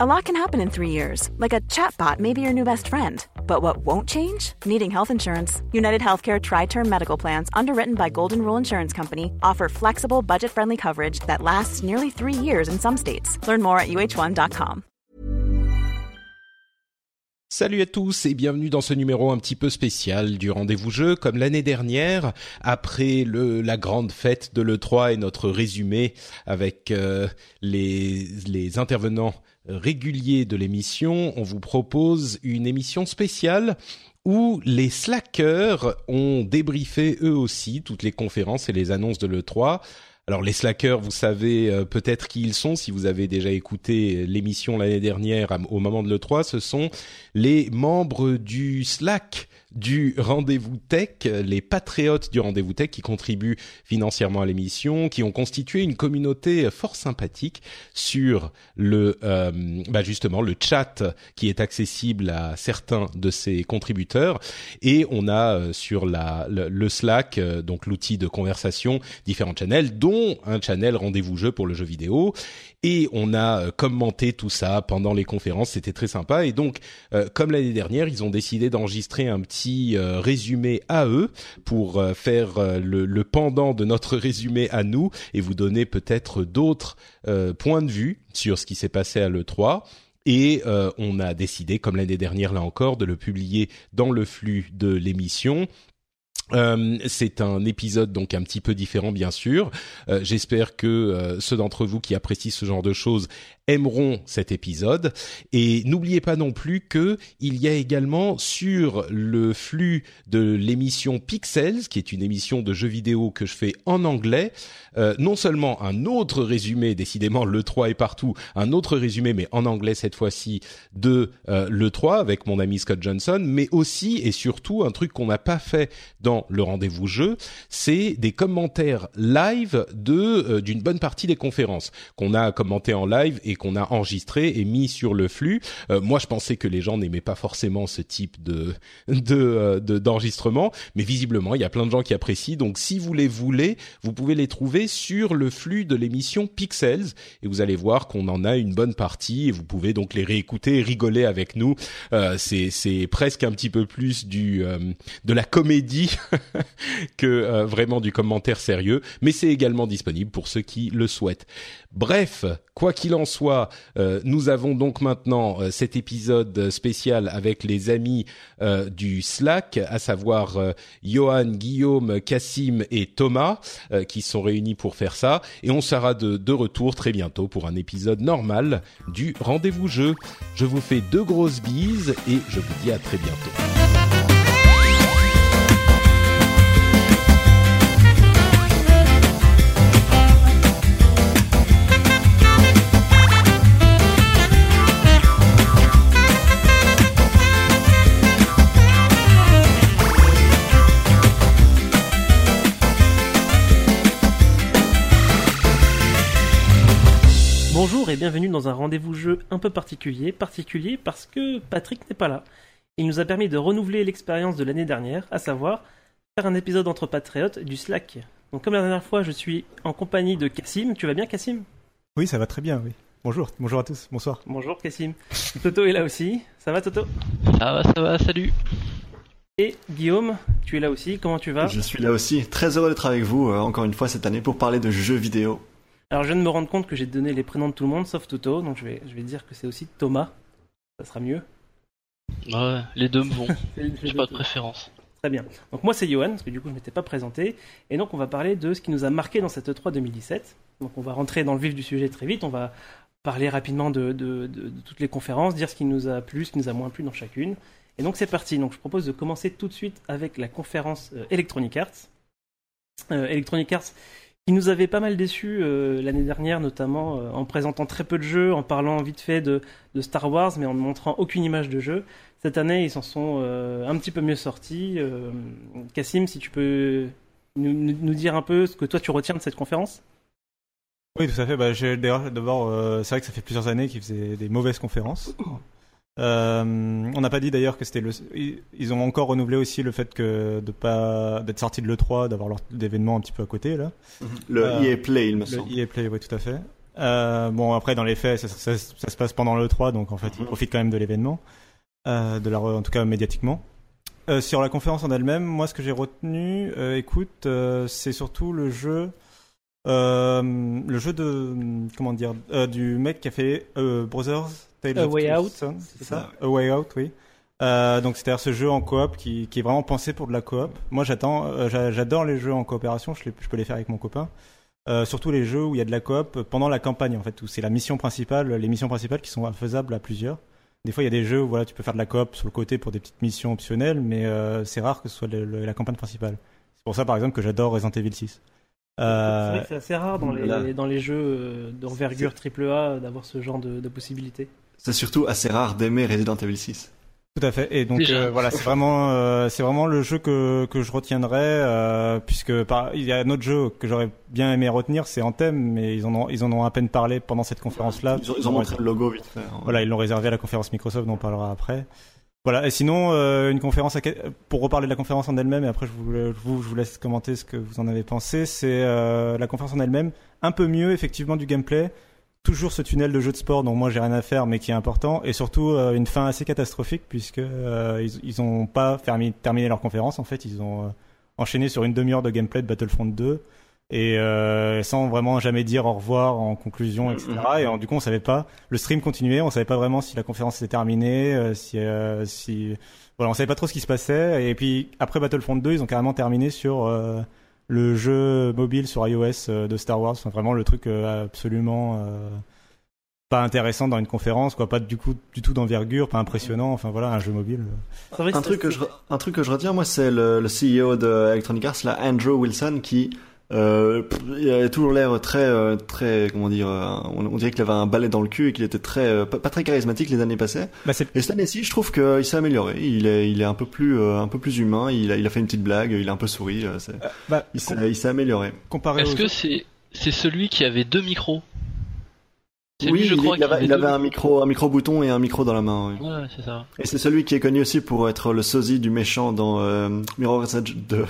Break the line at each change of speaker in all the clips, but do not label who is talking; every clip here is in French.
A lot can happen in three years, like a chatbot may be your new best friend. But what won't change? Needing health insurance. United Healthcare Tri Term Medical Plans, underwritten by Golden Rule Insurance Company, offer flexible, budget friendly coverage that lasts nearly three years in some states. Learn more at uh1.com.
Salut à tous et bienvenue dans ce numéro un petit peu spécial du rendez-vous jeu. Comme l'année dernière, après le, la grande fête de l'E3 et notre résumé avec euh, les, les intervenants régulier de l'émission, on vous propose une émission spéciale où les slackers ont débriefé eux aussi toutes les conférences et les annonces de l'E3. Alors les slackers, vous savez euh, peut-être qui ils sont si vous avez déjà écouté l'émission l'année dernière au moment de l'E3, ce sont les membres du Slack du rendez-vous tech, les patriotes du rendez-vous tech qui contribuent financièrement à l'émission, qui ont constitué une communauté fort sympathique sur le, euh, bah justement le chat qui est accessible à certains de ces contributeurs, et on a euh, sur la le, Slack euh, donc l'outil de conversation différents channels, dont un channel rendez-vous jeu pour le jeu vidéo, et on a commenté tout ça pendant les conférences, c'était très sympa, et donc comme l'année dernière, ils ont décidé d'enregistrer un petit euh, résumé à eux pour euh, faire euh, le, pendant de notre résumé à nous et vous donner peut-être d'autres points de vue sur ce qui s'est passé à l'E3. Et on a décidé, comme l'année dernière là encore, de le publier dans le flux de l'émission. C'est un épisode donc un petit peu différent bien sûr. J'espère que ceux d'entre vous qui apprécient ce genre de choses aimeront cet épisode. Et n'oubliez pas non plus que il y a également sur le flux de l'émission Pixels, qui est une émission de jeux vidéo que je fais en anglais, euh, non seulement un autre résumé, décidément le 3 est partout, un autre résumé, mais en anglais cette fois-ci, de euh, le 3 avec mon ami Scott Johnson, mais aussi et surtout un truc qu'on n'a pas fait dans le rendez-vous jeu, c'est des commentaires live de euh, d'une bonne partie des conférences qu'on a commenté en live et qu'on a enregistré et mis sur le flux. Euh, moi, je pensais que les gens n'aimaient pas forcément ce type de euh, de d'enregistrement, mais visiblement, il y a plein de gens qui apprécient. Donc, si vous les voulez, vous pouvez les trouver sur le flux de l'émission Pixels et vous allez voir qu'on en a une bonne partie et vous pouvez donc les réécouter et rigoler avec nous. Euh, c'est c'est presque un petit peu plus du de la comédie que vraiment du commentaire sérieux, mais c'est également disponible pour ceux qui le souhaitent. Bref, quoi qu'il en soit, euh, nous avons donc maintenant euh, cet épisode spécial avec les amis euh, du Slack, à savoir Johan, Guillaume, Cassim et Thomas, qui sont réunis pour faire ça. Et on sera de, de retour très bientôt pour un épisode normal du rendez-vous jeu. Je vous fais deux grosses bises et je vous dis à très bientôt.
Bonjour et bienvenue dans un rendez-vous jeu un peu particulier, particulier parce que Patrick n'est pas là. Il nous a permis de renouveler l'expérience de l'année dernière, à savoir faire un épisode entre patriotes du Slack. Donc comme la dernière fois, je suis en compagnie de Cassim. Tu vas bien Cassim?
Oui, ça va très bien, oui. Bonjour, bonjour à tous, bonsoir.
Bonjour Cassim. Toto est là aussi. Ça va Toto?
Ça va, ça va, salut.
Et Guillaume, tu es là aussi, comment tu vas?
Je suis là aussi, très heureux d'être avec vous euh, encore une fois cette année pour parler de jeux vidéo.
Alors je viens de me rendre compte que j'ai donné les prénoms de tout le monde sauf Toto, donc je vais, je vais dire que c'est aussi Thomas. Ça sera mieux.
Ouais, les deux me vont. j'ai pas de préférence.
Très bien. Donc moi c'est Johan, parce que du coup je m'étais pas présenté. Et donc on va parler de ce qui nous a marqué dans cette E3 2017. Donc on va rentrer dans le vif du sujet très vite. On va parler rapidement de, de, toutes les conférences, dire ce qui nous a plu, ce qui nous a moins plu dans chacune. Et donc c'est parti. Donc je propose de commencer tout de suite avec la conférence euh, Electronic Arts. Euh, Electronic Arts qui nous avait pas mal déçus euh, l'année dernière, notamment euh, en présentant très peu de jeux, en parlant vite fait de, Star Wars, mais en ne montrant aucune image de jeu. Cette année, ils s'en sont euh, un petit peu mieux sortis. Cassim, si tu peux nous, dire un peu ce que toi tu retiens de cette conférence?
Oui, tout à fait. Bah, D'abord, c'est vrai que ça fait plusieurs années qu'ils faisaient des mauvaises conférences. Euh, on n'a pas dit d'ailleurs que c'était le. Ils ont encore renouvelé aussi le fait que de pas d'être sorti de le 3, d'avoir leur événement un petit peu à côté là.
Mhm. Le EA Play, il me semble.
Le EA Play, oui, tout à fait. Euh, bon, après, dans les faits, ça, ça- ça se passe pendant le 3, donc en fait, ils profitent quand même de l'événement, euh, de la, en tout cas médiatiquement. Euh, sur la conférence en elle-même, moi, ce que j'ai retenu, euh, écoute, euh, c'est surtout le jeu, euh, le jeu de, comment dire, euh, du mec qui a fait euh, Brothers Tales
A
of
Way Out, c'est ça
ça? A Way Out, oui. Euh, donc c'est-à-dire ce jeu en coop qui, qui est vraiment pensé pour de la coop. Moi j'attends, euh, j'a- j'adore les jeux en coopération, je, les- je peux les faire avec mon copain. Euh, surtout les jeux où il y a de la coop pendant la campagne en fait, où c'est la mission principale, les missions principales qui sont faisables à plusieurs. Des fois il y a des jeux où voilà tu peux faire de la coop sur le côté pour des petites missions optionnelles, mais c'est rare que ce soit le- le- la campagne principale. C'est pour ça par exemple que j'adore Resident Evil 6.
C'est vrai que c'est assez rare dans
là.
les, dans les jeux d'envergure AAA d'avoir ce genre de, de possibilités.
C'est surtout assez rare d'aimer Resident Evil 6.
Tout à fait. Et donc euh, voilà, c'est vraiment euh, c'est vraiment le jeu que que je retiendrai euh, puisque par, il y a un autre jeu que j'aurais bien aimé retenir, c'est Anthem, mais ils en ont ils en ont à peine parlé pendant cette conférence là.
Ils ont, ils ont montré le logo vite fait. hein.
Voilà, ils l'ont réservé à la conférence Microsoft, dont on parlera après. Voilà. Et sinon, euh, une conférence à... pour reparler de la conférence en elle-même, et après je vous, je vous je vous laisse commenter ce que vous en avez pensé. C'est euh, la conférence en elle-même, un peu mieux effectivement du gameplay. Toujours ce tunnel de jeu de sport dont moi j'ai rien à faire, mais qui est important, et surtout euh, une fin assez catastrophique puisque euh, ils, ils ont pas fermi- terminé leur conférence. En fait, ils ont euh, enchaîné sur une demi-heure de gameplay de Battlefront 2 et euh, sans vraiment jamais dire au revoir en conclusion, etc. Et en- du coup, on savait pas. Le stream continuait, on savait pas vraiment si la conférence était terminée, si, euh, si, voilà, on savait pas trop ce qui se passait. Et puis après Battlefront 2, ils ont carrément terminé sur euh, le jeu mobile sur iOS euh, de Star Wars. Enfin, vraiment le truc euh, absolument euh, pas intéressant dans une conférence, quoi. Pas du coup du tout d'envergure, pas impressionnant. Enfin voilà, un jeu mobile.
Un truc, que je, un truc que je retiens, moi, c'est le, le CEO de Electronic Arts, là, Andrew Wilson, qui euh, il a toujours l'air très, euh, très, comment dire, euh, on, on dirait qu'il avait un balai dans le cul et qu'il était très, pas, pas très charismatique les années passées.
Bah,
Et cette année-ci, je trouve qu'il s'est amélioré. Il est, il est un peu plus, un peu plus humain. Il a, il a fait une petite blague. Il a un peu souri. euh,
bah,
il s'est, amélioré.
comparé
Est-ce
aux
que c'est c'est celui qui avait deux micros?
Oui,
lui, je
il,
crois,
il avait, il avait un micro, un micro bouton et un micro dans la main. oui.
Ouais, c'est ça.
Et c'est celui qui est connu aussi pour être le sosie du méchant dans euh, Mirror's Edge 2.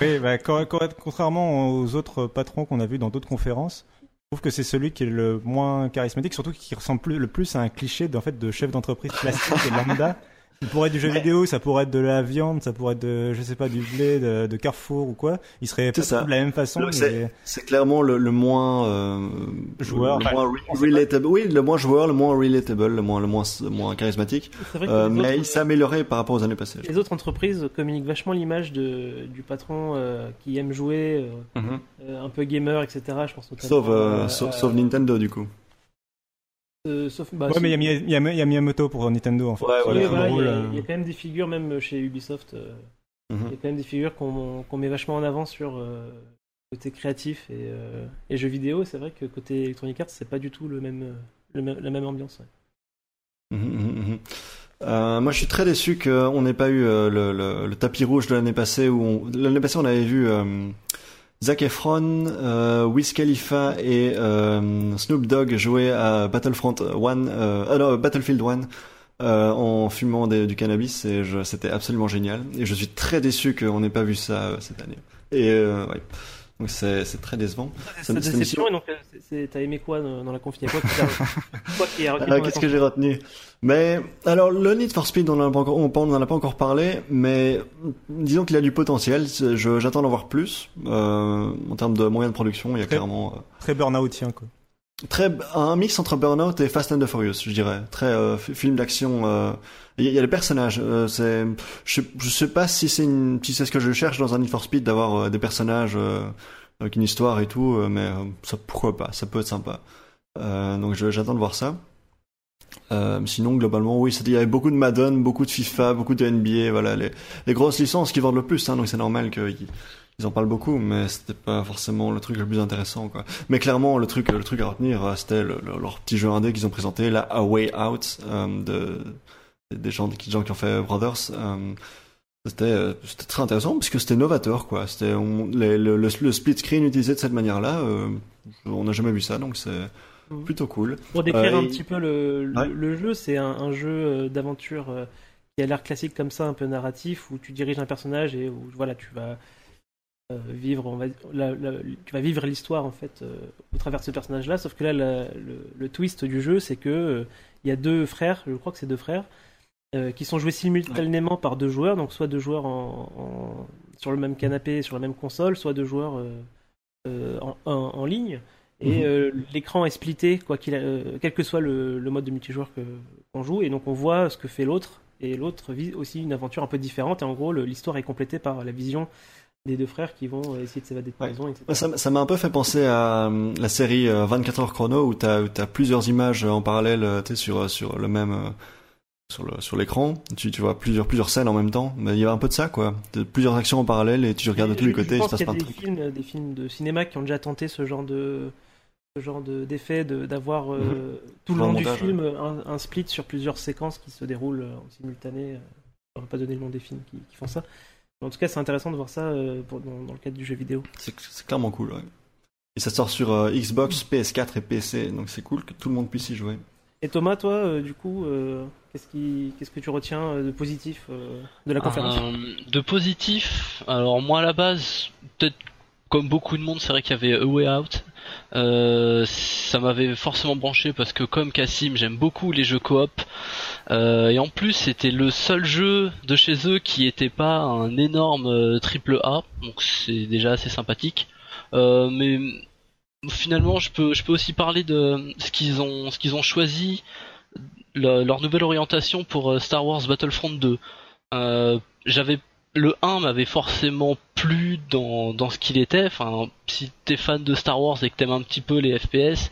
Oui, bah, contrairement aux autres patrons qu'on a vus dans d'autres conférences, je trouve que c'est celui qui est le moins charismatique, surtout qui ressemble plus, le plus à un cliché fait de chef d'entreprise classique et lambda. Il pourrait être du jeu vidéo, ça pourrait être de la viande, ça pourrait être de, je sais pas, du blé, de, de Carrefour ou quoi. Il serait pas
ça.
de la même façon. Mais-
c'est- clairement le, le moins euh,
Joueur,
le moins re- relatable. Oui, le moins joueur, le moins relatable, le moins le moins le moins charismatique.
c'est vrai que
Euh, mais
autres,
il s'est amélioré par rapport aux années passées.
les autres entreprises communiquent vachement l'image de, du patron euh, qui aime jouer, euh.
Mhm.
euh, un peu gamer, etc. Je pense notamment.
Sauf, euh,
euh,
sauf,
euh,
sauf Nintendo du coup.
Euh, sauf, bah,
Ouais, mais il y y, y a Miyamoto pour Nintendo en fait.
Ouais, voilà.
les
Oui, voilà, il y,
rôles,
a-
euh,
il y a quand même des figures, même chez Ubisoft, euh,
Mhm.
il y a quand même des figures qu'on met vachement en avant sur euh, côté créatif et, euh, et jeux vidéo. C'est vrai que côté Electronic Arts, c'est pas du tout le même, le même- la même ambiance. ouais.
Mhm, mhm. Euh, moi, je suis très déçu qu'on n'ait pas eu euh, le, le, le tapis rouge de l'année passée. Où l'année passée, on avait vu euh, Zac Efron, euh, Wiz Khalifa et euh, Snoop Dogg jouer à Battlefront 1, euh, ah non, Battlefield 1. euh, en fumant des- du cannabis et je- c'était absolument génial et je suis très déçu qu'on n'ait pas vu ça euh, cette année et euh, ouais. donc c'est c'est très décevant
C'est déception. Et donc, euh, t'as aimé quoi dans la conf? Il y a quoi qui t'a- quoi qui a retenu ton
Qu'est-ce que j'ai retenu? Mais alors le Need for Speed, on n'en a pas encore, on n'en a pas encore parlé, mais disons qu'il a du potentiel. J'attends d'en voir plus euh, en termes de moyens de production. Il y a
Très-
clairement euh,
Très burn-outien quoi.
très un mix entre Burnout et Fast and the Furious, je dirais. Très euh, fi- film d'action. euh, Il y, a- il y a les personnages. euh, c'est, je, je sais pas si c'est une, si c'est ce que je cherche dans un Need for Speed d'avoir euh, des personnages euh, avec une histoire et tout, euh, mais euh, ça pourquoi pas, ça peut être sympa. Euh, donc j'attends de voir ça. Euh, sinon, globalement, oui, il y avait beaucoup de Madden, beaucoup de FIFA, beaucoup de NBA, voilà, les, grosses licences qui vendent le plus, hein, donc c'est normal qu'ils ils en parlent beaucoup, mais c'était pas forcément le truc le plus intéressant, quoi. Mais clairement, le truc, le truc à retenir, euh, c'était le- le- leur petit jeu indé qu'ils ont présenté, la A Way Out, euh, de, des gens, des gens qui ont fait Brothers. Euh, c'était, très intéressant parce que c'était novateur, quoi. C'était le, le, le split screen utilisé de cette manière-là, euh, on n'a jamais vu ça, donc c'est
Mhm.
plutôt cool.
Pour décrire
Euh,
un
et-
petit peu le, le,
Ouais.
le jeu, c'est un, un jeu d'aventure qui a l'air classique comme ça, un peu narratif, où tu diriges un personnage et où voilà, tu vas vivre, on va, tu vas vivre l'histoire en fait au travers de ce personnage-là. Sauf que là, le, le, twist du jeu, c'est que il y a deux frères, je crois que c'est deux frères, qui sont joués simultanément par deux joueurs, donc soit deux joueurs en, sur le même canapé, sur la même console, soit deux joueurs en, en, ligne. Et mhm. l'écran est splitté, quoi qu'il, quel que soit le, le mode de multijoueur que, qu'on joue, et donc on voit ce que fait l'autre et l'autre vit aussi une aventure un peu différente. Et en gros, l'histoire est complétée par la vision des deux frères qui vont essayer de s'évader de prison, etc.
Ça m'a un peu fait penser à euh, la série 24 euh, heures chrono où tu as, plusieurs images en parallèle euh, sur, sur le même sur l'écran, tu, tu vois plusieurs plusieurs scènes en même temps. Mais il y a un peu de ça quoi, de plusieurs actions en parallèle et tu regardes de tous les côtés.
Je pense il y a des films, des films de cinéma qui ont déjà tenté ce genre de ce genre d'effet d'avoir mhm. tout le long du film un, split sur plusieurs séquences qui se déroulent en simultané. On va pas donner le nom des films qui font ça. En tout cas, c'est intéressant de voir ça euh, dans, le cadre du jeu vidéo.
C'est clairement cool, ouais. Et ça sort sur euh, Xbox, PS4 et PC, donc c'est cool que tout le monde puisse y jouer.
Et Thomas, toi, euh, du coup, qu'est-ce, qui, qu'est-ce que tu retiens de positif de la conférence?
De positif, alors moi à la base, peut-être comme beaucoup de monde, c'est vrai qu'il y avait A Way Out. ça m'avait forcément branché parce que comme Cassim, j'aime beaucoup les jeux coop. Euh, et en plus, c'était le seul jeu de chez eux qui était pas un énorme euh, triple A, donc c'est déjà assez sympathique. Euh, mais finalement, je peux, aussi parler de ce qu'ils ont, ce qu'ils ont choisi, leur nouvelle orientation pour Star Wars Battlefront 2. J'avais le 1 m'avait forcément plu dans, dans ce qu'il était. Enfin, si t'es fan de Star Wars et que t'aimes un petit peu les FPS,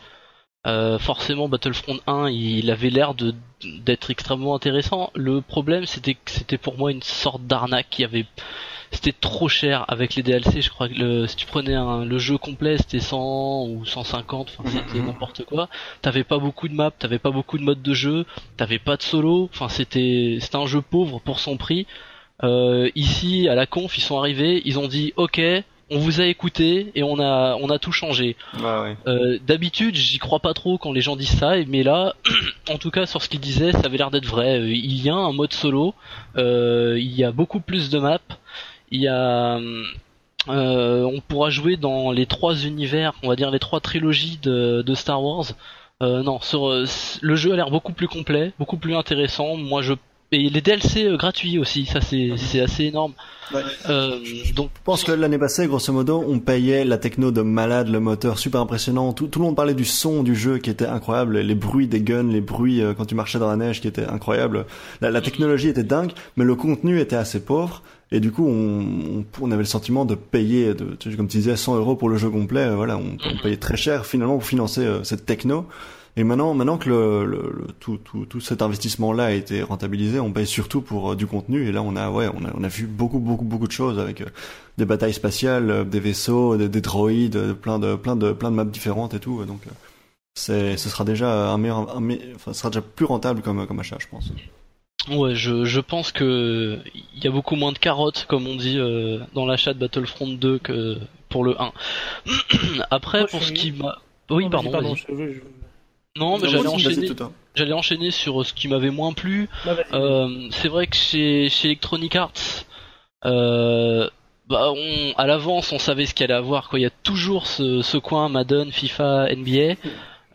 euh, forcément Battlefront 1 il avait l'air de d'être extrêmement intéressant. Le problème c'était que c'était pour moi une sorte d'arnaque qui avait c'était trop cher avec les DLC, je crois que le, si tu prenais le jeu complet c'était 100 ou 150, enfin c'était mhm. n'importe quoi. T'avais pas beaucoup de maps, t'avais pas beaucoup de modes de jeu, t'avais pas de solo, enfin c'était c'était un jeu pauvre pour son prix. Euh, ici à la conf ils sont arrivés, ils ont dit ok on vous a écouté et on a on a tout changé. Euh, d'habitude, j'y crois pas trop quand les gens disent ça, mais là, en tout cas sur ce qu'ils disaient, ça avait l'air d'être vrai. Euh, il y a un mode solo, euh, il y a beaucoup plus de maps, il y a on pourra jouer dans les trois univers, on va dire les trois trilogies de, Star Wars. non, sur, le jeu a l'air beaucoup plus complet, beaucoup plus intéressant. Moi, je et les DLC euh, gratuits aussi, ça c'est assez énorme.
Euh, donc, je pense que l'année passée, grosso modo, on payait la techno de malade, le moteur super impressionnant. Tout, tout, le monde parlait du son du jeu qui était incroyable, les bruits des guns, les bruits euh, quand tu marchais dans la neige qui étaient incroyables. La, la technologie était dingue, mais le contenu était assez pauvre. Et du coup, on, on, avait le sentiment de payer, de, comme tu disais, 100 euros pour le jeu complet. Voilà, on, on payait très cher finalement pour financer cette techno. Et maintenant, maintenant que le, le, tout, tout, tout cet investissement-là a été rentabilisé, on paye surtout pour euh, du contenu. Et là, on a, ouais, on a, on a vu beaucoup, beaucoup, beaucoup de choses avec euh, des batailles spatiales, euh, des vaisseaux, des, droïdes, plein de, plein de, plein de maps différentes et tout. Donc, c'est, ce sera déjà un meilleur, un, enfin, ce sera déjà plus rentable comme, comme achat, je pense.
Ouais, je, je pense que il y a beaucoup moins de carottes, comme on dit, dans l'achat de Battlefront 2 que pour le 1. Après, pour ce qui m'a... Oui, pardon. pardon non, mais j'allais enchaîner, j'allais enchaîner sur euh, ce qui m'avait moins plu. Bah, euh, c'est vrai que chez, chez Electronic Arts, euh, bah on, à l'avance, on savait ce qu'il allait avoir. Quoi. Il y a toujours ce, ce coin Madden, FIFA, NBA.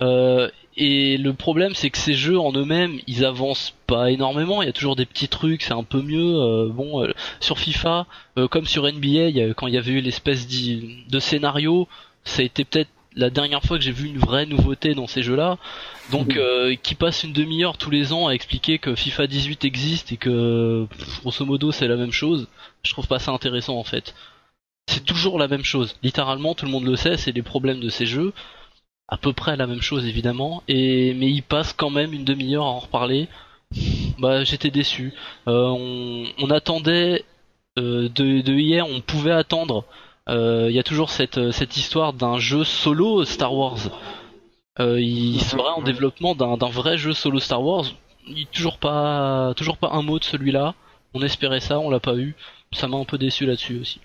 Euh, et le problème, c'est que ces jeux en eux-mêmes, ils avancent pas énormément. Il y a toujours des petits trucs, c'est un peu mieux. Euh, bon, sur FIFA, comme sur NBA, y a, quand il y avait eu l'espèce de scénario, ça a été peut-être la dernière fois que j'ai vu une vraie nouveauté dans ces jeux-là. Donc, euh, qui passe une demi-heure tous les ans à expliquer que FIFA 18 existe et que, grosso modo, c'est la même chose. Je trouve pas ça intéressant en fait. C'est toujours la même chose. Littéralement, tout le monde le sait, c'est les problèmes de ces jeux. À peu près la même chose évidemment. Et mais il passe quand même une demi-heure à en reparler. Bah, j'étais déçu. Euh, on, attendait euh, de, de hier, on pouvait attendre il euh, y a toujours cette, cette histoire d'un jeu solo Star Wars. Euh, il serait en développement d'un vrai jeu solo Star Wars. Il toujours pas toujours pas un mot de celui-là. On espérait ça, on l'a pas eu. Ça m'a un peu déçu là-dessus aussi.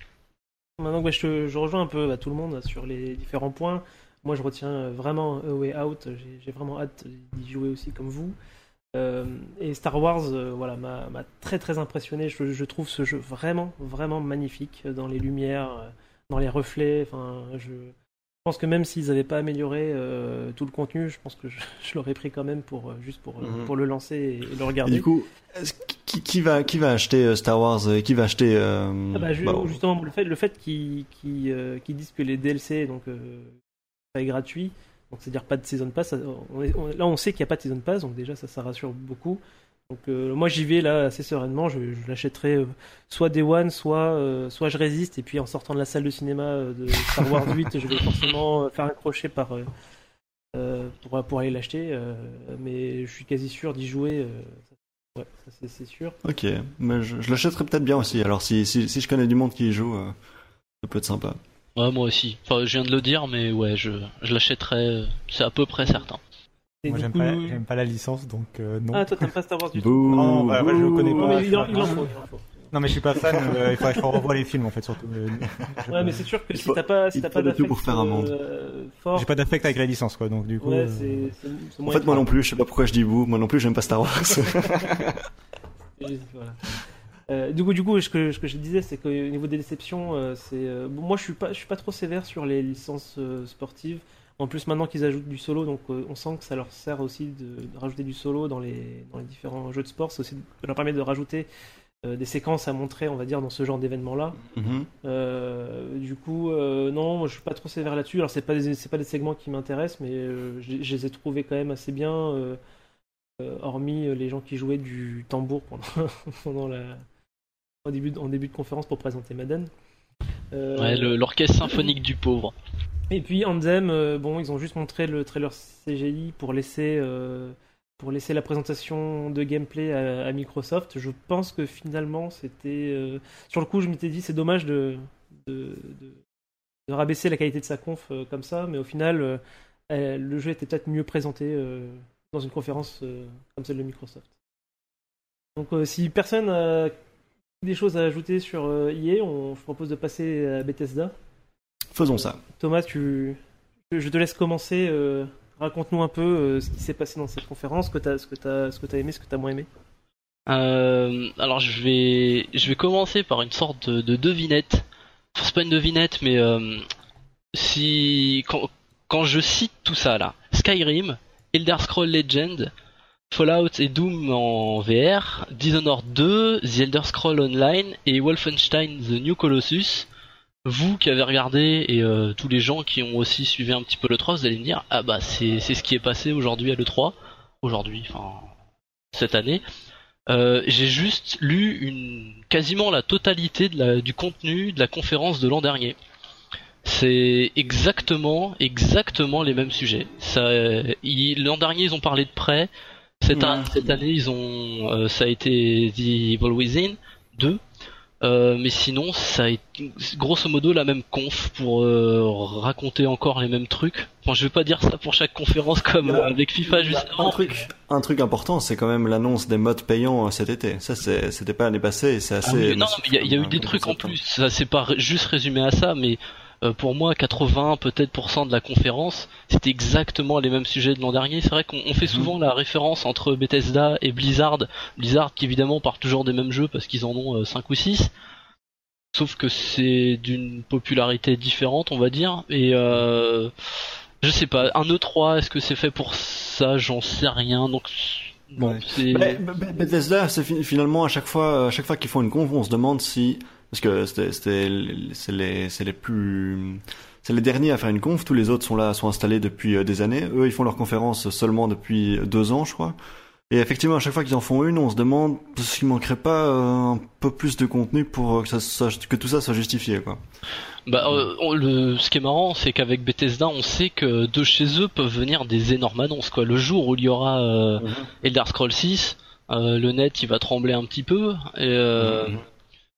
Maintenant, je, je, rejoins un peu bah, tout le monde sur les différents points. Moi, je retiens vraiment A Way Out. J'ai vraiment hâte d'y jouer aussi comme vous. et Star Wars, voilà, m'a très très impressionné. Je, je, trouve ce jeu vraiment vraiment magnifique dans les lumières dans les reflets. Enfin, je pense que même s'ils n'avaient pas amélioré euh, tout le contenu, je pense que je, je l'aurais pris quand même pour euh, juste pour, euh,
Mhm.
pour le lancer et, et le
Et
regarder.
du coup, qui, qui va qui va acheter euh, Star Wars euh, Qui va acheter euh,
Ah bah,
bah,
justement, le fait, le fait qu'ils euh, disent que les DLC, donc, euh, est gratuit, donc c'est-à-dire pas de Season Pass, on là on sait qu'il n'y a pas de Season Pass, donc déjà ça, ça rassure beaucoup. Donc euh, moi j'y vais là assez sereinement, je, l'achèterai euh, soit Day One, soit, euh, soit je résiste, et puis en sortant de la salle de cinéma de Star Wars 8, je vais forcément faire un crochet pour, pour aller l'acheter, mais je suis quasi sûr d'y jouer, c'est- sûr.
Ok, mais je, l'achèterai peut-être bien aussi. Alors si, si si je connais du monde qui y joue, ça peut être sympa.
Ouais, moi aussi. Enfin, je viens de le dire, mais ouais, je, je l'achèterai, euh, c'est à peu près certain.
Et
Moi, j'aime
coup-
pas, j'aime pas la licence, donc euh, non.
Ah toi t'aimes pas Star Wars du tout
Bouh,
Non, bah, ouais, je le connais pas.
mais il, en, il en faut, il en faut.
Non, mais je suis pas fan. euh, il faudrait que je revoie les films en fait, surtout. euh,
Ouais, mais c'est sûr que si
faut-
t'as pas, si t'as pas d'affect
pour faire un monde.
euh, fort,
J'ai pas d'affect avec la licence, quoi. Donc du coup.
ouais, c'est, c'est, c'est
En fait, moi non plus. Je sais pas pourquoi je dis vous. Moi non plus, j'aime pas Star Wars.
Voilà. Euh, du coup, du coup, ce que, ce que je disais, c'est qu'au niveau des déceptions, euh, c'est, euh, bon, moi, je suis pas, je suis pas trop sévère sur les licences sportives. En plus, maintenant qu'ils ajoutent du solo, donc on sent que ça leur sert aussi de, de rajouter du solo dans les, dans les différents jeux de sport. Ça aussi leur permet de rajouter des séquences à montrer, on va dire, dans ce genre d'événement-là.
Mhm.
Euh, du coup, non, moi, je suis pas trop sévère là-dessus. Alors, c'est pas des, c'est pas des segments qui m'intéressent, mais je, je les ai trouvés quand même assez bien, hormis les gens qui jouaient du tambour pendant, pendant la, début, en début de conférence pour présenter Madden. Euh,
Ouais, l'orchestre symphonique du pauvre.
et puis Anthem, euh, bon, ils ont juste montré le trailer CGI pour laisser, euh, pour laisser la présentation de gameplay à, à Microsoft. Je pense que finalement, c'était. euh, sur le coup, je m'étais dit, c'est dommage de, de, de- de rabaisser la qualité de sa conf comme ça, mais au final, le jeu était peut-être mieux présenté dans une conférence comme celle de Microsoft. Donc, si personne des choses à ajouter sur euh, EA, on, je propose de passer à Bethesda.
Faisons ça.
Thomas, tu... je te laisse commencer. euh, Raconte-nous un peu euh, ce qui s'est passé dans cette conférence, ce que tu as, ce que t'as- ce que t'as aimé, ce que tu as moins aimé.
Euh, alors je vais, je vais commencer par une sorte de, de devinette. Enfin, c'est pas une devinette, mais euh, si quand, quand je cite tout ça là, Skyrim, Elder Scroll Legend, Fallout et Doom en VR, Dishonored 2, The Elder Scroll Online et Wolfenstein The New Colossus. Vous qui avez regardé et euh, tous les gens qui ont aussi suivi un petit peu le 3, vous allez me dire ah bah c'est ce qui est passé aujourd'hui à le 3, aujourd'hui, enfin cette année. Euh, j'ai juste lu quasiment la totalité du contenu de la conférence de l'an dernier. C'est exactement, exactement les mêmes sujets. Euh, l'an dernier ils ont parlé de près. Cette, an-
Ouais.
cette année ils ont, euh, ça a été The Evil Within 2. Euh, mais sinon, ça a été grosso modo la même conf pour euh, raconter encore les mêmes trucs. Enfin, je vais pas dire ça pour chaque conférence comme euh, avec FIFA juste
Un
avant.
truc, un truc important, c'est quand même l'annonce des modes payants cet été. Ça, c'était pas l'année passée c'est
Ah
assez.
non, mais il y y a eu
comme-
des trucs en
hein.
plus. Ça c'est pas juste résumé à ça, mais euh, pour moi, 80 peut-être pour cent de la conférence, c'était exactement les mêmes sujets de l'an dernier. C'est vrai qu'on on fait souvent la référence entre Bethesda et Blizzard. Blizzard qui évidemment part toujours des mêmes jeux parce qu'ils en ont 5 ou 6 Sauf que c'est d'une popularité différente, on va dire. Et euh, je sais pas, un E3, est-ce que c'est fait pour ça? J'en sais rien. Donc bon,
Ouais.
c'est
Mais, mais- Bethesda, c'est fi- finalement à chaque fois, à chaque fois qu'ils font une conf, on se demande si, parce que c'est les, les plus, c'est les derniers à faire une conf. Tous les autres sont là, sont installés depuis euh, des années. Eux, ils font leur conférence seulement depuis deux ans, je crois. Et effectivement, à chaque fois qu'ils en font une, on se demande s'il manquerait pas euh, un peu plus de contenu pour euh, que ça, soit- que tout ça soit justifié, quoi.
Bah, euh, on- le, ce qui est marrant, c'est qu'avec Bethesda, on sait que de chez eux peuvent venir des énormes annonces. Quoi. Le jour où il y aura euh, Elder Scrolls 6, euh, le net il va trembler un petit peu. Et,
Mhm.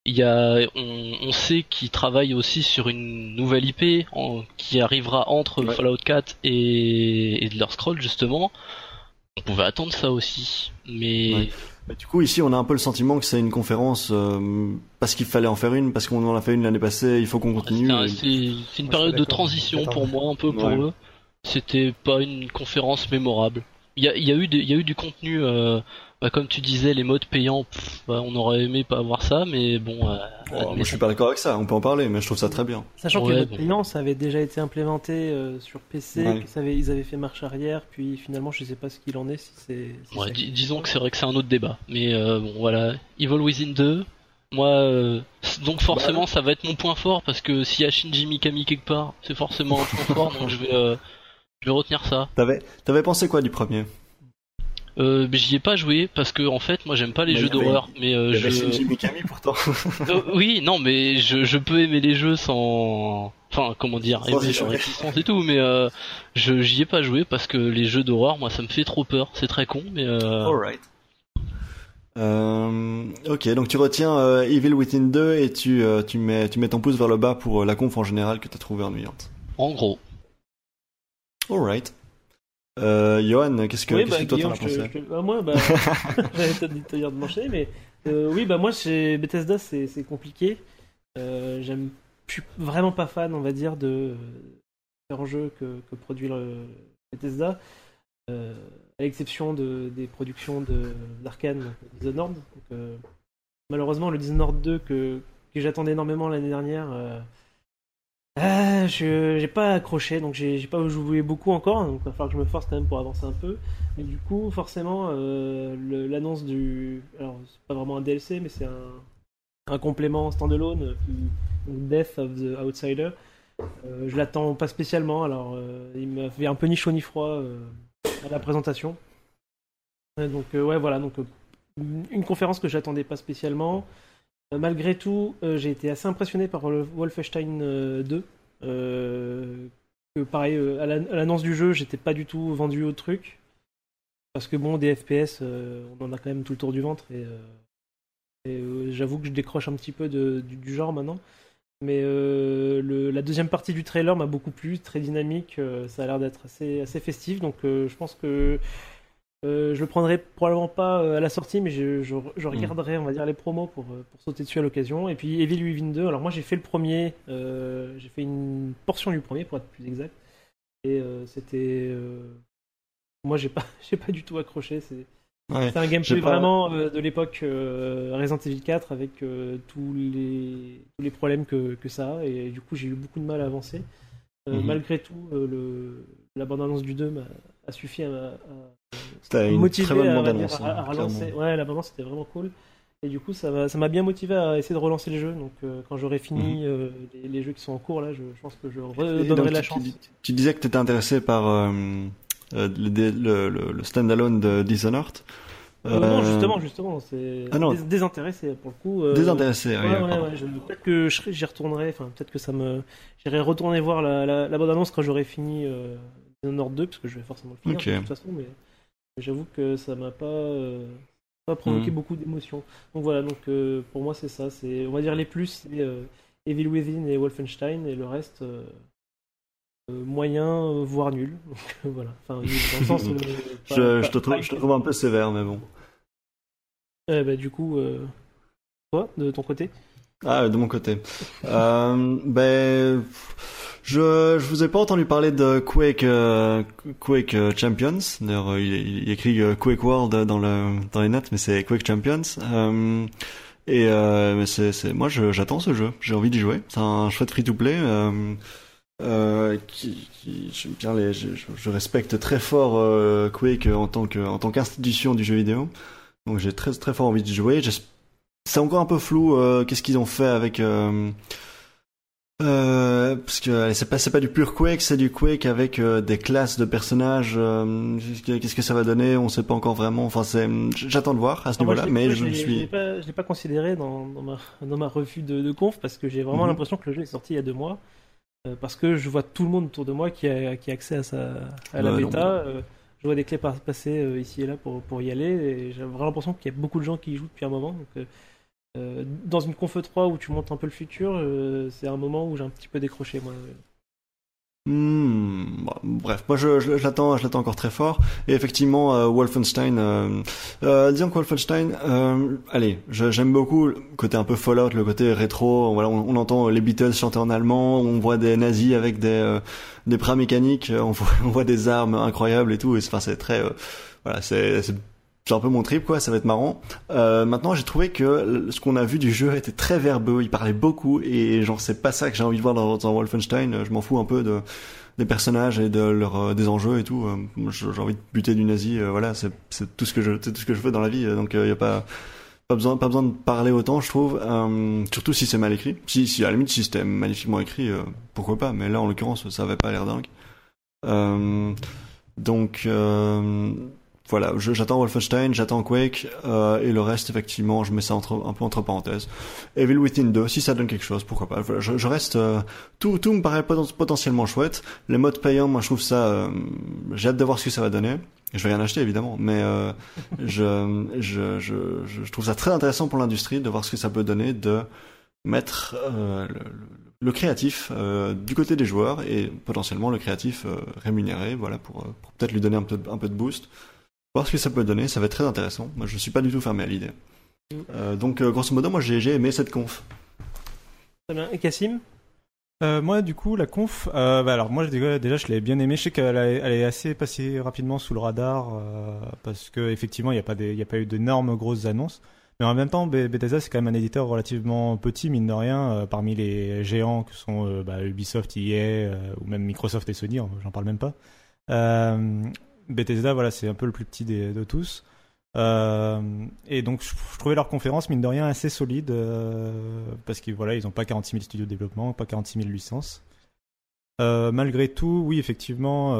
Il y a, on, on sait qu'ils travaillent aussi sur une nouvelle IP en- qui arrivera entre
Ouais.
Fallout 4 et, et Elder Scrolls justement. On pouvait attendre ça aussi, mais
Ouais. Mais du coup, ici, on a un peu le sentiment que c'est une conférence euh, parce qu'il fallait en faire une, parce qu'on en a fait une l'année passée, il faut qu'on continue.
C'est
et-
une période de transition pour moi, un peu pour
Ouais.
eux. C'était pas une conférence mémorable. Il y a, y a eu, y a eu du contenu, euh, bah, comme tu disais, les modes payants. pff, bah, on aurait aimé pas avoir ça, mais bon. euh,
Oh, moi, je suis pas d'accord avec ça. On peut en parler, mais je trouve ça très bien.
Sachant que
Ouais,
le mode
bon.
payant, ça avait déjà été implémenté euh, sur PC,
Ouais.
que ça avait- ils avaient fait marche arrière, puis finalement, je sais pas ce qu'il en est, si c'est. si
Ouais,
ça-
dis- disons que c'est vrai que c'est un autre débat. Mais euh, bon, voilà. Evil Within 2, moi, euh, donc forcément,
Bah,
ça va être mon point fort parce que s'il y a Shinji Mikami quelque part, c'est forcément un point fort, donc je vais, euh, je vais retenir ça.
T'avais, t'avais pensé quoi du premier?
Euh, mais j'y ai pas joué parce que en fait, moi, j'aime pas les
Bah,
jeux d'horreur. Mais euh, je,
Shinji Mikami pourtant.
Euh, oui, non, mais je, je peux aimer les jeux sans, enfin, comment dire,
Sans
aimer
jouer.
existence et tout, mais euh, je j'y ai pas joué parce que les jeux d'horreur, moi, ça me fait trop peur. C'est très con, mais euh,
Alright. Euh, ok, donc tu retiens euh, Evil Within 2 et tu, euh, tu, mets, tu mets ton pouce vers le bas pour euh, la conf en général que t'as trouvé ennuyante.
en gros.
Alright. Euh, Johan, qu'est-ce que,
oui, bah,
que toi t'en as pensé
je bah, moi, bah, j'avais peut-être dit de m'enchaîner, mais euh, oui, bah moi, chez Bethesda, c'est compliqué. Euh, J'aime, je suis vraiment pas fan, on va dire, de euh, différents jeux que, que produit le Bethesda, euh, à l'exception de, des productions de d'Arkane, Dishonored. Donc, euh, malheureusement, le Dishonored 2 que, que j'attendais énormément l'année dernière. Ah, je j'ai pas accroché, donc j'ai pas joué beaucoup encore, donc il va falloir que je me force quand même pour avancer un peu. Mais du coup, forcément, euh, l'annonce du. Alors, c'est pas vraiment un DLC, mais c'est un, complément standalone, qui- Death of the Outsider. Euh, je l'attends pas spécialement, alors euh, il m'a fait un peu ni chaud ni froid à la présentation. Donc, ouais, voilà, donc une conférence que j'attendais pas spécialement. Euh, malgré tout, euh, j'ai été assez impressionné par Wolfenstein euh, 2. Euh, pareil, à la- à l'annonce du jeu, j'étais pas du tout vendu au truc. Parce que bon, des FPS, on en a quand même tout le tour du ventre. Et, j'avoue que je décroche un petit peu du, genre maintenant. Mais la deuxième partie du trailer m'a beaucoup plu, très dynamique. ça a l'air d'être assez, assez festif. Donc je pense que je le prendrai probablement pas euh, à la sortie, mais je, je, je regarderai, on va dire, les promos pour, euh, pour sauter dessus à l'occasion. Et puis Evil Within 2, alors moi j'ai fait le premier, euh, j'ai fait une portion du premier pour être plus exact. Et euh, c'était. euh, moi j'ai pas, j'ai pas du tout accroché. C'est
Ouais.
c'est un gameplay
pas-
vraiment euh, de l'époque euh, Resident Evil 4 avec euh, tous, les, tous les problèmes que, que ça a. Et du coup j'ai eu beaucoup de mal à avancer. Euh,
Mhm.
Malgré tout, euh, le, la bande-annonce du 2 m'a- a suffi à, à-
très bonne
à,
hein,
relancer. Ouais, la bande-annonce c'était vraiment cool. Et du coup, ça m'a bien motivé à essayer de relancer le jeu. Donc, euh, quand j'aurai fini euh, les, les jeux qui sont en cours, là, je, je pense que je
Mhm.
Redonnerai la
tu-
chance.
Tu, tu disais que tu étais intéressé par euh, le, le, le, le standalone de Dishonored.
Non, justement, justement, c'est
Ah
désintéressé pour le coup.
Désintéressé, oui,
ouais, ouais, peut-être que j'y retournerai, enfin peut-être que ça me. J'irai retourner voir la, la, la bande-annonce quand j'aurai fini Dishonored 2, parce que je vais forcément le finir de toute façon, mais j'avoue que ça m'a pas, euh, pas provoqué
Mhm.
beaucoup d'émotions. Donc voilà, donc euh, pour moi c'est ça, c'est on va dire les plus, c'est euh, Evil Within et Wolfenstein, et le reste. moyen voire nul donc voilà enfin dans le sens pas-
Je,
pas-
je, te trouve,
pas-
je te trouve un peu sévère, mais bon.
Ben, du coup toi de ton côté?
Ah, de mon côté. ben, je, je vous ai pas entendu parler de Quake, euh, Quake euh, Champions. D'ailleurs, euh, il, il écrit euh, Quake World dans le dans les notes, mais c'est Quake Champions. Euh, et euh, mais c'est, c'est, moi, j'attends ce jeu. J'ai envie d'y jouer. C'est un chouette free-to-play. Euh, qui, qui, j'aime bien les, je, je- respecte très fort Quake en tant que en tant qu'institution du jeu vidéo. Donc j'ai très très fort envie d'y jouer. C'est encore un peu flou qu'est-ce qu'ils ont fait avec euh, parce que c'est pas c'est pas du pur Quake c'est du Quake avec euh, des classes de personnages euh, qu'est-ce que ça va donner on sait pas encore vraiment enfin c'est j'attends de voir à ce
Ah,
niveau-là mais je
Je
suis
l'ai pas, je l'ai pas considéré dans, dans, ma, dans ma revue de, de conf parce que j'ai vraiment
Mhm.
l'impression que le jeu est sorti il y a deux mois. euh, parce que je vois tout le monde autour de moi qui a, qui a accès à, sa, à la
non,
bêta. je vois des clés passer ici et là pour, pour y aller. Et j'ai vraiment l'impression qu'il y a beaucoup de gens qui y jouent depuis un moment. Donc, euh, dans une conf 3 où tu montes un peu le futur, euh, c'est un moment où j'ai un petit peu décroché. Moi.
Hmm, bon, bref, moi je, je, l'attends, je l'attends encore très fort. Et effectivement, euh, Wolfenstein, disons que Wolfenstein, allez, j'aime beaucoup le côté un peu Fallout, le côté rétro. Voilà, on, entend les Beatles chanter en allemand, on voit des nazis avec des des bras mécaniques, on voit, on voit des armes incroyables et tout. Et enfin, c'est très, voilà, c'est c'est un peu mon trip quoi, ça va être marrant. Euh, maintenant, j'ai trouvé que ce qu'on a vu du jeu était très verbeux, il parlait beaucoup et genre c'est pas ça que j'ai envie de voir dans, Wolfenstein. Je m'en fous un peu de des personnages et de leur euh, des enjeux et tout. Euh, J'ai j'ai envie de buter du nazi, euh, voilà, c'est tout ce que je c'est tout ce que je fais dans la vie. euh, Donc il y a pas pas besoin pas besoin de parler autant, je trouve. Euh, surtout si c'est mal écrit. Si si à la limite si c'était magnifiquement écrit, euh, pourquoi pas. Mais là en l'occurrence, ça avait pas l'air dingue. Euh, donc euh, voilà, j'attends Wolfenstein, j'attends Quake, euh, et le reste, effectivement, je mets ça entre, un peu entre parenthèses. Evil Within 2, si ça donne quelque chose, pourquoi pas. Voilà, Je, je reste, euh, tout, tout me paraît poten- potentiellement chouette. Les modes payants, moi, je trouve ça, euh, j'ai hâte de voir ce que ça va donner. Je vais rien acheter, évidemment, mais euh, je, je, je, je, trouve ça très intéressant pour l'industrie de voir ce que ça peut donner de mettre euh, le, le- le créatif euh, du côté des joueurs et potentiellement le créatif euh, rémunéré, voilà, pour, pour peut-être lui donner un peu, un peu de boost. Voir ce que ça peut donner, ça va être très intéressant. Moi, je suis pas du tout fermé à l'idée. Euh, donc, euh, grosso modo, moi, j'ai j'ai aimé cette conf.
Très bien. Et Cassim
Euh, moi, du coup, la conf, euh, bah, alors moi déjà, déjà je l'ai bien aimé. Je sais qu'elle est assez passée rapidement sous le radar euh, parce que effectivement, il n'y a pas des, il y a pas eu d'énormes grosses annonces. Mais en même temps, Be- Bethesda c'est quand même un éditeur relativement petit, mine de rien, euh, parmi les géants que sont euh, bah, Ubisoft, EA euh, ou même Microsoft et Sony. hein, J'en parle même pas. Bethesda, voilà, c'est un peu le plus petit des- de tous. Euh, et donc je, trouvais leur conférence mine de rien assez solide euh, parce qu'ils voilà ils ont pas 46 000 studios de développement, pas 46 000 licences. Euh, malgré tout, oui effectivement,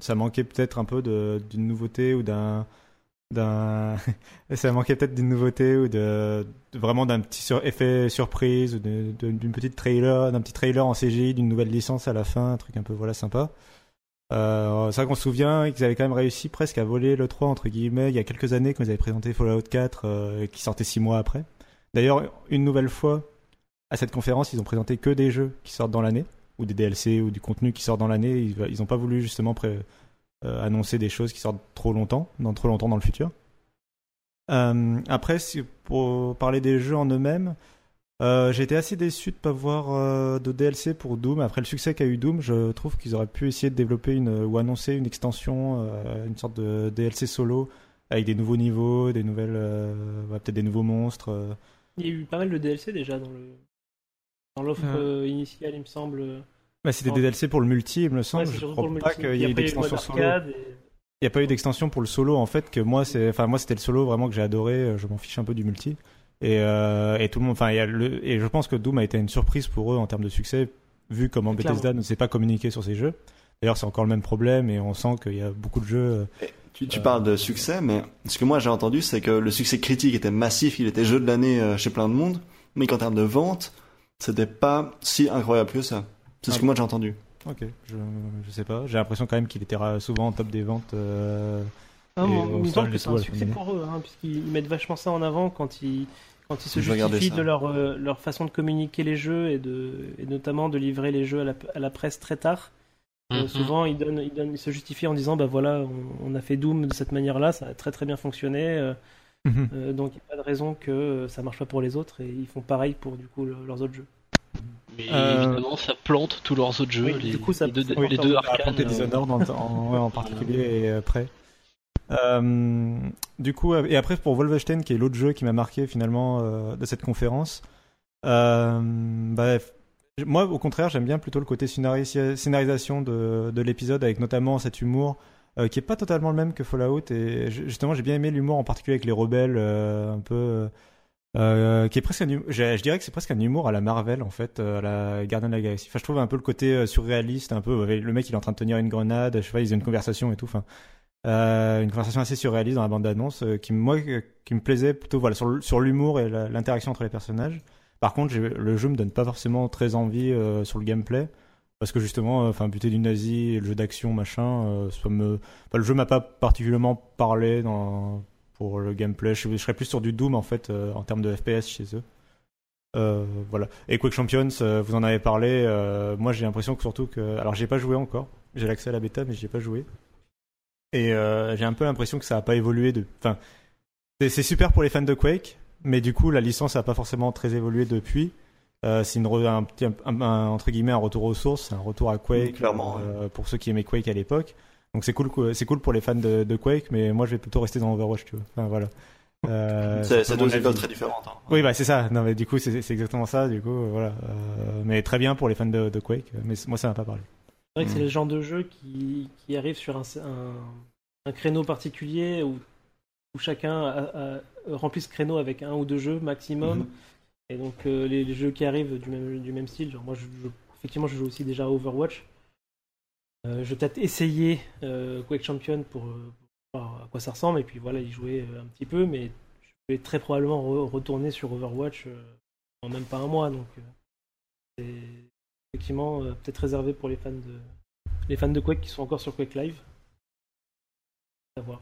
ça manquait peut-être un peu d'une nouveauté ou d'un ça manquait peut-être d'une nouveauté ou de, vraiment d'un petit effet surprise ou d'une petite trailer d'un petit trailer en CGI d'une nouvelle licence à la fin un truc un peu voilà sympa euh, vrai qu'on se souvient qu'ils avaient quand même réussi presque à voler le 3 entre guillemets il y a quelques années quand ils avaient présenté Fallout 4 euh, qui sortait 6 mois après. D'ailleurs, une nouvelle fois à cette conférence, ils ont présenté que des jeux qui sortent dans l'année ou des DLC ou du contenu qui sort dans l'année, ils, ils ont pas voulu justement euh, annoncer des choses qui sortent trop longtemps, dans trop longtemps dans le futur. Euh, après, pour parler des jeux en eux-mêmes, euh, j'ai été assez déçu de pas voir euh, de DLC pour Doom. Après le succès qu'a eu Doom, je trouve qu'ils auraient pu essayer de développer une, ou annoncer une extension, euh, une sorte de DLC solo avec des nouveaux niveaux, des nouvelles, euh, ouais, peut-être des nouveaux monstres. euh.
Il y a eu pas mal de DLC déjà dans le dans l'offre initiale, il me semble.
Bah, c'était des DLC pour le multi, il me
Ouais,
semble.
c'est
je crois pas qu'il y ait d'extension solo. Il n'y a pas eu d'extension pour le solo en fait que moi c'est enfin moi c'était le solo vraiment que j'ai adoré je m'en fiche un peu du multi et, euh, et tout le monde enfin et je pense que Doom a été une surprise pour eux en termes de succès vu comment
Clairement.
Bethesda ne sait pas communiquer sur ses jeux d'ailleurs c'est encore le même problème et on sent qu'il y a beaucoup de jeux euh,
Tu, tu
Euh,
parles de succès, mais ce que moi j'ai entendu, c'est que le succès critique était massif, il était jeu de l'année euh, chez plein de monde, mais qu'en termes de vente, c'était pas si incroyable que ça. C'est ce
Ah
que moi j'ai entendu.
ok je, je sais pas j'ai l'impression quand même qu'il était souvent en top des ventes euh,
Ah, bon, que c'est un succès pour eux, hein, puisqu'ils ils mettent vachement ça en avant quand ils, quand ils se
Je
justifient de leur, euh, leur façon de communiquer les jeux et, de, et notamment de livrer les jeux à la, à la presse très tard. Euh,
Mhm.
souvent, ils, donnent, ils, donnent, ils se justifient en disant bah voilà, on, on a fait Doom de cette manière-là, ça a très très bien fonctionné, euh, euh, donc il n'y a pas de raison que ça marche pas pour les autres et ils font pareil pour du coup le- leurs autres jeux.
Mais
Euh,
évidemment, ça plante tous leurs autres jeux.
Oui,
les,
du coup, ça-
les deux,
ça
les deux arcanes. euh,
Dishonored en, en, en particulier et après. Euh, du coup, et après pour Wolfenstein, qui est l'autre jeu qui m'a marqué finalement euh, de cette conférence, euh, moi au contraire j'aime bien plutôt le côté scénaris- scénarisation de, de l'épisode avec notamment cet humour qui est pas totalement le même que Fallout et ju- justement j'ai bien aimé l'humour en particulier avec les rebelles un peu qui est presque un hum- je, dirais que c'est presque un humour à la Marvel en fait à la Guardian of the Galaxy. Enfin je trouve un peu le côté surréaliste un peu le mec il est en train de tenir une grenade je sais pas ils ont une conversation et tout enfin euh, une conversation assez surréaliste dans la bande d'annonce euh, qui moi euh, qui me plaisait plutôt voilà sur l'humour et l'interaction entre les personnages par contre j'ai- le jeu me donne pas forcément très envie sur le gameplay parce que justement enfin buter du nazi le jeu d'action machin le jeu m'a pas particulièrement parlé pour le gameplay je, serais plus sur du Doom en fait en termes de FPS chez eux voilà. Et Quake Champions, vous en avez parlé. moi, j'ai l'impression que surtout que, alors, j'ai pas joué encore. J'ai l'accès à la bêta, mais j'y ai pas joué. Et euh, j'ai un peu l'impression que ça a pas évolué. De, enfin, c'est super pour les fans de Quake, mais du coup, la licence a pas forcément très évolué depuis. Euh, c'est un petit un- un- entre guillemets un retour aux sources, un retour à Quake.
Clairement,
euh, pour ceux qui aimaient Quake à l'époque. Donc c'est cool, c'est cool pour les fans de, de Quake, mais moi je vais plutôt rester dans Overwatch, tu vois. Enfin voilà. Euh,
C'est deux écoles très différentes. hein.
Oui, bah c'est ça. Non, mais du coup, c'est exactement ça. Du coup, voilà. Mais très bien pour les fans de, de Quake. Mais moi, ça m'a pas parlé.
Vrai que c'est
Mm.
le genre de jeu qui, qui arrive sur un, un, un créneau particulier où, où chacun a- a- remplit ce créneau avec un ou deux jeux maximum.
Mhm.
Et donc euh, les, les jeux qui arrivent du même, du même style, genre moi je, je- effectivement je joue aussi déjà à Overwatch. Euh, je vais peut-être essayer euh, Quake Champion pour, pour voir à quoi ça ressemble et puis voilà y jouer un petit peu, mais je vais très probablement re- retourner sur Overwatch en même pas un mois donc c'est effectivement euh, peut-être réservé pour les fans de les fans de Quake qui sont encore sur Quake Live. À voir.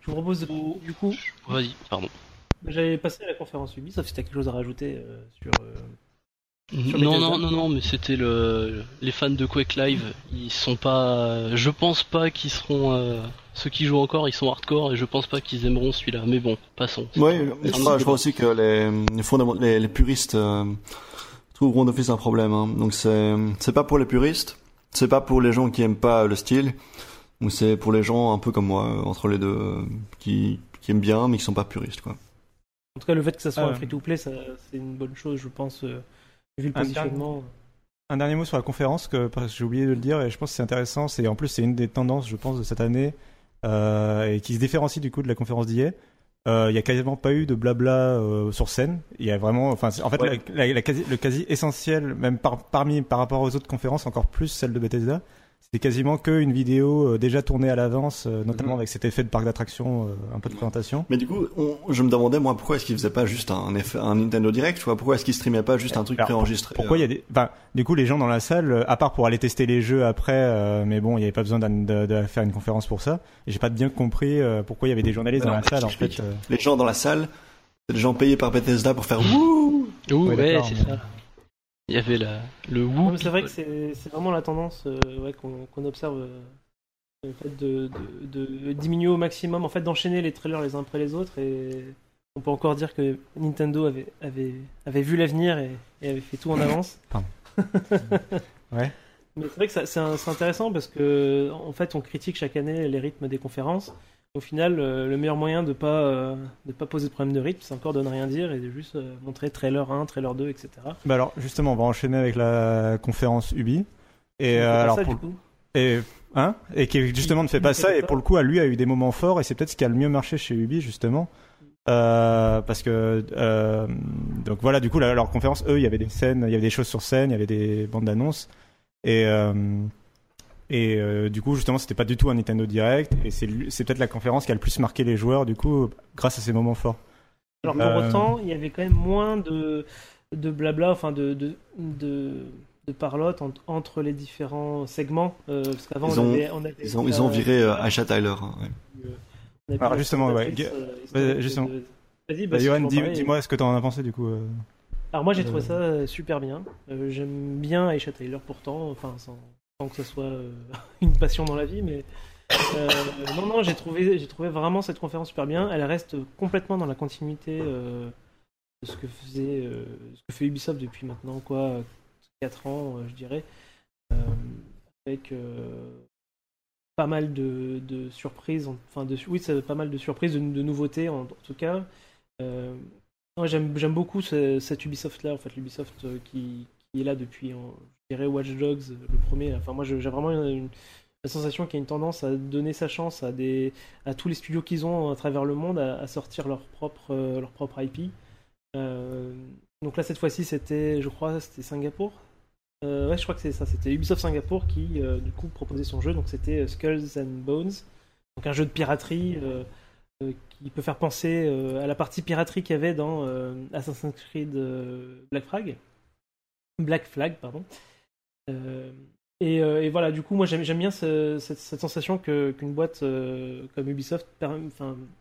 Je vous propose de, du coup
Vas-y, pardon.
J'allais passer à la conférence Ubisoft si t'as quelque chose à rajouter euh, sur. euh, Sur
Non, non, non, non, mais c'était le. Les fans de Quake Live, ils sont pas. Je pense pas qu'ils seront. euh, Ceux qui jouent encore, ils sont hardcore et je pense pas qu'ils aimeront celui-là. Mais bon, passons.
Oui,
C'est
je crois,
petit
je crois aussi que les, les, les, les puristes euh, trouveront d'office un problème. hein. Donc c'est c'est pas pour les puristes, c'est pas pour les gens qui aiment pas le style, ou c'est pour les gens un peu comme moi, euh, entre les deux, euh, qui, qui aiment bien mais qui sont pas puristes quoi.
En tout cas, le fait que ça soit un
ouais.
free-to-play, c'est une bonne chose, je pense, euh, vu le
Un
positionnement.
Un dernier mot sur la conférence, que, parce que j'ai oublié de le dire, et je pense que c'est intéressant. C'est en plus c'est une des tendances, je pense, de cette année, euh, et qui se différencie du coup de la conférence d'hier. Euh, Il y a quasiment pas eu de blabla euh, sur scène. Il y a vraiment, enfin, en fait,
Ouais.
la, la- la quasi, le quasi essentiel, même par, parmi par rapport aux autres conférences, encore plus celle de Bethesda, c'était quasiment que une vidéo euh, déjà tournée à l'avance, euh, notamment
Mhm.
avec cet effet de parc d'attraction, euh, un peu de présentation.
Mais du coup, on- je me demandais moi pourquoi est-ce qu'ils faisaient pas juste un, effet, un Nintendo Direct, tu vois? Pourquoi est-ce qu'ils streamaient pas juste un truc
Alors,
préenregistré
Pourquoi il y a des, enfin, du coup, les gens dans la salle, à part pour aller tester les jeux après, euh, mais bon, il n'y avait pas besoin de, de faire une conférence pour ça. Et j'ai pas bien compris euh, pourquoi il y avait des journalistes dans
Alors,
la salle, en
j'explique.
fait. euh.
Les gens dans la salle, c'est des gens payés par Bethesda pour faire wouh
Ouh,
Ouais,
ouais, c'est ça. Il y avait la... le whoop.
c'est vrai que c'est c'est vraiment la tendance euh, ouais, qu'on qu'on observe. euh, le fait de, de- de diminuer au maximum, en fait, d'enchaîner les trailers les uns après les autres. Et on peut encore dire que Nintendo avait, avait, avait vu l'avenir et, et avait fait tout en avance.
Pardon. Ouais.
Mais c'est vrai que ça- c'est un- c'est intéressant parce que en fait on critique chaque année les rythmes des conférences. Au final, euh, le meilleur moyen de pas euh, de pas poser de problème de rythme, c'est encore de ne rien dire et de juste euh, montrer trailer 1, trailer 2, etc.
Bah alors, justement, on va enchaîner avec la conférence Ubi. Et alors,
ça,
pour-
du coup.
et hein, et qui justement ne fait pas ça. Et pour le coup, à lui a eu des moments forts. Et c'est peut-être ce qui a le mieux marché chez Ubi, justement. Parce que donc voilà, du coup, la- leur conférence, eux, il y avait des scènes, il y avait des choses sur scène, il y avait des bandes d'annonces. Et et euh, du coup, justement, c'était pas du tout un Nintendo Direct. Et c'est peut-être la conférence qui a le plus marqué les joueurs, du coup, grâce à ces moments forts.
Alors pour
Euh,
autant, il y avait quand même moins de de blabla, enfin de de de, de parlotte en- entre les différents segments. euh, parce qu'avant
Ils
on avait, on avait
Ils ont, ils ont viré euh, Aisha Tyler. hein, ouais.
Alors, justement, ouais,
euh,
justement.
de- Vas-y,
Bah,
bah, si en
dis- dis-moi ce que t'en as pensé, du coup. euh.
Alors moi j'ai trouvé ça super bien. Euh, J'aime bien Aisha Tyler pourtant, enfin sans, que ce soit euh, une passion dans la vie, mais euh, non non j'ai trouvé j'ai trouvé vraiment cette conférence super bien. Elle reste complètement dans la continuité euh, de ce que faisait ce que fait Ubisoft depuis maintenant quoi 4 ans je dirais, avec pas mal de, de surprises, enfin de oui c'est pas mal de surprises, de, de nouveautés en, tout cas. J'aime, beaucoup ce- cet Ubisoft là, en fait, l'Ubisoft qui, qui est là depuis, en- dirais, Watch Dogs, euh, le premier. Enfin, moi, j'ai vraiment une, la sensation qu'il y a une tendance à donner sa chance à, tous les studios qu'ils ont à travers le monde à, sortir leur propre, euh, leur propre IP. Euh, donc là, cette fois-ci, c'était, je crois, c'était Singapour. Ouais, je crois que c'est ça. C'était Ubisoft Singapour qui, du coup, proposait son jeu. Donc c'était Skulls and Bones. Donc un jeu de piraterie qui peut faire penser à la partie piraterie qu'il y avait dans Assassin's Creed Black Flag. Black Flag, pardon. Euh, et, euh, et voilà, du coup, moi j'aime bien ce- cette, cette sensation qu'une boîte euh, comme Ubisoft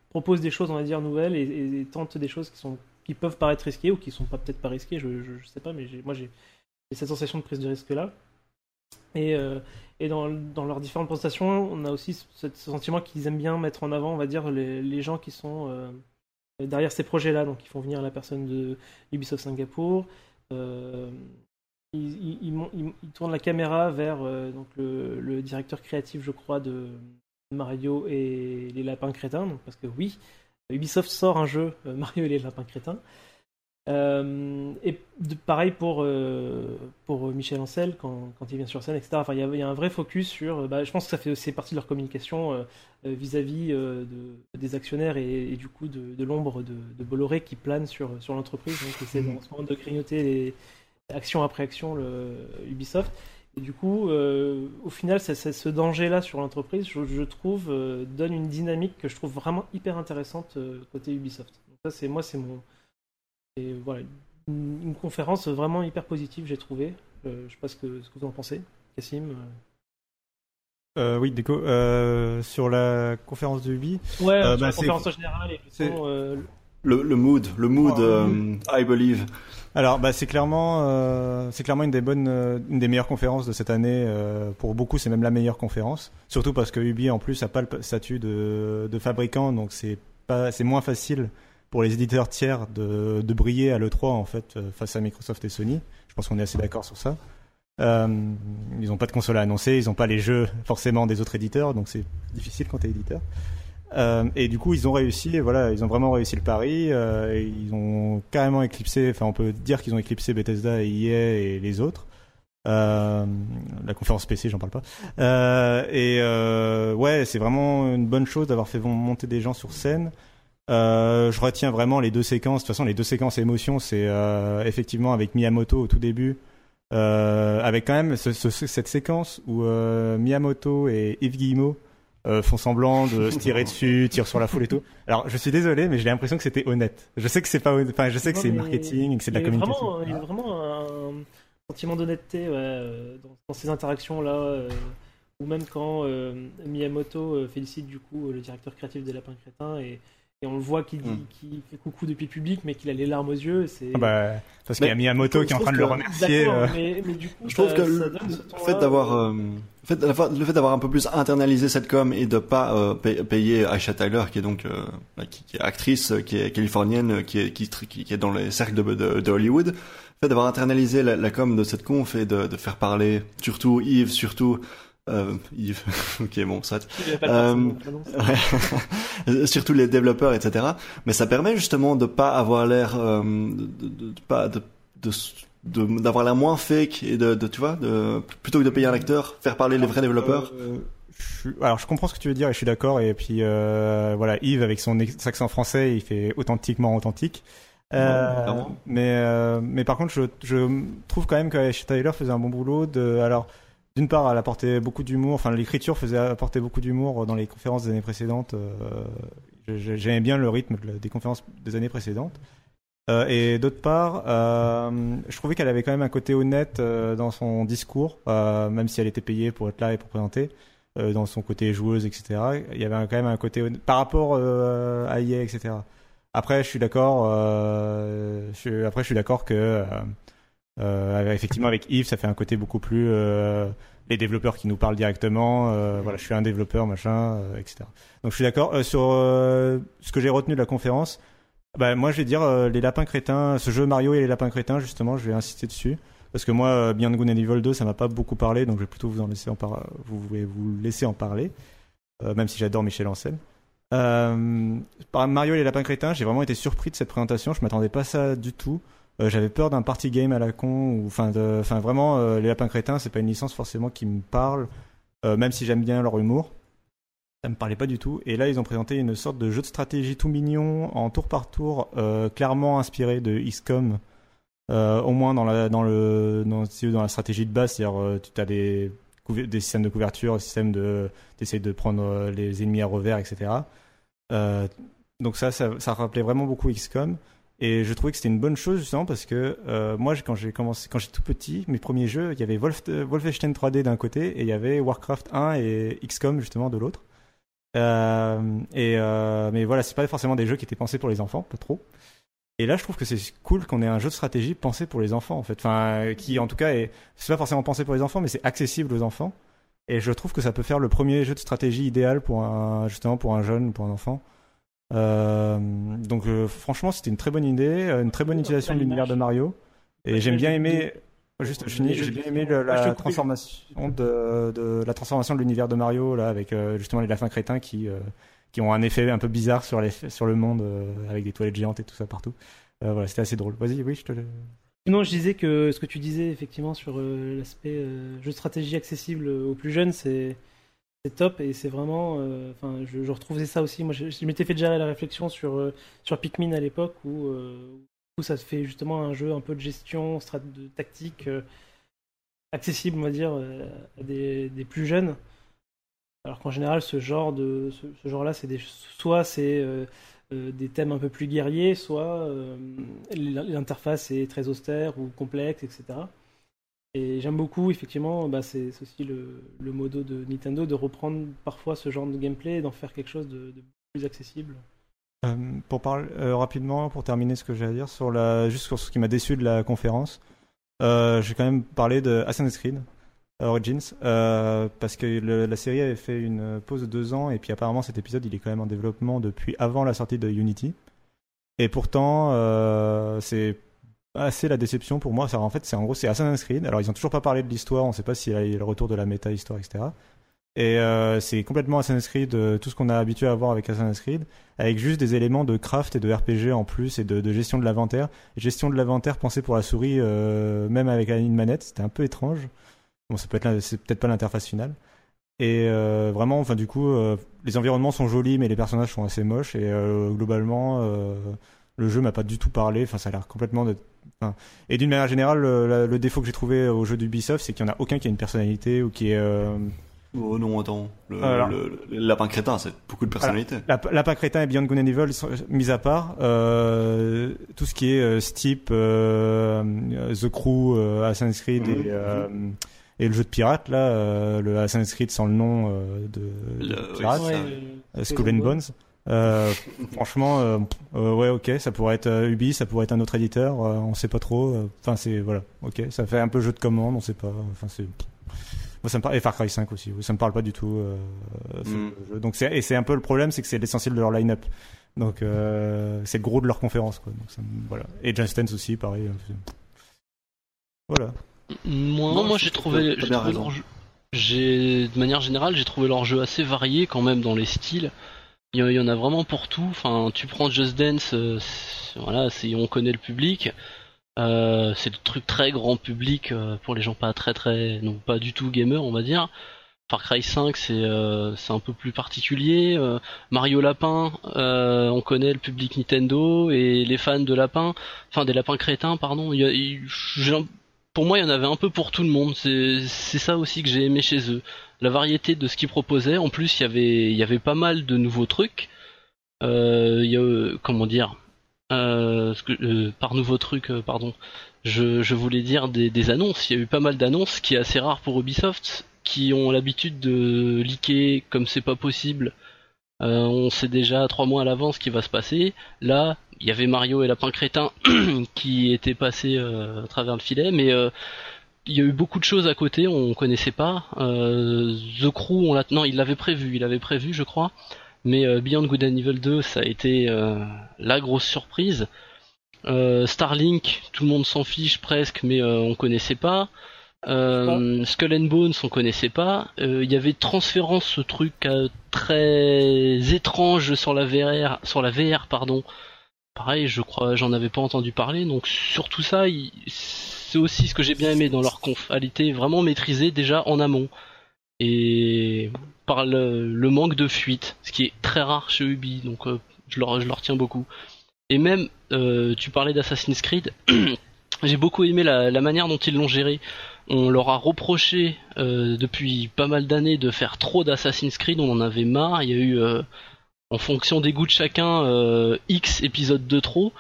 propose des choses, on va dire, nouvelles et, tente des choses qui sont qui peuvent paraître risqués ou qui sont pas peut-être pas risqués, je, je, sais pas, mais moi j'ai cette sensation de prise de risque là. Et, dans, dans, leurs différentes prestations, on a aussi ce, sentiment qu'ils aiment bien mettre en avant, on va dire, les, les gens qui sont derrière ces projets-là. Donc, ils font venir la personne de Ubisoft Singapour. Ils, ils, ils, tournent la caméra vers donc le, directeur créatif, je crois, de Mario et les lapins crétins. Parce que oui, Ubisoft sort un jeu, Mario et les lapins crétins. Euh, et pareil pour, euh, pour Michel Ancel quand, il vient sur scène, etc. Enfin, il y, a, un vrai focus sur. Bah, je pense que ça fait c'est partie de leur communication euh, vis-à-vis de, des actionnaires et, du coup de, l'ombre de, Bolloré qui plane sur, sur l'entreprise. Donc, c'est en ce moment de grignoter les, action après action le Ubisoft. Et du coup, au final, c'est, ce danger-là sur l'entreprise, je, je trouve, donne une dynamique que je trouve vraiment hyper intéressante côté Ubisoft. Donc, ça, c'est moi, c'est mon et voilà, une, conférence vraiment hyper positive, j'ai trouvé. Euh, je sais pas ce que, ce que, vous en pensez, Cassim.
Euh. euh, oui, Déco, euh, sur la conférence de Ubi.
Ouais, sur bah, la conférence en général. Et
le, le, mood, le mood, oh, I believe.
Alors, bah, c'est clairement, c'est clairement une des bonnes, une des meilleures conférences de cette année. pour beaucoup, c'est même la meilleure conférence. Surtout parce que Ubi, en plus, a pas le statut de, de fabricant, donc c'est pas, c'est moins facile pour les éditeurs tiers de, de briller à l'E3 en fait euh, face à Microsoft et Sony. Je pense qu'on est assez d'accord sur ça. Euh, ils n'ont pas de console à annoncer, ils n'ont pas les jeux forcément des autres éditeurs, donc c'est difficile quand tu es éditeur. Euh, et du coup, ils ont réussi, voilà, ils ont vraiment réussi le pari. Euh, ils ont carrément éclipsé, enfin, on peut dire qu'ils ont éclipsé Bethesda et EA et les autres. Euh, la conférence PC, j'en parle pas. Et ouais, c'est vraiment une bonne chose d'avoir fait monter des gens sur scène. Je retiens vraiment les deux séquences. De toute façon, les deux séquences émotions, c'est effectivement avec Miyamoto au tout début, avec quand même ce, ce, cette séquence où Miyamoto et Yves Guillemot euh, font semblant de se tirer dessus, tirent sur la foule et tout. Alors, je suis désolé, mais j'ai l'impression que c'était honnête. Je sais que c'est pas, enfin, je sais que c'est marketing, que c'est de la communication.
Vraiment, il y a vraiment un sentiment d'honnêteté ouais, dans, dans, ces interactions là ou même quand Miyamoto félicite du coup le directeur créatif des Lapins Crétins et et on le voit qu'il hmm. fait coucou depuis le public, mais qu'il a les larmes aux yeux. C'est...
Ah bah, parce qu'il y a Miyamoto qui est en train de le remercier.
Euh. Mais, mais, du coup,
je trouve que le, fait d'avoir, euh, le fait d'avoir un peu plus internalisé cette com et de pas euh, payer Aisha Tyler, qui est donc euh, bah, qui, qui, est actrice, qui est californienne, qui est qui, qui est dans les cercles de, de, de Hollywood, le fait d'avoir internalisé la, la, com de cette conf et de, de faire parler surtout Yves, surtout euh, Yves, ok bon ça. Euh, surtout les développeurs etc. Mais ça permet justement de pas avoir l'air euh, de, de, de, pas de d'avoir l'air moins fake et de, de tu vois de plutôt que de payer un acteur faire parler les vrais développeurs. Euh,
je, alors je comprends ce que tu veux dire et je suis d'accord et puis euh, voilà Yves avec son accent français il fait authentiquement authentique. Euh, mais euh, mais par contre je, je trouve quand même que Tyler faisait un bon boulot de alors d'une part, elle apportait beaucoup d'humour. Enfin, l'écriture faisait apporter beaucoup d'humour dans les conférences des années précédentes. Euh, j'aimais bien le rythme des conférences des années précédentes. Euh, et d'autre part, euh, je trouvais qu'elle avait quand même un côté honnête dans son discours, même si elle était payée pour être là et pour présenter, dans son côté joueuse, etc. Il y avait quand même un côté honnête, par rapport à EA, etc. Après, je suis d'accord. après, je suis d'accord que euh, effectivement, avec Yves, ça fait un côté beaucoup plus euh, les développeurs qui nous parlent directement. Euh, voilà, je suis un développeur, machin, etc. Donc, je suis d'accord sur ce que j'ai retenu de la conférence. Bah, moi, je vais dire les lapins crétins. Ce jeu Mario et les lapins crétins, justement, je vais insister dessus. Parce que moi, Beyond Good and Evil 2, ça m'a pas beaucoup parlé, donc je vais plutôt vous en laisser en vous vous laisser en parler, même si j'adore Michel Ancel. Mario et les lapins crétins, j'ai vraiment été surpris de cette présentation. Je m'attendais pas à ça du tout. Euh, j'avais peur d'un party game à la con ou enfin vraiment euh, les lapins crétins c'est pas une licence forcément qui me parle euh, même si j'aime bien leur humour ça me parlait pas du tout et là ils ont présenté une sorte de jeu de stratégie tout mignon en tour par tour clairement inspiré de XCOM au moins dans la dans le dans, la stratégie de base c'est-à-dire tu as des des systèmes de couverture, des systèmes de d'essayer de prendre les ennemis à revers, etc. donc ça, ça rappelait vraiment beaucoup XCOM. Et je trouvais que c'était une bonne chose justement parce que euh, moi, quand j'ai commencé, quand j'étais tout petit, mes premiers jeux, il y avait Wolf, euh, Wolfenstein 3D d'un côté et il y avait Warcraft 1 et XCOM justement de l'autre. Euh, et euh, mais voilà, c'est pas forcément des jeux qui étaient pensés pour les enfants, pas trop. Et là, je trouve que c'est cool qu'on ait un jeu de stratégie pensé pour les enfants, en fait. Enfin, qui, en tout cas, est, c'est pas forcément pensé pour les enfants, mais c'est accessible aux enfants. Et je trouve que ça peut faire le premier jeu de stratégie idéal pour un, justement, pour un jeune, pour un enfant. Euh, donc, euh, franchement, c'était une très bonne idée, une très bonne utilisation de l'univers de Mario. Et j'aime bien aimer, juste, je finis, j'ai bien aimé le- la transformation de, de, la transformation de l'univers de Mario, là, avec, euh, justement, les lapins crétins qui, euh, qui ont un effet un peu bizarre sur, les, sur le monde, euh, avec des toilettes géantes et tout ça partout. Euh, voilà, c'était assez drôle. Vas-y, oui, je te le...
Sinon, je disais que ce que tu disais effectivement sur euh, l'aspect euh, jeu de stratégie accessible aux plus jeunes, c'est c'est top et c'est vraiment. euh, Enfin, je, retrouvais ça aussi. Moi, je, m'étais fait déjà la réflexion sur euh, sur Pikmin à l'époque où euh, où ça te fait justement un jeu un peu de gestion, strat de tactique accessible, on va dire, à des, des plus jeunes. Alors qu'en général, ce genre de ce, ce genre-là, c'est des soit c'est des thèmes un peu plus guerriers, soit l'interface est très austère ou complexe, etc. J'aime beaucoup, effectivement, bah, c'est aussi le, le modo de Nintendo de reprendre parfois ce genre de gameplay et d'en faire quelque chose de, plus accessible.
Euh, pour parler euh, rapidement, pour terminer ce que j'ai à dire sur la, juste sur ce qui m'a déçu de la conférence, euh, j'ai quand même parlé de Assassin's Creed Origins euh, parce que la série avait fait une pause de deux ans et puis apparemment cet épisode il est quand même en développement depuis avant la sortie de Unity et pourtant c'est assez la déception pour moi. Ça, en fait, c'est en gros c'est Assassin's Creed. Alors ils ont toujours pas parlé de l'histoire, on sait pas s'il y a le retour de la méta histoire, etc. Et euh, c'est complètement Assassin's Creed, euh, tout ce qu'on a habitué à voir avec Assassin's Creed, avec juste des éléments de craft et de RPG en plus et de, gestion de l'inventaire. Gestion de l'inventaire pensée pour la souris, euh, même avec une manette, c'était un peu étrange. Bon, ça peut être, c'est peut-être pas l'interface finale. Et vraiment, enfin du coup, les environnements sont jolis, mais les personnages sont assez moches. Et globalement, le jeu m'a pas du tout parlé. Enfin, ça a l'air complètement de. enfin, et d'une manière générale, le, la- le défaut que j'ai trouvé au jeu d'Ubisoft, c'est qu'il y en a aucun qui a une personnalité ou qui est euh,
Oh non, attends. Le,
Alors.
le- le lapin crétin, c'est beaucoup de personnalité.
La, Lapin Crétin et Beyond Good and Evil sont- mis à part, euh, tout ce qui est euh, Steep, euh, The Crew, euh, Assassin's Creed
Mhm.
et, euh, et le jeu de pirate là, euh, le Assassin's Creed sans le nom euh, de, de
Le- oui,
pirate,
ça.
euh, Skull and Bones. Euh, franchement, euh, euh, ouais, ok, ça pourrait être euh, Ubi, ça pourrait être un autre éditeur, euh, on sait pas trop. euh, Enfin, c'est voilà, ok, ça fait un peu jeu de commande, on sait pas. Enfin, c'est moi ça me parle et Far Cry 5 aussi, ça me parle pas du tout. euh,
Mm.
Donc c'est et c'est un peu le problème, c'est que c'est l'essentiel de leur line-up. Donc euh, c'est le gros de leur conférence, quoi. Donc ça voilà. Et Just Dance aussi, pareil. c'est- Voilà.
Moi,
Non,
moi
je
j'ai trouvé, j'ai trouvé
raison.
leur jeu- j'ai de manière générale, j'ai trouvé leur jeu assez varié quand même dans les styles. Il y, en- a vraiment pour tout. Enfin, tu prends Just Dance, euh, voilà, on connaît le public. Euh, c'est le truc très grand public euh, pour les gens pas très très, non pas du tout gamer, on va dire. Far Cry 5, c'est euh, c'est un peu plus particulier. Mario Lapin, on connaît le public Nintendo et les fans de lapins, enfin des lapins crétins, pardon. Y a- pour moi, il y en avait un peu pour tout le monde. C'est ça aussi que j'ai aimé chez eux. La variété de ce qu'ils proposaient. En plus, il y avait, pas mal de nouveaux trucs. Euh, y a, euh, comment dire, euh, euh, par nouveaux trucs, pardon. Je, voulais dire des, annonces. Il y a eu pas mal d'annonces, ce qui est assez rare pour Ubisoft, qui ont l'habitude de leaker comme c'est pas possible. On sait déjà trois mois à l'avance ce qui va se passer. Là, il y avait Mario et Lapin Crétin qui étaient passés à travers le filet, mais euh, il y a eu beaucoup de choses à côté, on connaissait pas. Euh, The Crew, on l'a, non, il l'avait prévu, il avait prévu, je crois. Mais euh, Beyond Good and Evil 2, ça a été euh, la grosse surprise. Starlink, tout le monde s'en fiche presque, mais on connaissait pas. Euh, Skull and Bones, on connaissait pas. Il y avait Transférence, ce truc très étrange sur la VR, sur la VR, pardon. Pareil, je crois, j'en avais pas entendu parler. Donc sur tout ça, il- c'est aussi ce que j'ai bien aimé dans leur conf. Était vraiment maîtrisée déjà en amont et par le, manque de fuite, ce qui est très rare chez Ubi. Donc euh, je leur, tiens beaucoup. Et même, euh, tu parlais d'Assassin's Creed. J'ai beaucoup aimé la, manière dont ils l'ont géré. On leur a reproché euh, depuis pas mal d'années de faire trop d'Assassin's Creed, on en avait marre. Il y a eu, en fonction des goûts de chacun, X épisodes de trop.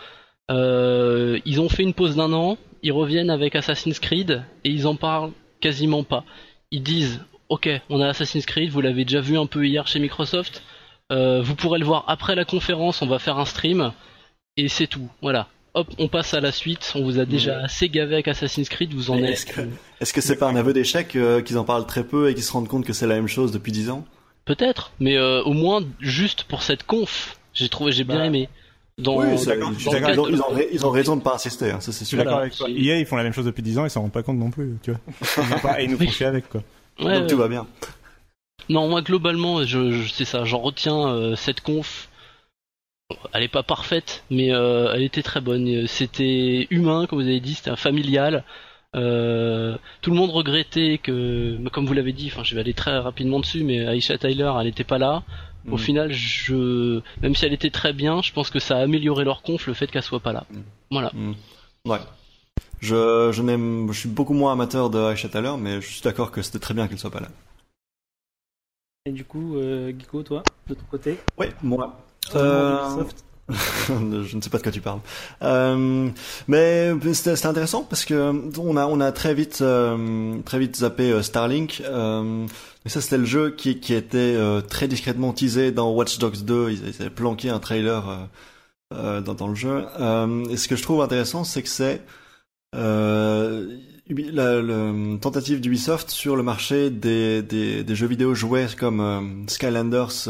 Ils ont fait une pause d'un an, ils reviennent avec Assassin's Creed et ils en parlent quasiment pas. Ils disent Ok, on a Assassin's Creed, vous l'avez déjà vu un peu hier chez Microsoft. Euh, vous pourrez le voir après la conférence, on va faire un stream et c'est tout. Voilà. hop, on passe à la suite. On vous a déjà assez gavé avec Assassin's Creed, vous en
Est-ce
êtes.
que est-ce que c'est pas un aveu d'échec euh, qu'ils en parlent très peu et qu'ils se rendent compte que c'est la même chose depuis 10 ans?
Peut-être, mais euh, au moins juste pour cette conf, j'ai trouvé, j'ai bien
Bah,
aimé. Dans,
Oui, c'est-
d'accord,
je suis
dans
ils, ont, ils ont raison de pas insister, hein, ça c'est sûr.
Voilà,
d'accord avec toi. EA, ils font la même chose depuis 10 ans, ils s'en rendent pas compte non plus, tu vois. Ils ont pas- Et ils nous font chier avec, quoi.
Ouais,
Donc tout va bien.
Non, moi globalement, je, je c'est ça, j'en retiens euh, cette conf. Elle est pas parfaite, mais euh, elle était très bonne. Euh, C'était humain, comme vous avez dit, c'était un familial. Euh, tout le monde regrettait que, comme vous l'avez dit, enfin, je vais aller très rapidement dessus, mais Aisha Tyler, elle n'était pas là. Au
Mm.
final, je, même si elle était très bien, je pense que ça a amélioré leur conf le fait qu'elle soit pas là.
Mm.
Voilà.
Ouais. Je, je n'aime, je suis beaucoup moins amateur de Aisha Tyler, mais je suis d'accord que c'était très bien qu'elle soit pas là.
Et du coup, euh, Geeko, toi, de ton côté?
Oui, moi. Euh. je ne sais pas de quoi tu parles. Euh, mais c'était intéressant parce que on a on a très vite euh, très vite zappé euh, Starlink. Euh, et ça c'était le jeu qui qui était euh, très discrètement teasé dans Watch Dogs 2. Ils, avaient planqué un trailer euh, euh, dans, dans le jeu. Euh, et ce que je trouve intéressant, c'est que c'est euh, la, le- tentative d'Ubisoft sur le marché des, des, des jeux vidéo jouets comme euh, Skylanders,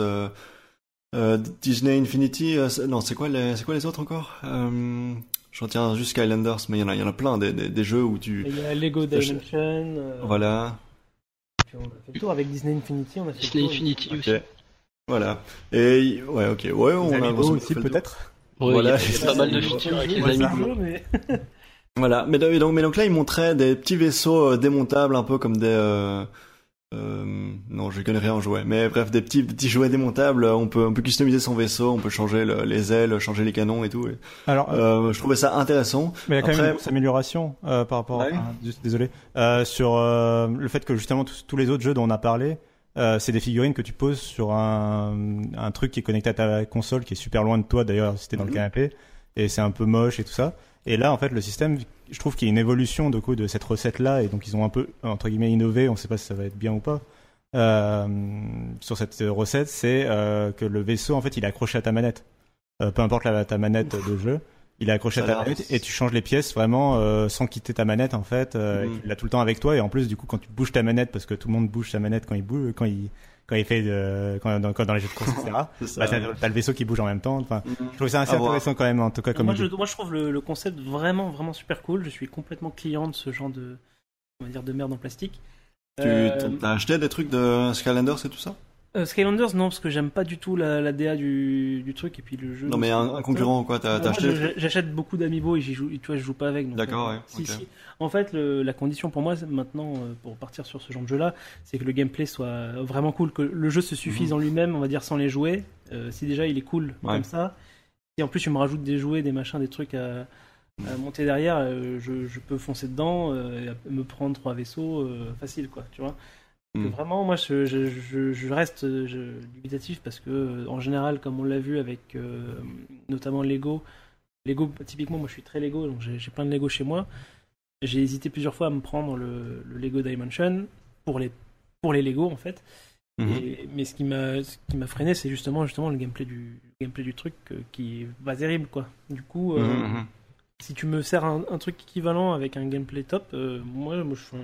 euh, euh, Disney Infinity. euh, c'est- non, c'est quoi les c'est quoi les autres encore? Euh, Je retiens juste Skylanders, mais il y en a y en a plein des, des, des jeux où tu
Et Il y a Lego Dimension. euh,
voilà
puis on a fait le tour avec Disney Infinity. On a fait
Disney
le tour.
Infinity aussi.
voilà et ouais ok ouais on
Les
a
Amiibo
modo
aussi, peut-être.
Ouais,
Voilà.
il y a pas mal de features avec les
mais-
Voilà, mais, do- mais donc, mais donc là, ils montraient des petits vaisseaux euh, démontables, un peu comme des... Euh, non, je connais rien en jouet, mais bref, des petits, petits jouets démontables, euh, on peut, on peut customiser son vaisseau, on peut changer le- les ailes, changer les canons et tout. et,
Alors,
euh, je trouvais ça intéressant.
Mais il y a quand
Après-
même une amélioration euh, par rapport.
Ouais.
à, désolé. Euh, sur euh, le fait que justement tous, tous les autres jeux dont on a parlé, euh, c'est des figurines que tu poses sur un, un truc qui est connecté à ta console, qui est super loin de toi d'ailleurs si t'es dans le
Mhm.
canapé, et c'est un peu moche et tout ça. Et là, en fait, le système, je trouve qu'il y a une évolution de coup de cette recette-là, et donc ils ont un peu entre guillemets innové. On ne sait pas si ça va être bien ou pas. Euh, sur cette recette, c'est euh, que le vaisseau, en fait, il est accroché à ta manette. Euh, peu importe la, ta manette de jeu, il est accroché
Ça
à ta manette et tu changes les pièces vraiment sans quitter ta manette en fait.
Mhm.
et Tu l'as tout le temps avec toi et en plus du coup quand tu bouges ta manette parce que tout le monde bouge sa manette quand il bouge, quand il quand il fait de, quand, dans, quand dans les jeux de course etc.
C'est
bah, t'as, t'as le vaisseau qui bouge en même temps. Enfin,
Mhm.
je trouve ça assez
À voir.
intéressant quand même en tout cas comme
moi, je, moi, je trouve le, le concept vraiment, vraiment super cool. Je suis complètement client de ce genre de, on va dire, de merde en plastique.
Tu
Euh,
t'as acheté des trucs de Skylanders et tout ça?
Euh, Skylanders, non, parce que j'aime pas du tout la, la DA du, du truc et puis le jeu.
Non, mais un, un concurrent quoi, t'as acheté
J'achète beaucoup d'amiibo et joue, tu vois, je joue pas avec.
D'accord,
euh,
ouais,
si, si. En fait, le- la condition pour moi maintenant, euh, pour partir sur ce genre de jeu-là, c'est que le gameplay soit vraiment cool, que le jeu se suffise
Mhm.
en lui-même, on va dire, sans les jouer. Euh, si déjà il est cool
Ouais.
comme ça, et en plus tu me rajoutes des jouets, des machins, des trucs à, à monter derrière, je, je peux foncer dedans, et me prendre trois vaisseaux facile, quoi, tu vois.
Mhm.
Vraiment, moi, je, je, je, je reste dubitatif parce que, euh, en général, comme on l'a vu avec euh, notamment Lego, Lego, typiquement, moi, je suis très Lego, donc j'ai plein de Lego chez moi. J'ai hésité plusieurs fois à me prendre le, le Lego Dimension pour les, pour les Lego, en fait.
Mhm.
Et- mais ce qui m'a ce qui m'a freiné, c'est justement, justement le gameplay du, le gameplay du truc euh, qui est pas terrible, quoi. Du coup, euh,
Mhm, mhm.
si tu me sers un, un truc équivalent avec un gameplay top, moi, moi, je,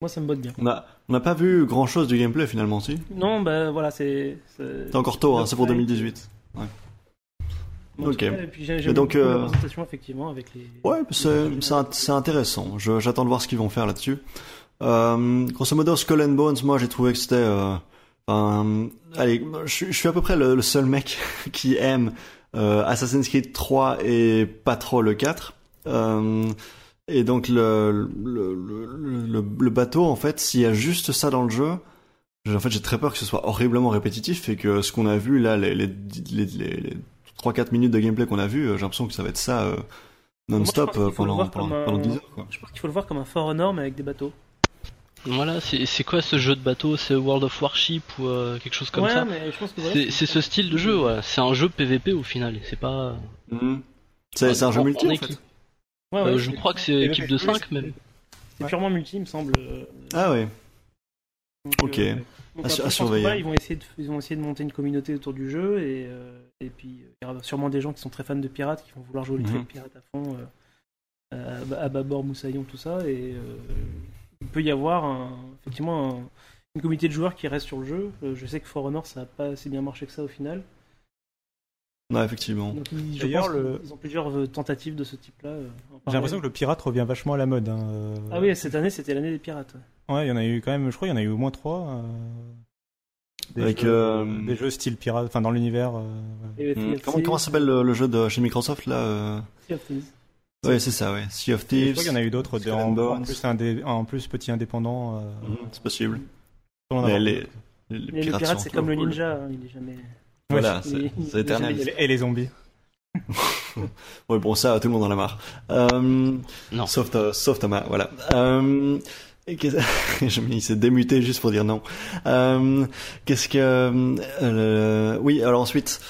moi, ça me botte bien.
On n'a pas vu grand chose du gameplay finalement si?
Non, bah voilà, c'est.
C'est encore tôt, hein, c'est pour 2018.
Bon, en tout
Ok.
cas, et puis j'ai-
donc, euh,
la présentation, effectivement, avec les.
Ouais, c'est c'est int- c'est intéressant. J'attends de voir ce qu'ils vont faire là-dessus. Euh, grosso modo, Skull and Bones, moi j'ai trouvé que c'était. Euh, enfin, allez, je, suis- je suis à peu près le, le seul mec qui aime euh, Assassin's Creed 3 et pas trop le 4. Euh, et donc le, le, le, bateau, en fait, s'il y a juste ça dans le jeu, j'ai- en fait j'ai très peur que ce soit horriblement répétitif et que ce qu'on a vu là, les, les, les, les, les 3-4 minutes de gameplay qu'on a vu, euh, j'ai l'impression que ça va être ça euh, non-stop euh, pendant, pendant,
un-
pendant 10 heures. Quoi.
Je pense qu'il faut le voir comme un Fort Honor, mais avec des bateaux.
Voilà, c'est quoi ce jeu de bateau? C'est World of Warship ou euh, quelque chose comme
ouais,
ça?
voilà,
C'est ce style de jeu, ouais. C'est un jeu PVP au final, c'est pas.
Mhm. C'est c'est un jeu multi
en
en
équipe.
fait.
Ouais, ouais,
Euh, je crois que c'est équipe de
fait-
5 même.
C'est purement multi, il me semble.
Ah ouais.
Donc,
Ok.
euh, donc
À surveiller.
ils vont essayer de, ils vont essayer de monter une communauté autour du jeu et, euh, et puis il y aura sûrement des gens qui sont très fans de pirates qui vont vouloir jouer au
Mhm.
truc pirate à fond, euh, à, à bâbord, moussaillon, tout ça et euh, il peut y avoir un- effectivement un- une communauté de joueurs qui reste sur le jeu. Je sais que For Honor ça a pas assez bien marché que ça au final.
Non, effectivement.
Donc ils, je
D'ailleurs,
pense
le-
ont plusieurs euh, tentatives de ce type-là. euh,
J'ai l'impression que le pirate revient vachement à la mode. hein, euh.
Ah oui, cette année c'était l'année des pirates. ouais.
Ouais, il y en a eu quand même, je crois, il y en a eu au moins trois. euh, Des,
Avec,
jeux,
euh,
des jeux style pirate, enfin dans l'univers. euh, ouais.
Hmm.
Sea of
Comment,
Thieves,
comment s'appelle le, le jeu de chez Microsoft là euh
Sea of Thieves.
Ouais, c'est ça, ouais. Sea of
Et Je
Thieves.
crois qu'il y en a eu d'autres, en, en plus, indé- en plus petit indépendant. euh,
Mhm, c'est possible. Mais les, les,
Mais le pirate, c'est comme le
cool.
ninja, hein, il est jamais.
Voilà,
il-
c'est éternel.
Et les- et les zombies.
Ouais, bon, ça, tout le monde en a marre. Euh,
Non.
Sauf, sauf Thomas, voilà. Euh, et qu'est-ce- je me- il s'est démuté juste pour dire non. Euh, Qu'est-ce que... euh, oui, alors ensuite...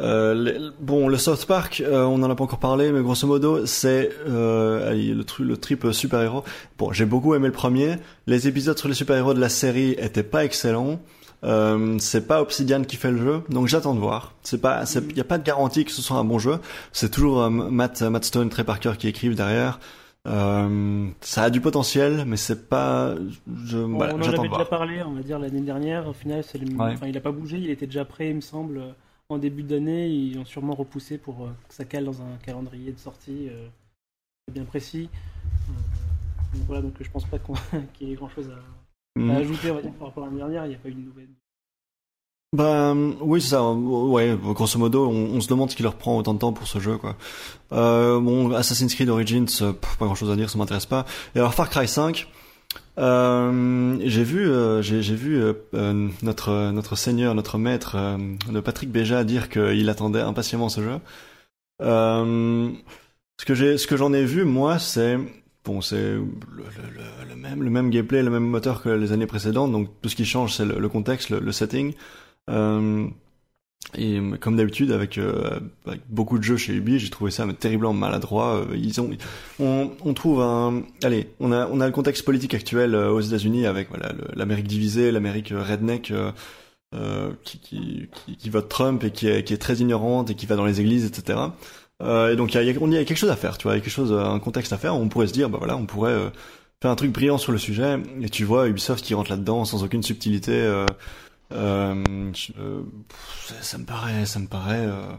Euh, bon, le South Park, euh, on en a pas encore parlé, mais grosso modo, c'est euh, le, truc, le trip super-héros. Bon, j'ai beaucoup aimé le premier. Les épisodes sur les super-héros de la série étaient pas excellents. Euh, c'est pas Obsidian qui fait le jeu, donc j'attends de voir. C'est pas, il y a pas de garantie que ce soit un bon jeu. C'est toujours euh, Matt, Matt Stone, Trey Parker qui écrivent derrière. Euh, ça a du potentiel, mais c'est pas. Je,
On,
voilà,
on en avait
de
déjà
voir.
parlé, on va dire, l'année dernière. Au final, c'est le...
Ouais.
enfin, il n'a pas bougé, il était déjà prêt, il me semble, en début d'année. Ils ont sûrement repoussé pour que ça cale dans un calendrier de sortie euh, bien précis. Euh, donc voilà, donc je pense pas qu'il y ait grand chose à, à
Mhm.
ajouter on va dire, par rapport à l'année dernière. Il n'y a pas eu de nouvelle.
Bah oui, c'est ça. Ouais, grosso modo, on, on se demande ce qui leur prend autant de temps pour ce jeu, quoi. Euh, bon, Assassin's Creed Origins, euh, pff, pas grand-chose à dire, ça m'intéresse pas. Et alors Far Cry 5, euh, j'ai vu, euh, j'ai vu euh, notre notre seigneur, notre maître, de Patrick Béja dire qu'il attendait impatiemment ce jeu. Euh, ce que j'ai, ce que j'en ai vu, moi, c'est c'est le, même, le même gameplay, le même moteur que les années précédentes. Donc tout ce qui change, c'est le, contexte, le, setting. Euh, et comme d'habitude, avec, euh, avec beaucoup de jeux chez Ubi, j'ai trouvé ça terriblement maladroit. Euh, Ils ont, on, trouve un, allez, on a, on a le contexte politique actuel aux États-Unis avec voilà l'Amérique divisée, l'Amérique redneck. qui, qui, qui, qui vote Trump et qui est, qui est très ignorante et qui va dans les églises, etc. Euh, et donc il y a, quelque chose à faire, tu vois, quelque chose, un contexte à faire. On pourrait se dire, bah voilà, on pourrait euh, faire un truc brillant sur le sujet. Et tu vois Ubisoft qui rentre là-dedans sans aucune subtilité. Euh, euh, euh, ça, me paraît, ça me paraît. Euh,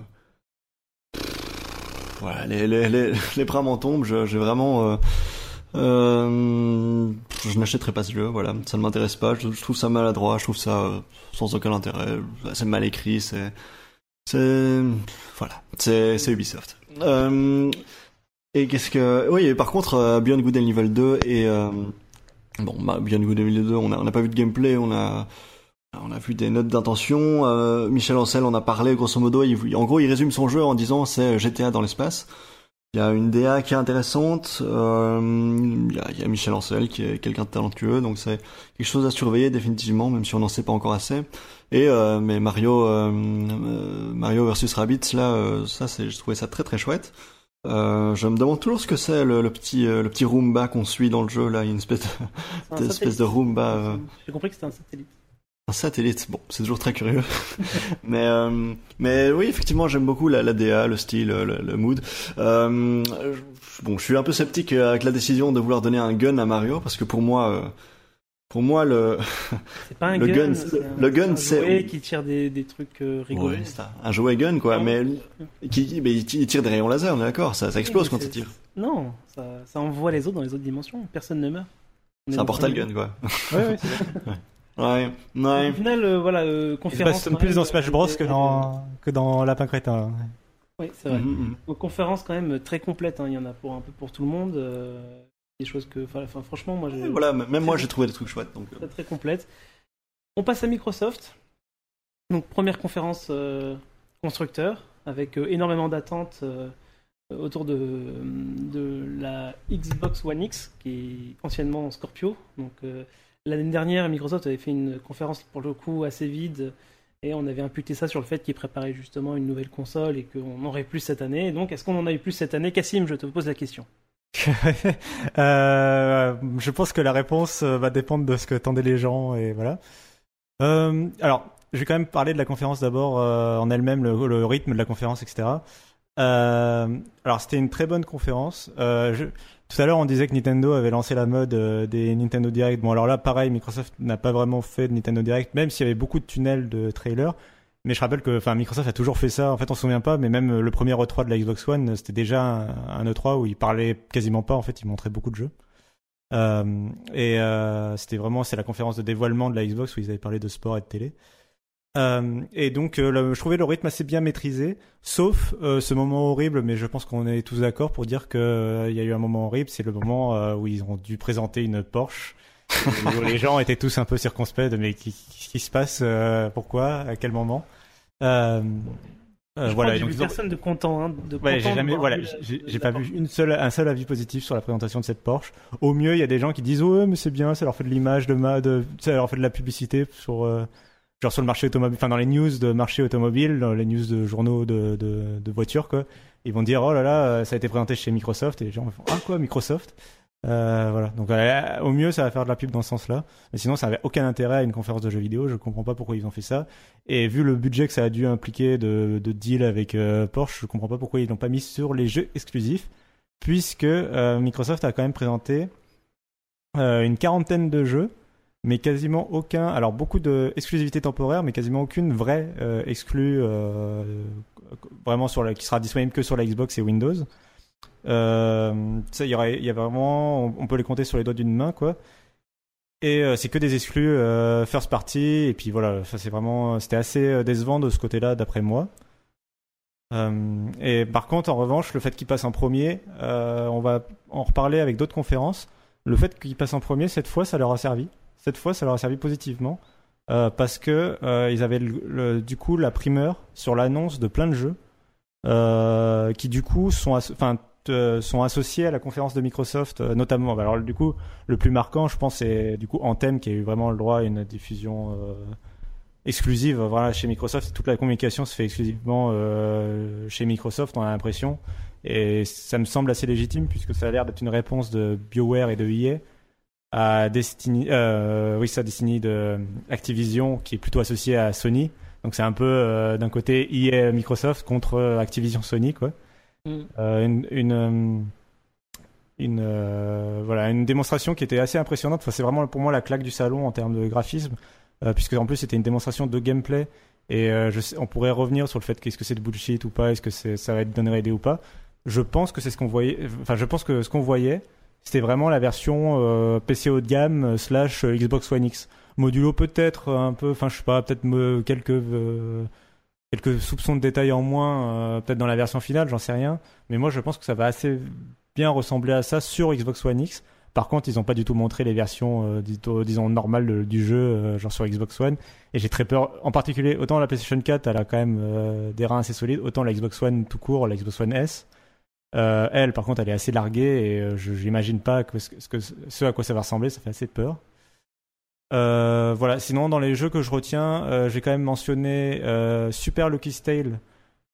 voilà, les, les, les, les bras m'en tombent. je- J'ai vraiment. Euh, euh, je n'achèterai pas ce jeu, voilà, ça ne m'intéresse pas. Je, je trouve ça maladroit, je trouve ça euh, sans aucun intérêt. C'est mal écrit, c'est, c'est, voilà, c'est, Ubisoft. Euh, et qu'est-ce que, oui, et par contre, euh, Beyond Good and Evil 2 et euh, bon, bah, Beyond Good and Evil 2, on a, on pas vu de gameplay, on a, on a vu des notes d'intention. Euh, Michel Ancel en a parlé, grosso modo. Il, en gros, il résume son jeu en disant c'est GTA dans l'espace. Il y a une DA qui est intéressante. Euh, il, y a, il y a Michel Ancel qui est quelqu'un de talentueux, donc c'est quelque chose à surveiller définitivement, même si on n'en sait pas encore assez. Et euh, mais Mario, euh, Mario versus Rabbids, là, ça, c'est, je trouvais ça très très chouette. Je me demande toujours ce que c'est le, le petit le petit Roomba qu'on suit dans le jeu là, une espèce de,
C'est un
Cette espèce de Roomba.
J'ai compris que c'était un satellite.
Un satellite, bon, c'est toujours très curieux. mais, euh, mais oui, effectivement, j'aime beaucoup la, la DA, le style, le, le mood. Euh, je- bon, je suis un peu sceptique avec la décision de vouloir donner un gun à Mario, parce que pour moi, euh, pour moi, le,
pas un
Le
gun.
gun,
c'est un-
le gun,
un
c'est-
jouet qui tire des, des trucs rigolos.
ouais, c'est un- jouet gun, quoi,
Non.
mais, qui, mais il tire des rayons laser, on est d'accord, ça, ça explose
Oui,
quand il tire.
Non, ça, ça envoie les autres dans les autres dimensions. Personne ne meurt.
C'est un portal gun, quoi.
Ouais, ouais, c'est
Ouais, ouais.
Au final, euh, voilà, euh,
Il se
conférence.
passe
quand
plus
même,
dans Smash Bros que
euh,
dans, que dans Lapin Crétin.
Oui, c'est vrai.
Mhm, mhm.
Donc, conférence quand même très complète. hein. Il y en a pour un peu pour tout le monde. euh, des choses que, enfin, franchement, moi, j'ai
Voilà, même moi, j'ai trouvé des trucs chouettes, donc.
très très complète. On passe à Microsoft. Donc première conférence euh, constructeur avec euh, énormément d'attentes euh, autour de, de la Xbox One X qui est anciennement Scorpio. Donc euh, l'année dernière, Microsoft avait fait une conférence pour le coup assez vide et on avait imputé ça sur le fait qu'ils préparaient justement une nouvelle console et qu'on aurait plus cette année. Donc est-ce qu'on en a eu plus cette année? Cassim, je te pose la question.
euh, je pense que la réponse euh, va dépendre de ce que tendaient les gens et voilà. Euh, alors, je vais quand même parler de la conférence d'abord en elle-même, le, rythme de la conférence, etc. Alors, c'était une très bonne conférence. Tout à l'heure, on disait que Nintendo avait lancé la mode des Nintendo Direct. Bon, alors là, pareil, Microsoft n'a pas vraiment fait de Nintendo Direct, même s'il y avait beaucoup de tunnels de trailers. Mais je rappelle que enfin Microsoft a toujours fait ça. En fait, on se souvient pas, mais même le premier E3 de la Xbox One, c'était déjà un, E3 où il parlait quasiment pas. En fait, il montrait beaucoup de jeux. Euh, et euh, c'était vraiment c'est la conférence de dévoilement de la Xbox où ils avaient parlé de sport et de télé. Euh, et donc, euh, je trouvais le rythme assez bien maîtrisé, sauf euh, ce moment horrible, mais je pense qu'on est tous d'accord pour dire qu'il il y a eu un moment horrible, c'est le moment où ils ont dû présenter une Porsche les gens étaient tous un peu circonspects de mais qu'est-ce qui se passe Pourquoi À quel moment
euh, voilà, donc, personne de content. Hein, de
ouais, j'ai jamais, voilà, j'ai pas vu une seule, un seul avis positif sur la présentation de cette Porsche. Au mieux, il y a des gens qui disent oh mais c'est bien, ça leur fait de l'image de ma, de, ça leur fait de la publicité sur, genre sur le marché automobile, enfin dans les news de marché automobile, dans les news de journaux de, de, de voitures quoi. Ils vont dire oh là là, ça a été présenté chez Microsoft et les gens vont ah quoi Microsoft? Euh, voilà. Donc euh, au mieux, ça va faire de la pub dans ce sens-là. Mais sinon, ça n'avait aucun intérêt à une conférence de jeux vidéo. Je comprends pas pourquoi ils ont fait ça. Et vu le budget que ça a dû impliquer de, de deal avec euh, Porsche, je comprends pas pourquoi ils l'ont pas mis sur les jeux exclusifs, puisque Microsoft a quand même présenté une quarantaine de jeux, mais quasiment aucun. Alors beaucoup de exclusivité temporaire, mais quasiment aucune vraie exclue vraiment sur la, qui sera disponible que sur la Xbox et Windows. Euh, ça, il y il y a vraiment, on, peut les compter sur les doigts d'une main, quoi. Et euh, c'est que des exclus euh, first party. Et puis voilà, ça c'est vraiment, c'était assez euh, décevant de ce côté-là, d'après moi. et par contre, en revanche, le fait qu'il passe en premier, on va en reparler avec d'autres conférences. Le fait qu'il passe en premier, cette fois, ça leur a servi. Cette fois, ça leur a servi positivement. parce que ils avaient du coup la primeur sur l'annonce de plein de jeux qui du coup sont euh, associés à la conférence de Microsoft, euh, notamment. Alors du coup, le plus marquant, je pense, c'est du coup Anthem qui a eu vraiment le droit à une diffusion euh, exclusive. Voilà, chez Microsoft, toute la communication se fait exclusivement chez Microsoft, on a l'impression. Et ça me semble assez légitime puisque ça a l'air d'être une réponse de BioWare et de EA à Destiny, oui, ça Destiny de Activision qui est plutôt associé à Sony. Donc c'est un peu d'un côté EA Microsoft contre Activision Sony, quoi. Mm. Euh, une, une, euh, une euh, voilà, une démonstration qui était assez impressionnante. Enfin, c'est vraiment pour moi la claque du salon en termes de graphisme, puisque en plus c'était une démonstration de gameplay. Et je sais, on pourrait revenir sur le fait qu'est-ce que c'est de bullshit ou pas, est-ce que ça va être donner idée ou pas. Je pense que c'est ce qu'on voyait. Enfin, je pense que ce qu'on voyait, c'était vraiment la version PC haut de gamme slash Xbox One X. Modulo peut-être un peu, enfin je sais pas, peut-être quelques quelques soupçons de détails en moins, euh, peut-être dans la version finale, j'en sais rien. Mais moi, je pense que ça va assez bien ressembler à ça sur Xbox One X. Par contre, ils n'ont pas du tout montré les versions, euh, disons, normales du jeu, euh, genre sur Xbox One. Et j'ai très peur, en particulier, autant la PlayStation 4, elle a quand même des reins assez solides, autant la Xbox One tout court, la Xbox One S. elle, par contre, elle est assez larguée et je n'imagine pas que ce, que ce à quoi ça va ressembler, ça fait assez peur. Euh, voilà. Sinon, dans les jeux que je retiens, euh, j'ai quand même mentionné euh, Super Lucky's Tale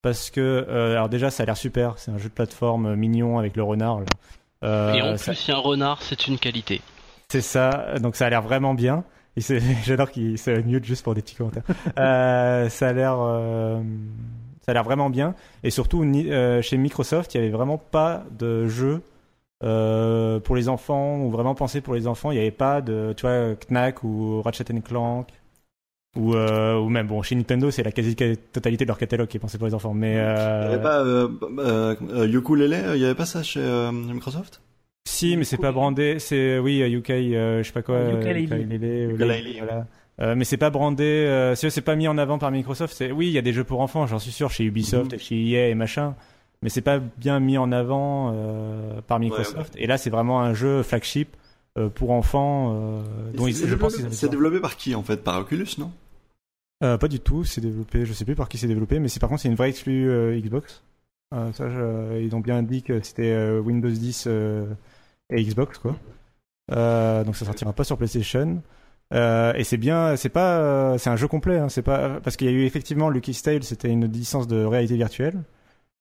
parce que, alors déjà, ça a l'air super. C'est un jeu de plateforme mignon avec le renard.
Et en plus, a un renard, c'est une qualité.
C'est ça. Donc, ça a l'air vraiment bien. J'adore qu'il se mute juste pour des petits commentaires. ça a l'air, ça a l'air vraiment bien. Et surtout, chez Microsoft, il y avait vraiment pas de jeu euh, pour les enfants ou vraiment pensé pour les enfants. Il n'y avait pas de, tu vois, Knack ou Ratchet Clank ou, euh, ou même bon chez Nintendo c'est la quasi totalité de leur catalogue qui est pensé pour les enfants. Mais euh...
il n'y avait pas euh, euh, Ukulele, il n'y avait pas ça chez Microsoft?
Si, mais c'est pas brandé. C'est oui UK, je sais pas quoi. Ukulele. Voilà. Euh, mais c'est pas brandé, euh, c'est pas mis en avant par Microsoft. C'est oui, il y a des jeux pour enfants, j'en suis sûr, chez Ubisoft, mm. chez EA et machin mais c'est pas bien mis en avant euh, par Microsoft. Et là, c'est vraiment un jeu flagship euh, pour enfants. Euh,
dont je pense c'est développé par qui en fait? Par Oculus, non?
Pas du tout. C'est développé. Je sais plus par qui c'est développé, mais c'est par contre c'est une vraie exclue Xbox. ça, ils ont bien dit que c'était Windows 10 et Xbox quoi. donc ça sortira pas sur PlayStation. Et c'est bien, c'est pas, c'est un jeu complet. Hein, c'est pas parce qu'il y a eu effectivement Lucky Tale, c'était une licence de réalité virtuelle.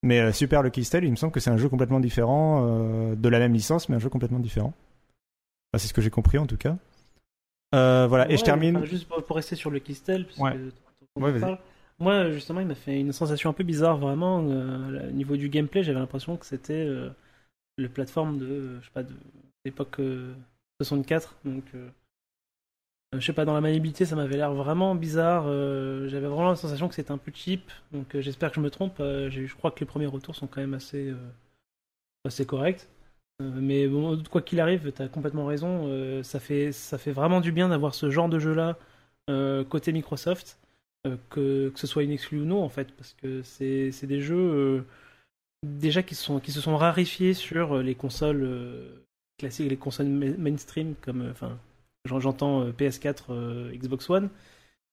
Mais euh, Super Lucky Style, il me semble que c'est un jeu complètement différent, euh, de la même licence, mais un jeu complètement différent. Enfin, c'est ce que j'ai compris en tout cas. Euh, voilà, et
Ouais,
je termine.
enfin, juste pour, pour rester sur le Kistel, parce
Ouais.
que on
Ouais,
en
vas-y.
parle. Moi, justement, il m'a fait une sensation un peu bizarre, vraiment. euh, au niveau du gameplay, j'avais l'impression que c'était euh, le plateforme de, euh, je sais pas, de l'époque euh, 64. Donc, euh, euh, je sais pas, dans la maniabilité, ça m'avait l'air vraiment bizarre. euh, j'avais vraiment la sensation que c'était un peu cheap. Donc, euh, j'espère que je me trompe. euh, je crois que les premiers retours sont quand même assez, euh, assez corrects. Euh, mais bon, quoi qu'il arrive, tu as complètement raison. euh, ça, fait, ça fait vraiment du bien d'avoir ce genre de jeu-là euh, côté Microsoft, euh, que, que ce soit une ou non, en fait, parce que c'est des jeux euh, déjà qui, sont, qui se sont rarifiés sur euh, les consoles euh, classiques, les consoles ma- mainstream, comme euh, j'entends euh, PS4, euh, Xbox One.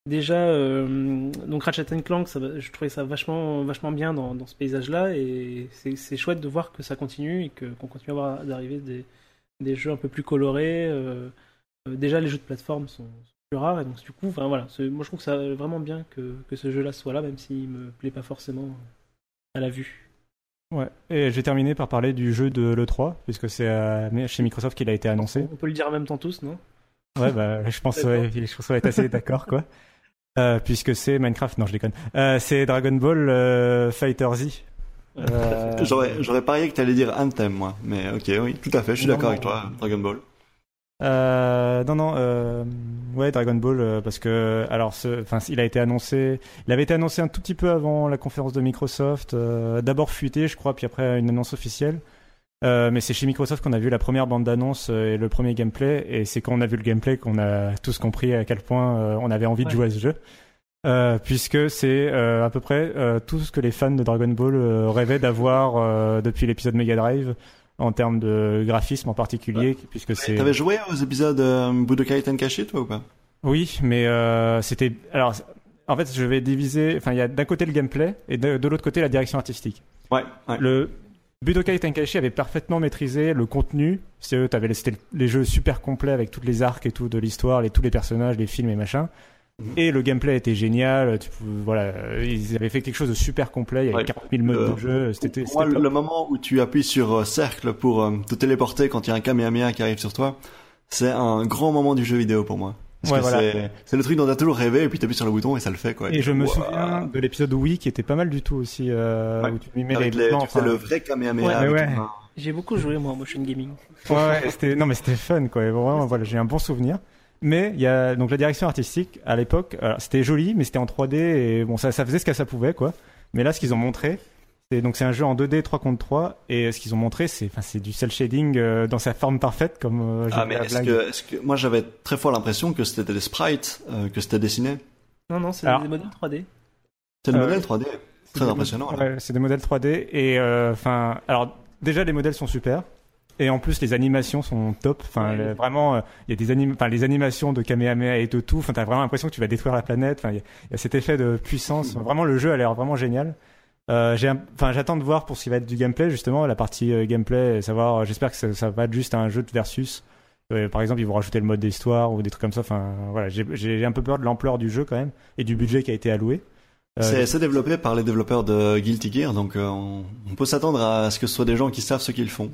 Déjà, euh, donc Ratchet Clank, ça, je trouvais ça vachement, vachement bien dans, dans ce paysage-là, et c'est chouette de voir que ça continue et qu'on continue à voir d'arriver des, des jeux un peu plus colorés. déjà, les jeux de plateforme sont, sont plus rares, et donc du coup, enfin voilà, moi je trouve que ça vraiment bien que, que ce jeu-là soit là, même s'il me plaît pas forcément à la vue.
Ouais. Et j'ai terminé par parler du jeu de l'E3, puisque c'est euh, chez Microsoft qu'il a été annoncé.
On peut le dire en même temps tous, non?
Ouais, bah, je pense, ouais, je pense qu'on va être assez d'accord, quoi. Euh, puisque c'est Minecraft, non, je déconne. Euh, c'est Dragon Ball euh, Fighter Z. Euh,
J'aurais, j'aurais parié que t'allais dire Anthem, moi. Mais ok, oui, tout à fait, je suis d'accord avec toi, Dragon Ball.
Euh, non, non, euh, ouais, Dragon Ball, euh, parce que, alors, ce, enfin, il a été annoncé, il avait été annoncé un tout petit peu avant la conférence de Microsoft, euh, d'abord fuité, je crois, puis après une annonce officielle. Euh, mais c'est chez Microsoft qu'on a vu la première bande d'annonce euh, et le premier gameplay, et c'est quand on a vu le gameplay qu'on a tous compris à quel point euh, on avait envie de
Ouais.
jouer à ce jeu. Euh, puisque c'est euh, à peu près euh, tout ce que les fans de Dragon Ball euh, rêvaient d'avoir euh, depuis l'épisode Mega Drive en termes de graphisme en particulier, puisque c'est
T'avais joué aux épisodes euh, Budokai Tenkaichi, toi, ou pas?
Oui, mais euh, c'était. Alors, en fait, je vais diviser. Enfin, il y a d'un côté le gameplay et de, de l'autre côté la direction artistique.
Ouais, ouais.
Le Budokai Tenkaichi avait parfaitement maîtrisé le contenu. C'est t'avais les- jeux super complets avec toutes les arcs et tout de l'histoire, les, tous les personnages, les films et machin.
Mhm.
Et le gameplay était génial. Tu, pouvais- voilà, euh, ils avaient fait quelque chose de super complet. Il y avait
Ouais.
40 000 modes
Euh,
de jeu. C'était.
Le, le moment où tu appuies sur euh, cercle pour euh, te téléporter quand il y a un Kamehameha qui arrive sur toi, c'est un grand moment du jeu vidéo pour moi. Parce
Ouais,
que
voilà.
c'est, c'est le truc dont t'as toujours rêvé et puis t'appuies sur le bouton et ça le fait quoi.
Et je me
Wow.
souviens de l'épisode Wii qui était pas mal du tout aussi, euh,
Ouais.
où tu lui mets
Avec
les,
les,
plans,
tu fais
enfin,
le vrai Kamehameha.
Ouais,
main.
J'ai beaucoup joué, moi, en motion gaming.
Ouais, ouais, c'était non mais c'était fun quoi. Et Vraiment, voilà, j'ai un bon souvenir. Mais il y a donc la direction artistique à l'époque, alors, c'était joli, mais c'était en 3D et bon ça, ça faisait ce que ça pouvait quoi. Mais là, ce qu'ils ont montré, donc c'est un jeu en 2D 3 contre 3 et ce qu'ils ont montré, c'est enfin c'est du cel shading euh, dans sa forme parfaite comme euh,
Ah mais est-ce que, que moi j'avais très fort l'impression que c'était des sprites euh, que c'était dessiné.
Non, non, c'est
Alors-
des modèles 3D.
C'est le
Euh,
modèle 3D.
C'est
Très
des
impressionnant.
mod-
là.
ouais, c'est des modèles 3D et euh, enfin alors déjà les modèles sont super et en plus les animations sont top. Enfin
Ouais.
le- vraiment euh, il y a des anim... enfin les animations de Kamehameha et de tout. Enfin t'as vraiment l'impression que tu vas détruire la planète. Enfin il y, a- il y a cet effet de puissance. Vraiment le jeu a l'air vraiment génial. Euh, enfin j'attends de voir pour ce qui va être du gameplay justement la partie euh, gameplay savoir euh, j'espère que ça, ça va être juste un jeu de versus. Euh, par exemple, ils vont rajouter le mode d'histoire ou des trucs comme ça. Enfin, voilà, j'ai- un peu peur de l'ampleur du jeu quand même et du budget qui a été alloué.
C'est, développé par les développeurs de Guilty Gear, donc on, on peut s'attendre à ce que ce soit des gens qui savent ce qu'ils font.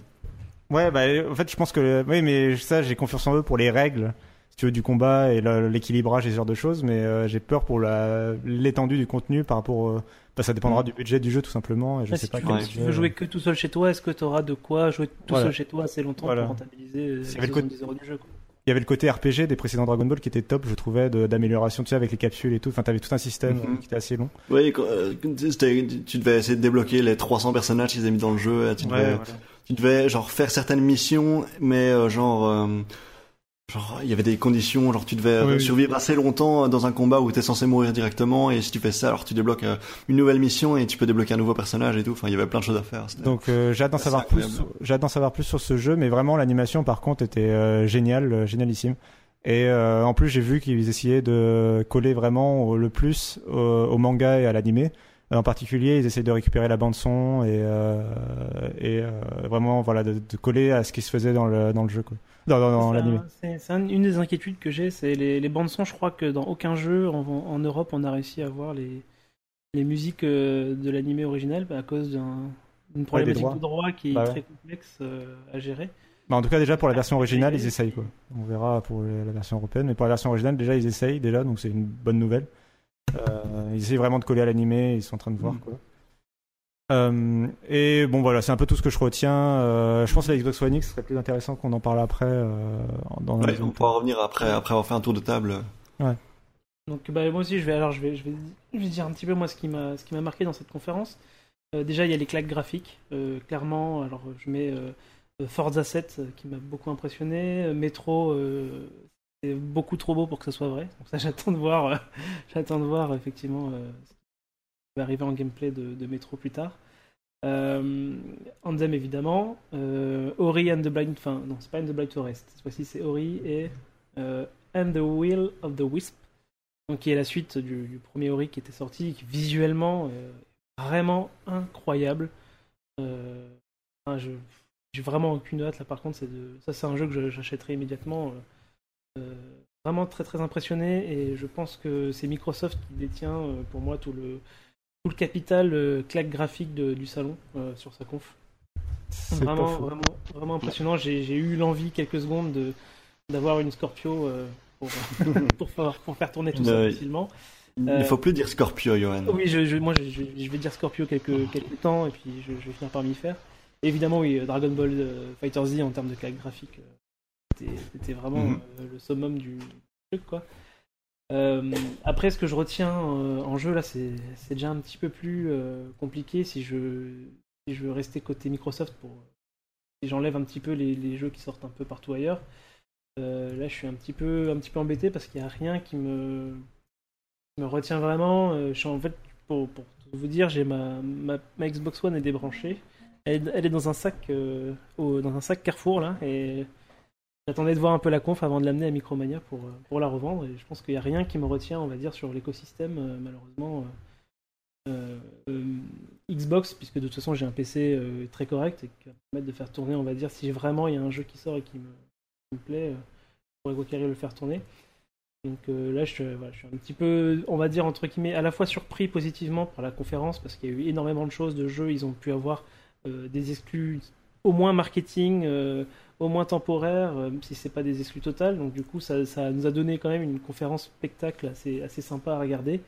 Ouais, bah, en fait, je pense que. Oui, mais ça, j'ai confiance en eux pour les règles, tu veux, du combat et l'équilibrage et ce genre de choses, mais euh, j'ai peur pour la- l'étendue du contenu par rapport. au- bah, ça dépendra
Mm.
du budget du jeu, tout simplement. Et je
Ouais,
sais
si,
pas
tu, veux- si tu
budget-
veux jouer que tout seul chez toi, est-ce que tu auras de quoi jouer tout
Voilà.
seul chez toi assez longtemps
Voilà.
pour rentabiliser euh, les
avait le côté-
70 euros du jeu quoi.
Il y avait le côté RPG des précédents Dragon Ball qui était top, je trouvais, d'amélioration, tu sais, avec les capsules et tout. Enfin, t'avais tout un système
Mhm.
euh, qui était assez long.
Oui, euh, tu devais essayer de débloquer les 300 personnages qu'ils avaient mis dans le jeu. Tu devais,
Ouais, voilà.
tu devais genre faire certaines missions, mais euh, genre, euh, genre il y avait des conditions, genre tu devais euh,
oui.
survivre assez longtemps dans un combat où t'es censé mourir directement, et si tu fais ça, alors tu débloques euh, une nouvelle mission et tu peux débloquer un nouveau personnage et tout. Enfin, il y avait plein de choses à faire.
Donc euh, j'ai hâte d'en savoir plus. J'ai hâte d'en savoir plus sur ce jeu, mais vraiment l'animation par contre était euh, géniale, euh, génialissime. Et euh, en plus j'ai vu qu'ils essayaient de coller vraiment le plus au, au manga et à l'animé. En particulier, ils essaient de récupérer la bande son et, euh, et euh, vraiment voilà de, de coller à ce qui se faisait dans le dans le jeu quoi. Dans
C'est
l'animé.
un- C'est c'est un- une des inquiétudes que j'ai, c'est les, les bandes son. Je crois que dans aucun jeu en, en Europe on a réussi à avoir les, les musiques euh, de l'animé original bah, à cause d'un- d'une problématique de droit qui est
Bah ouais.
très complexe euh, à gérer.
Bah, en tout cas, déjà pour la version originale, ils essayent quoi. On verra pour la version européenne, mais pour la version originale, déjà ils essayent déjà, donc c'est une bonne nouvelle. Euh, ils essayent vraiment de coller à l'animé, ils sont en train de voir
Mm.
quoi. Euh, et bon voilà, c'est un peu tout ce que je retiens. Euh, je pense que la Xbox One X serait plus intéressant qu'on en parle après. Euh, dans
Ouais, on pourra revenir après, après avoir fait un tour de table.
Donc bah, moi aussi je vais alors je vais je vais, je vais dire un petit peu moi ce qui m'a ce qui m'a marqué dans cette conférence. Euh, déjà il y a les claques graphiques euh, clairement alors je mets Forza 7 euh, qui m'a beaucoup impressionné, Metro euh, c'est beaucoup trop beau pour que ce soit vrai. Donc ça j'attends de voir euh, j'attends de voir effectivement euh, va arriver en gameplay de, de Metro plus tard. Euh, Anthem évidemment, euh, Ori and the Blind enfin non c'est pas And the Blind Forest cette fois-ci c'est Ori et euh, And the Will of the Wisp donc qui est la suite du, premier Ori qui était sorti, visuellement euh, vraiment incroyable. Je j'ai vraiment aucune hâte là par contre, ça c'est un jeu que j'achèterai immédiatement. vraiment très très impressionné et je pense que c'est Microsoft qui détient pour moi tout le tout le capital euh, claque graphique de- du salon euh, sur sa conf. Vraiment, vraiment, vraiment impressionnant. J'ai eu l'envie quelques secondes de d'avoir une Scorpio euh, pour, pour, faire, pour faire tourner tout ça
Euh,
facilement.
Il
Euh,
ne faut plus dire Scorpio, Johan.
Oui, je, je- moi je, vais dire Scorpio quelques, quelques temps et puis je, je vais finir par m'y faire. Évidemment, oui, Dragon Ball Fighter Z en termes de claque graphique, c'était- vraiment
Mhm.
le summum du truc quoi. Euh, après, ce que je retiens euh, en jeu là, c'est déjà un petit peu plus euh, compliqué si je, veux rester côté Microsoft si j'enlève un petit peu les, jeux qui sortent un peu partout ailleurs. Là, je suis un petit peu, embêté parce qu'il n'y a rien qui me, retient vraiment. Je suis en fait, pour, vous dire, j'ai ma, Xbox One est débranchée. Elle, est- dans un sac, dans un sac Carrefour là, et j'attendais de voir un peu la conf avant de l'amener à Micromania pour, euh, pour la revendre. Et je pense qu'il n'y a rien qui me retient, on va dire, sur l'écosystème, euh, malheureusement. euh, Xbox, puisque de toute façon j'ai un PC très correct et qui va me permettre de faire tourner, on va dire, si vraiment il y a un jeu qui sort et qui me, plaît, je pourrais arrive le faire tourner. Donc là, je, voilà, je suis un petit peu, on va dire, entre guillemets, à la fois surpris positivement par la conférence, parce qu'il y a eu énormément de choses, de jeux, ils ont pu avoir des exclus, au moins marketing, euh, au moins temporaire, euh, même si c'est pas des exclus totales. Donc du coup, ça, ça nous a donné quand même une conférence spectacle assez, assez sympa à regarder.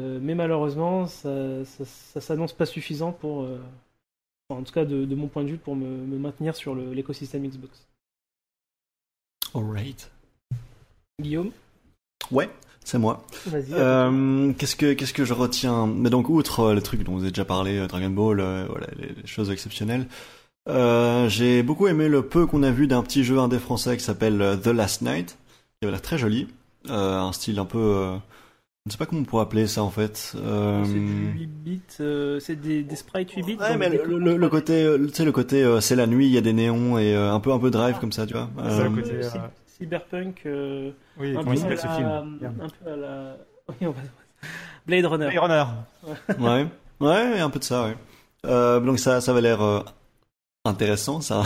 Euh, mais malheureusement, ça, ça, ça s'annonce pas suffisant pour, euh, enfin, en tout cas de, de mon point de vue, pour me, me maintenir sur le- l'écosystème Xbox.
Alright.
Guillaume,
Ouais, c'est moi.
vas-y.
Euh, qu'est-ce que qu'est-ce que je retiens? Mais donc outre euh, les trucs dont vous avez déjà parlé, euh, Dragon Ball, euh, voilà, les, les choses exceptionnelles. Euh, j'ai beaucoup aimé le peu qu'on a vu d'un petit jeu indé français qui s'appelle euh, The Last Night, qui avait l'air très joli, euh, un style un peu, euh, je ne sais pas comment on pourrait appeler ça en fait. Euh,
C'est du 8 bits, euh, c'est des, des sprites 8 bits.
Ouais, mais le, le- le côté, tu sais, le côté, euh, c'est la nuit, il y a des néons et euh, un peu un peu drive comme ça, tu vois.
C'est ça, le côté,
cy- Cyberpunk, euh,
Oui,
un,
comment
peu
il s'appelle
à
ce
la-
film
un peu à la. Oui, on va- Blade Runner.
Blade Runner.
ouais, ouais, un peu de ça, ouais. Euh, donc ça, ça avait l'air euh, intéressant. C'est un,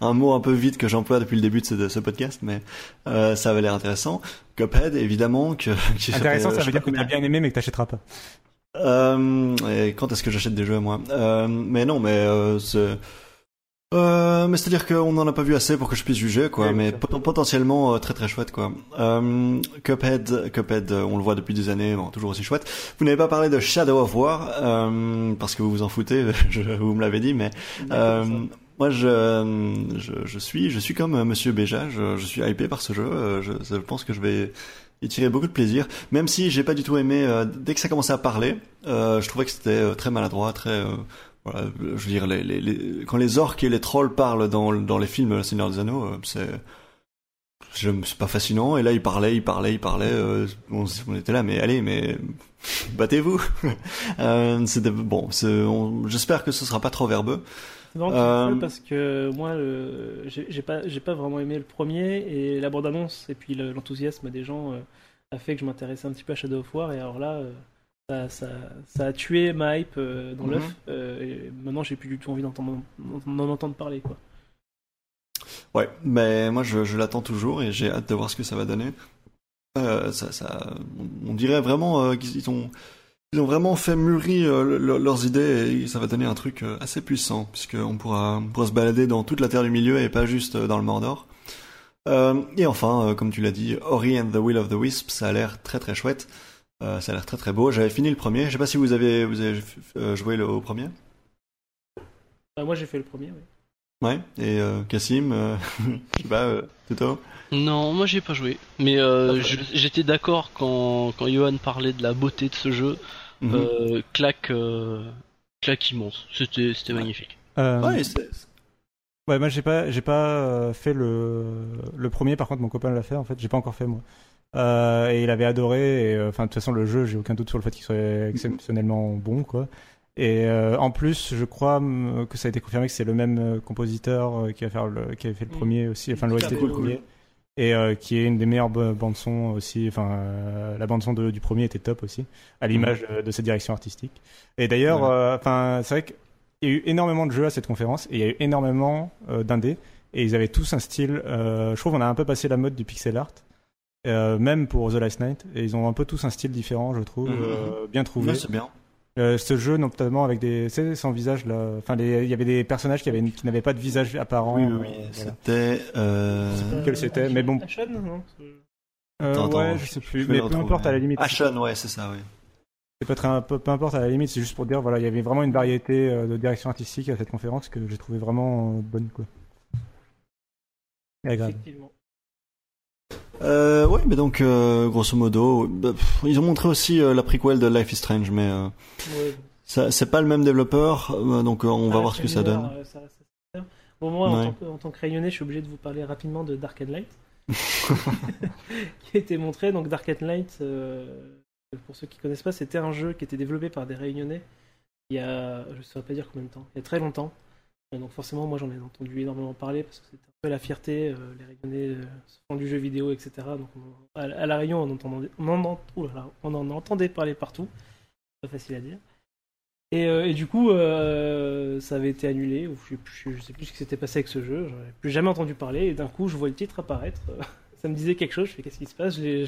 un mot un peu vite que j'emploie depuis le début de ce, de ce podcast, mais euh, ça avait l'air intéressant. Cuphead, évidemment, que qui
Intéressant, ça veut dire que t'as bien aimé mais que t'achèteras pas.
Euh, et quand est-ce que j'achète des jeux moi? Euh, Mais non, mais euh, c'est. Euh, mais c'est-à-dire qu'on n'en a pas vu assez pour que je puisse juger, quoi.
Oui,
mais pot- potentiellement euh, très très chouette, quoi. Euh, Cuphead, Cuphead, euh, on le voit depuis des années, bon, toujours aussi chouette. Vous n'avez pas parlé de Shadow of War euh, parce que vous vous en foutez, je, vous me l'avez dit, mais moi je, je je suis je suis comme Monsieur Béja, je, je suis hypé par ce jeu. Je, je pense que je vais y tirer beaucoup de plaisir, même si j'ai pas du tout aimé. euh, dès que ça commençait à parler, euh, je trouvais que c'était euh, très maladroit, très euh, voilà, je veux dire, les, les, les- quand les orques et les trolls parlent dans, dans les films Le Seigneur des Anneaux, euh, c'est pas fascinant. Et là, ils parlaient, ils parlaient, ils parlaient. euh, on, on était là, mais allez, mais battez-vous. euh, c'était bon. J'espère que ce sera pas trop verbeux. Euh,
ça parce que moi, j'ai pas, j'ai pas vraiment aimé le premier et la bande-annonce et puis le- l'enthousiasme des gens a fait que je m'intéressais un petit peu à Shadow of War et alors là, ça, ça, ça a tué ma hype euh, dans
Mhm.
l'œuf euh, et maintenant j'ai plus du tout envie d'en entendre parler quoi.
Ouais, mais moi je, je l'attends toujours et j'ai hâte de voir ce que ça va donner. Euh, ça, ça, on, dirait vraiment qu'ils ont. ils ont vraiment fait mûrir le- leurs idées et ça va donner un truc assez puissant puisqu'on pourra, on pourra se balader dans toute la Terre du Milieu et pas juste dans le Mordor. Et enfin, comme tu l'as dit, Ori and the Will of the Wisp, ça a l'air très très chouette. Euh, ça a l'air très très beau. J'avais fini le premier. Je sais pas si vous avez, vous avez euh, joué le, au premier.
Bah, moi, j'ai fait le premier, oui.
Ouais. Et euh, Cassim, euh, je sais pas, euh, Toto?
Non, moi j'ai pas joué. Mais euh, je- j'étais d'accord quand, quand Johan parlait de la beauté de ce jeu.
Mhm.
Euh, claque, euh, claque immense. C'était c'était
Ouais.
magnifique.
Euh,
Ouais, c'est-
Ouais, moi j'ai pas, j'ai pas fait le, le premier. Par contre, mon copain l'a fait. En fait, j'ai pas encore fait moi. Euh, et il avait adoré. Et euh, enfin, de toute façon, le jeu, j'ai aucun doute sur le fait qu'il soit exceptionnellement bon, quoi. Et euh, en plus, je crois que ça a été confirmé que c'est le même compositeur qui a fait le, qui avait fait le
Mm.
premier aussi, enfin l'OST du
cool,
premier. Et euh, qui est une des meilleures ba- bandes son aussi. Enfin, euh, la bande son de- du premier était top aussi, à l'image euh, de cette direction artistique. Et d'ailleurs, enfin, c'est vrai qu'il y a eu énormément de jeux à cette conférence et il y a eu énormément d'indés et ils avaient tous un style. je trouve qu'on a un peu passé la mode du pixel art, euh, même pour The Last Night. Et ils ont un peu tous un style différent, je trouve,
Mhm.
euh, bien trouvé.
ouais, c'est bien.
Euh, ce jeu, notamment avec des, sais, sans visage là. Enfin, les- il y avait des personnages qui avaient, qui n'avaient pas de visage apparent.
Oui, oui, oui.
voilà.
C'était. Euh...
Quel c'était, mais bon.
Ashen, non?
Euh,
Attends,
ouais, je sais
je
plus. Mais peu importe à la limite.
Ashen, ouais, c'est ça, oui.
C'est pas très, peu, peu importe à la limite, c'est juste pour dire, voilà, il y avait vraiment une variété de direction artistique à cette conférence que j'ai trouvé vraiment bonne, quoi. Et agréable.
Effectivement.
Euh, ouais, mais donc, euh, grosso modo, bah, pff, ils ont montré aussi euh, la prequel de Life is Strange, mais euh,
Ouais.
c'est pas le même développeur, donc on va
Ah,
voir ce que ça donne.
Ça. Bon, moi, en, tant que, en tant que rayonné, je suis obligé de vous parler rapidement de Dark and Light. qui a été montré. Donc, Dark and Light, pour ceux qui connaissent pas, c'était un jeu qui était développé par des réunionnais il y a, je ne saurais pas dire combien de temps, il y a très longtemps. Donc, forcément, moi, j'en ai entendu énormément parler parce que c'était la fierté. euh, les réunionnais euh, font du jeu vidéo, etc. Donc, on- à, La Réunion, on, en, là, on en entendait parler partout. Pas facile à dire. Et, euh, du coup, ça avait été annulé, je je sais plus ce qui s'était passé avec ce jeu, j'en plus jamais entendu parler, et d'un coup, je vois le titre apparaître, ça me disait quelque chose, je fais qu'est-ce qui se passe, je,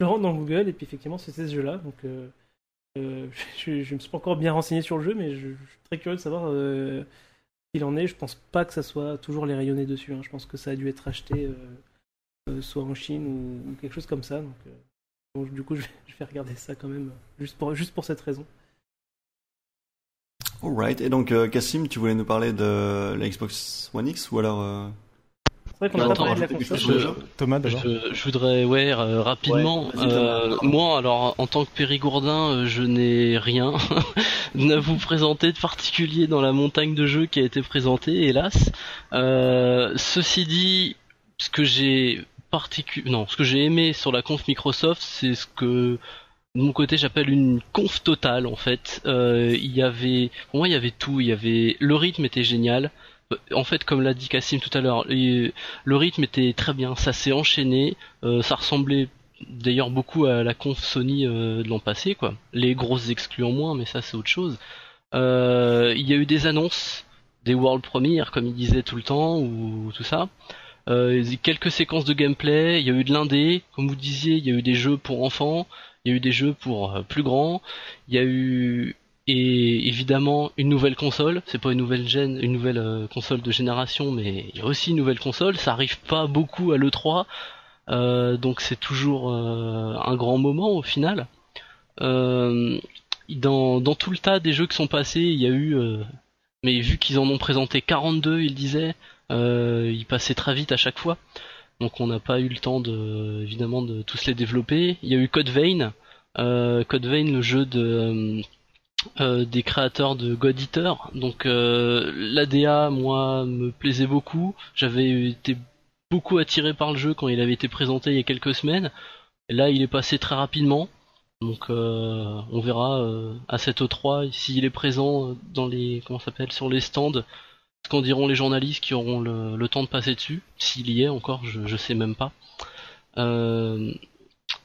rentre dans Google, et puis effectivement, c'était ce jeu-là, donc je, je me suis pas encore bien renseigné sur le jeu, mais je, suis très curieux de savoir qu'il en est, je pense pas que ça soit toujours les rayonnés dessus, hein. je pense que ça a dû être acheté euh, euh, soit en Chine ou, quelque chose comme ça, donc, euh, du coup, je vais, regarder ça quand même, juste pour, cette raison.
Alright, et donc, Cassim, tu voulais nous parler de la Xbox One X, ou alors...
C'est vrai qu'on n'a pas
Attends,
parlé de la
rajouter quelque
console.
chose
Je-
Thomas, d'abord.
Je, je voudrais, ouais, euh, rapidement.
Ouais,
euh, moi, alors, en tant que Périgourdin, euh, je n'ai rien à vous présenter de particulier dans la montagne de jeux qui a été présentée, hélas. Euh, ceci dit, ce que j'ai particu... non, ce que j'ai aimé sur la conf Microsoft, c'est ce que de mon côté j'appelle une conf totale en fait. Euh, il y avait, pour moi, il y avait tout. Il y avait le rythme était génial. Euh, En fait, comme l'a dit Cassim tout à l'heure, le rythme était très bien, ça s'est enchaîné, euh, ça ressemblait d'ailleurs beaucoup à la conf Sony euh, de l'an passé, quoi. Les grosses exclus en moins, mais ça c'est autre chose. Il y a eu des annonces, des world premières comme il disait tout le temps, ou tout ça. Quelques séquences de gameplay, il y a eu de l'indé, comme vous disiez, il y a eu des jeux pour enfants, il y a eu des jeux pour plus grands, il y a eu et évidemment une nouvelle console, c'est pas une nouvelle gène, une nouvelle euh, console de génération, mais il y a aussi une nouvelle console, ça arrive pas beaucoup à l'E3, euh, donc c'est toujours euh, un grand moment au final. Dans, dans tout le tas des jeux qui sont passés, il y a eu, mais vu qu'ils en ont présenté 42, ils disaient, ils passaient très vite à chaque fois, donc on n'a pas eu le temps de, évidemment, de tous les développer. Il y a eu Code Vein, Code Vein, le jeu de euh, des créateurs de God Eater. Donc euh, l'ADA, moi, me plaisait beaucoup. J'avais été beaucoup attiré par le jeu quand il avait été présenté il y a quelques semaines. Et là, il est passé très rapidement. Donc euh, on verra euh, à cette E3 s'il est présent dans les comment s'appelle sur les stands. Ce qu'en diront les journalistes qui auront le, le temps de passer dessus, s'il y est encore, je, je sais même pas. Euh,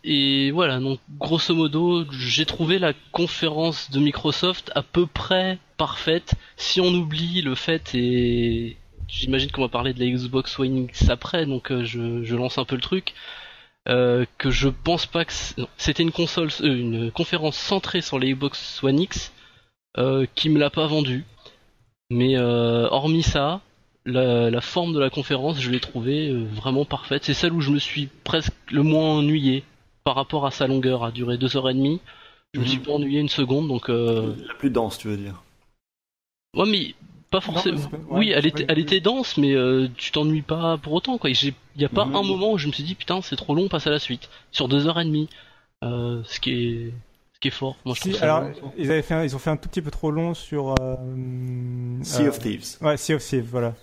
et voilà, donc grosso modo, j'ai trouvé la conférence de Microsoft à peu près parfaite. Si on oublie le fait, et j'imagine qu'on va parler de la Xbox One X après, donc euh, je, lance un peu le truc. que je pense pas que c'était une console, une conférence centrée sur les Xbox One X qui me l'a pas vendu. Mais hormis ça, la, forme de la conférence, je l'ai trouvée vraiment parfaite. C'est celle où je me suis presque le moins ennuyé par rapport à sa longueur, à durer deux heures et demie. Je me suis mhm. pas ennuyé une seconde, donc.
La plus dense, tu veux dire
Ouais, mais pas forcément. oui, elle était, elle était dense, mais euh, tu t'ennuies pas pour autant. Quoi. Il n'y a pas mhm. un moment où je me suis dit putain c'est trop long, passe à la suite. Sur deux heures et demie, euh, ce qui est, ce qui est fort. Moi je trouve
alors, ils avaient fait, ils ont fait un tout petit peu trop long sur. Euh,
sea of Thieves.
Ouais, Sea of Thieves, voilà.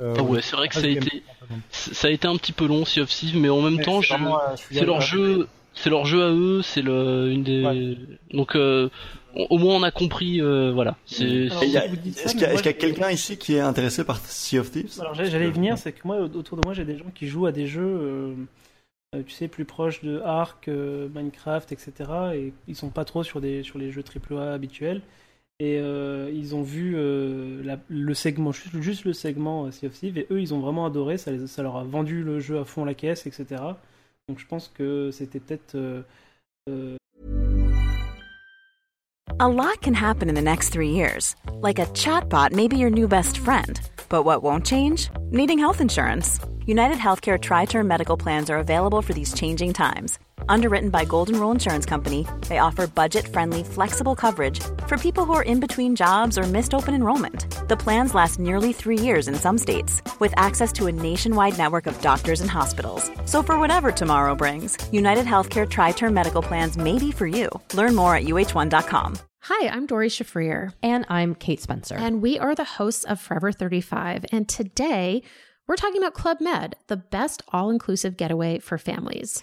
ah ouais, c'est vrai que ça a été, ça a été un petit peu long Sea of Thieves, mais en même temps, c'est leur jeu, c'est leur jeu à eux, c'est le une des, donc au moins on a compris, euh, voilà.
Est-ce qu'il y a, quelqu'un ici qui est intéressé par Sea of Thieves?
Alors j'allais venir, c'est que moi autour de moi j'ai des gens qui jouent à des jeux, euh, euh, tu sais, plus proches de Ark, Minecraft, etc. Et ils sont pas trop sur des sur les jeux AAA habituels. Et ils ont vu le segment, juste, le segment Sea of Thieves, et eux ils ont vraiment adoré, ça, ça leur a vendu le jeu à fond la caisse, etc. Donc je pense que c'était peut-être euh, euh,
A lot can happen in the next three years. Like a chatbot may be your new best friend. But what won't change? Needing health insurance. United Healthcare Tri Term Medical Plans are available for these changing times. Underwritten by Golden Rule Insurance Company, they offer budget friendly, flexible coverage for people who are in between jobs or missed open enrollment. The plans last nearly three years in some states, with access to a nationwide network of doctors and hospitals. So, for whatever tomorrow brings, United Healthcare Tri Term Medical Plans may be for you. Learn more at uh1.com.
Hi, I'm Dori Shafrir.
And I'm Kate Spencer.
And we are the hosts of Forever 35. And today, we're talking about Club Med, the best all inclusive getaway for families.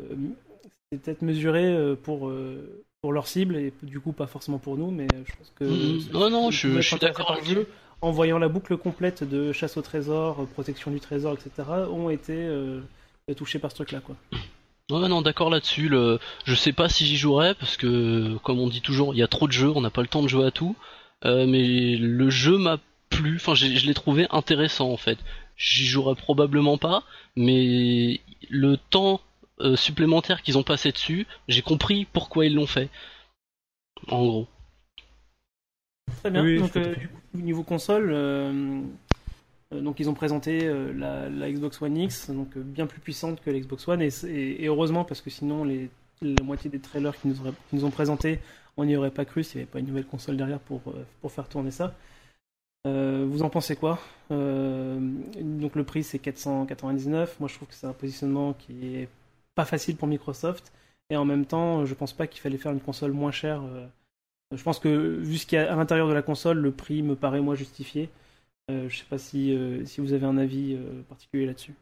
Euh, c'est peut-être mesuré euh, pour, euh, pour leur cible et du coup pas forcément pour nous, mais je pense que.
Mmh, non, non, je, suis d'accord avec
jeu, En voyant la boucle complète de chasse au trésor, protection du trésor, etc., ont été touchés par ce truc-là, quoi.
Ouais, non, d'accord là-dessus. Le... Je sais pas si j'y jouerai parce que, comme on dit toujours, il y a trop de jeux, on n'a pas le temps de jouer à tout. mais le jeu m'a plu, enfin, je l'ai trouvé intéressant en fait. J'y jouerai probablement pas, mais le temps euh, supplémentaire qu'ils ont passé dessus, j'ai compris pourquoi ils l'ont fait. En gros.
Très bien. donc, euh, niveau console, euh, donc ils ont présenté la, Xbox One X, donc bien plus puissante que l'Xbox One, et, heureusement parce que sinon les, la moitié des trailers qu'ils nous, nous, ont présentés, on n'y aurait pas cru s'il n'y avait pas une nouvelle console derrière pour, pour faire tourner ça. Vous en pensez quoi? Donc le prix c'est 499. Moi je trouve que c'est un positionnement qui est pas facile pour Microsoft. Et en même temps, je pense pas qu'il fallait faire une console moins chère. Euh. Je pense que vu ce qu'il y a à l'intérieur de la console, le prix me paraît moins justifié. Euh, je sais pas si, euh, si vous avez un avis particulier là-dessus.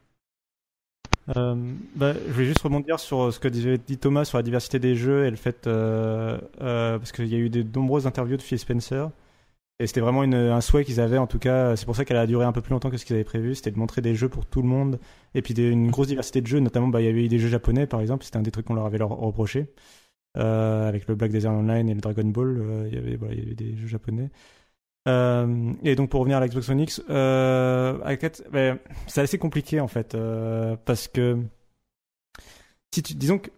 bah, je voulais juste rebondir sur ce que dit Thomas sur la diversité des jeux et le fait parce qu'il y a eu de nombreuses interviews de Phil Spencer et c'était vraiment un souhait qu'ils avaient, en tout cas. C'est pour ça qu'elle a duré un peu plus longtemps que ce qu'ils avaient prévu. C'était de montrer des jeux pour tout le monde. Et puis une grosse diversité de jeux, notamment, bah, il y avait eu des jeux japonais, par exemple. C'était un des trucs qu'on leur avait reproché. Euh, avec le Black Desert Online et le Dragon Ball, euh, il, y avait, voilà, il y avait des jeux japonais. Euh, et donc pour revenir à l'Xbox One X, bah, c'est assez compliqué en fait, parce que si tu, disons que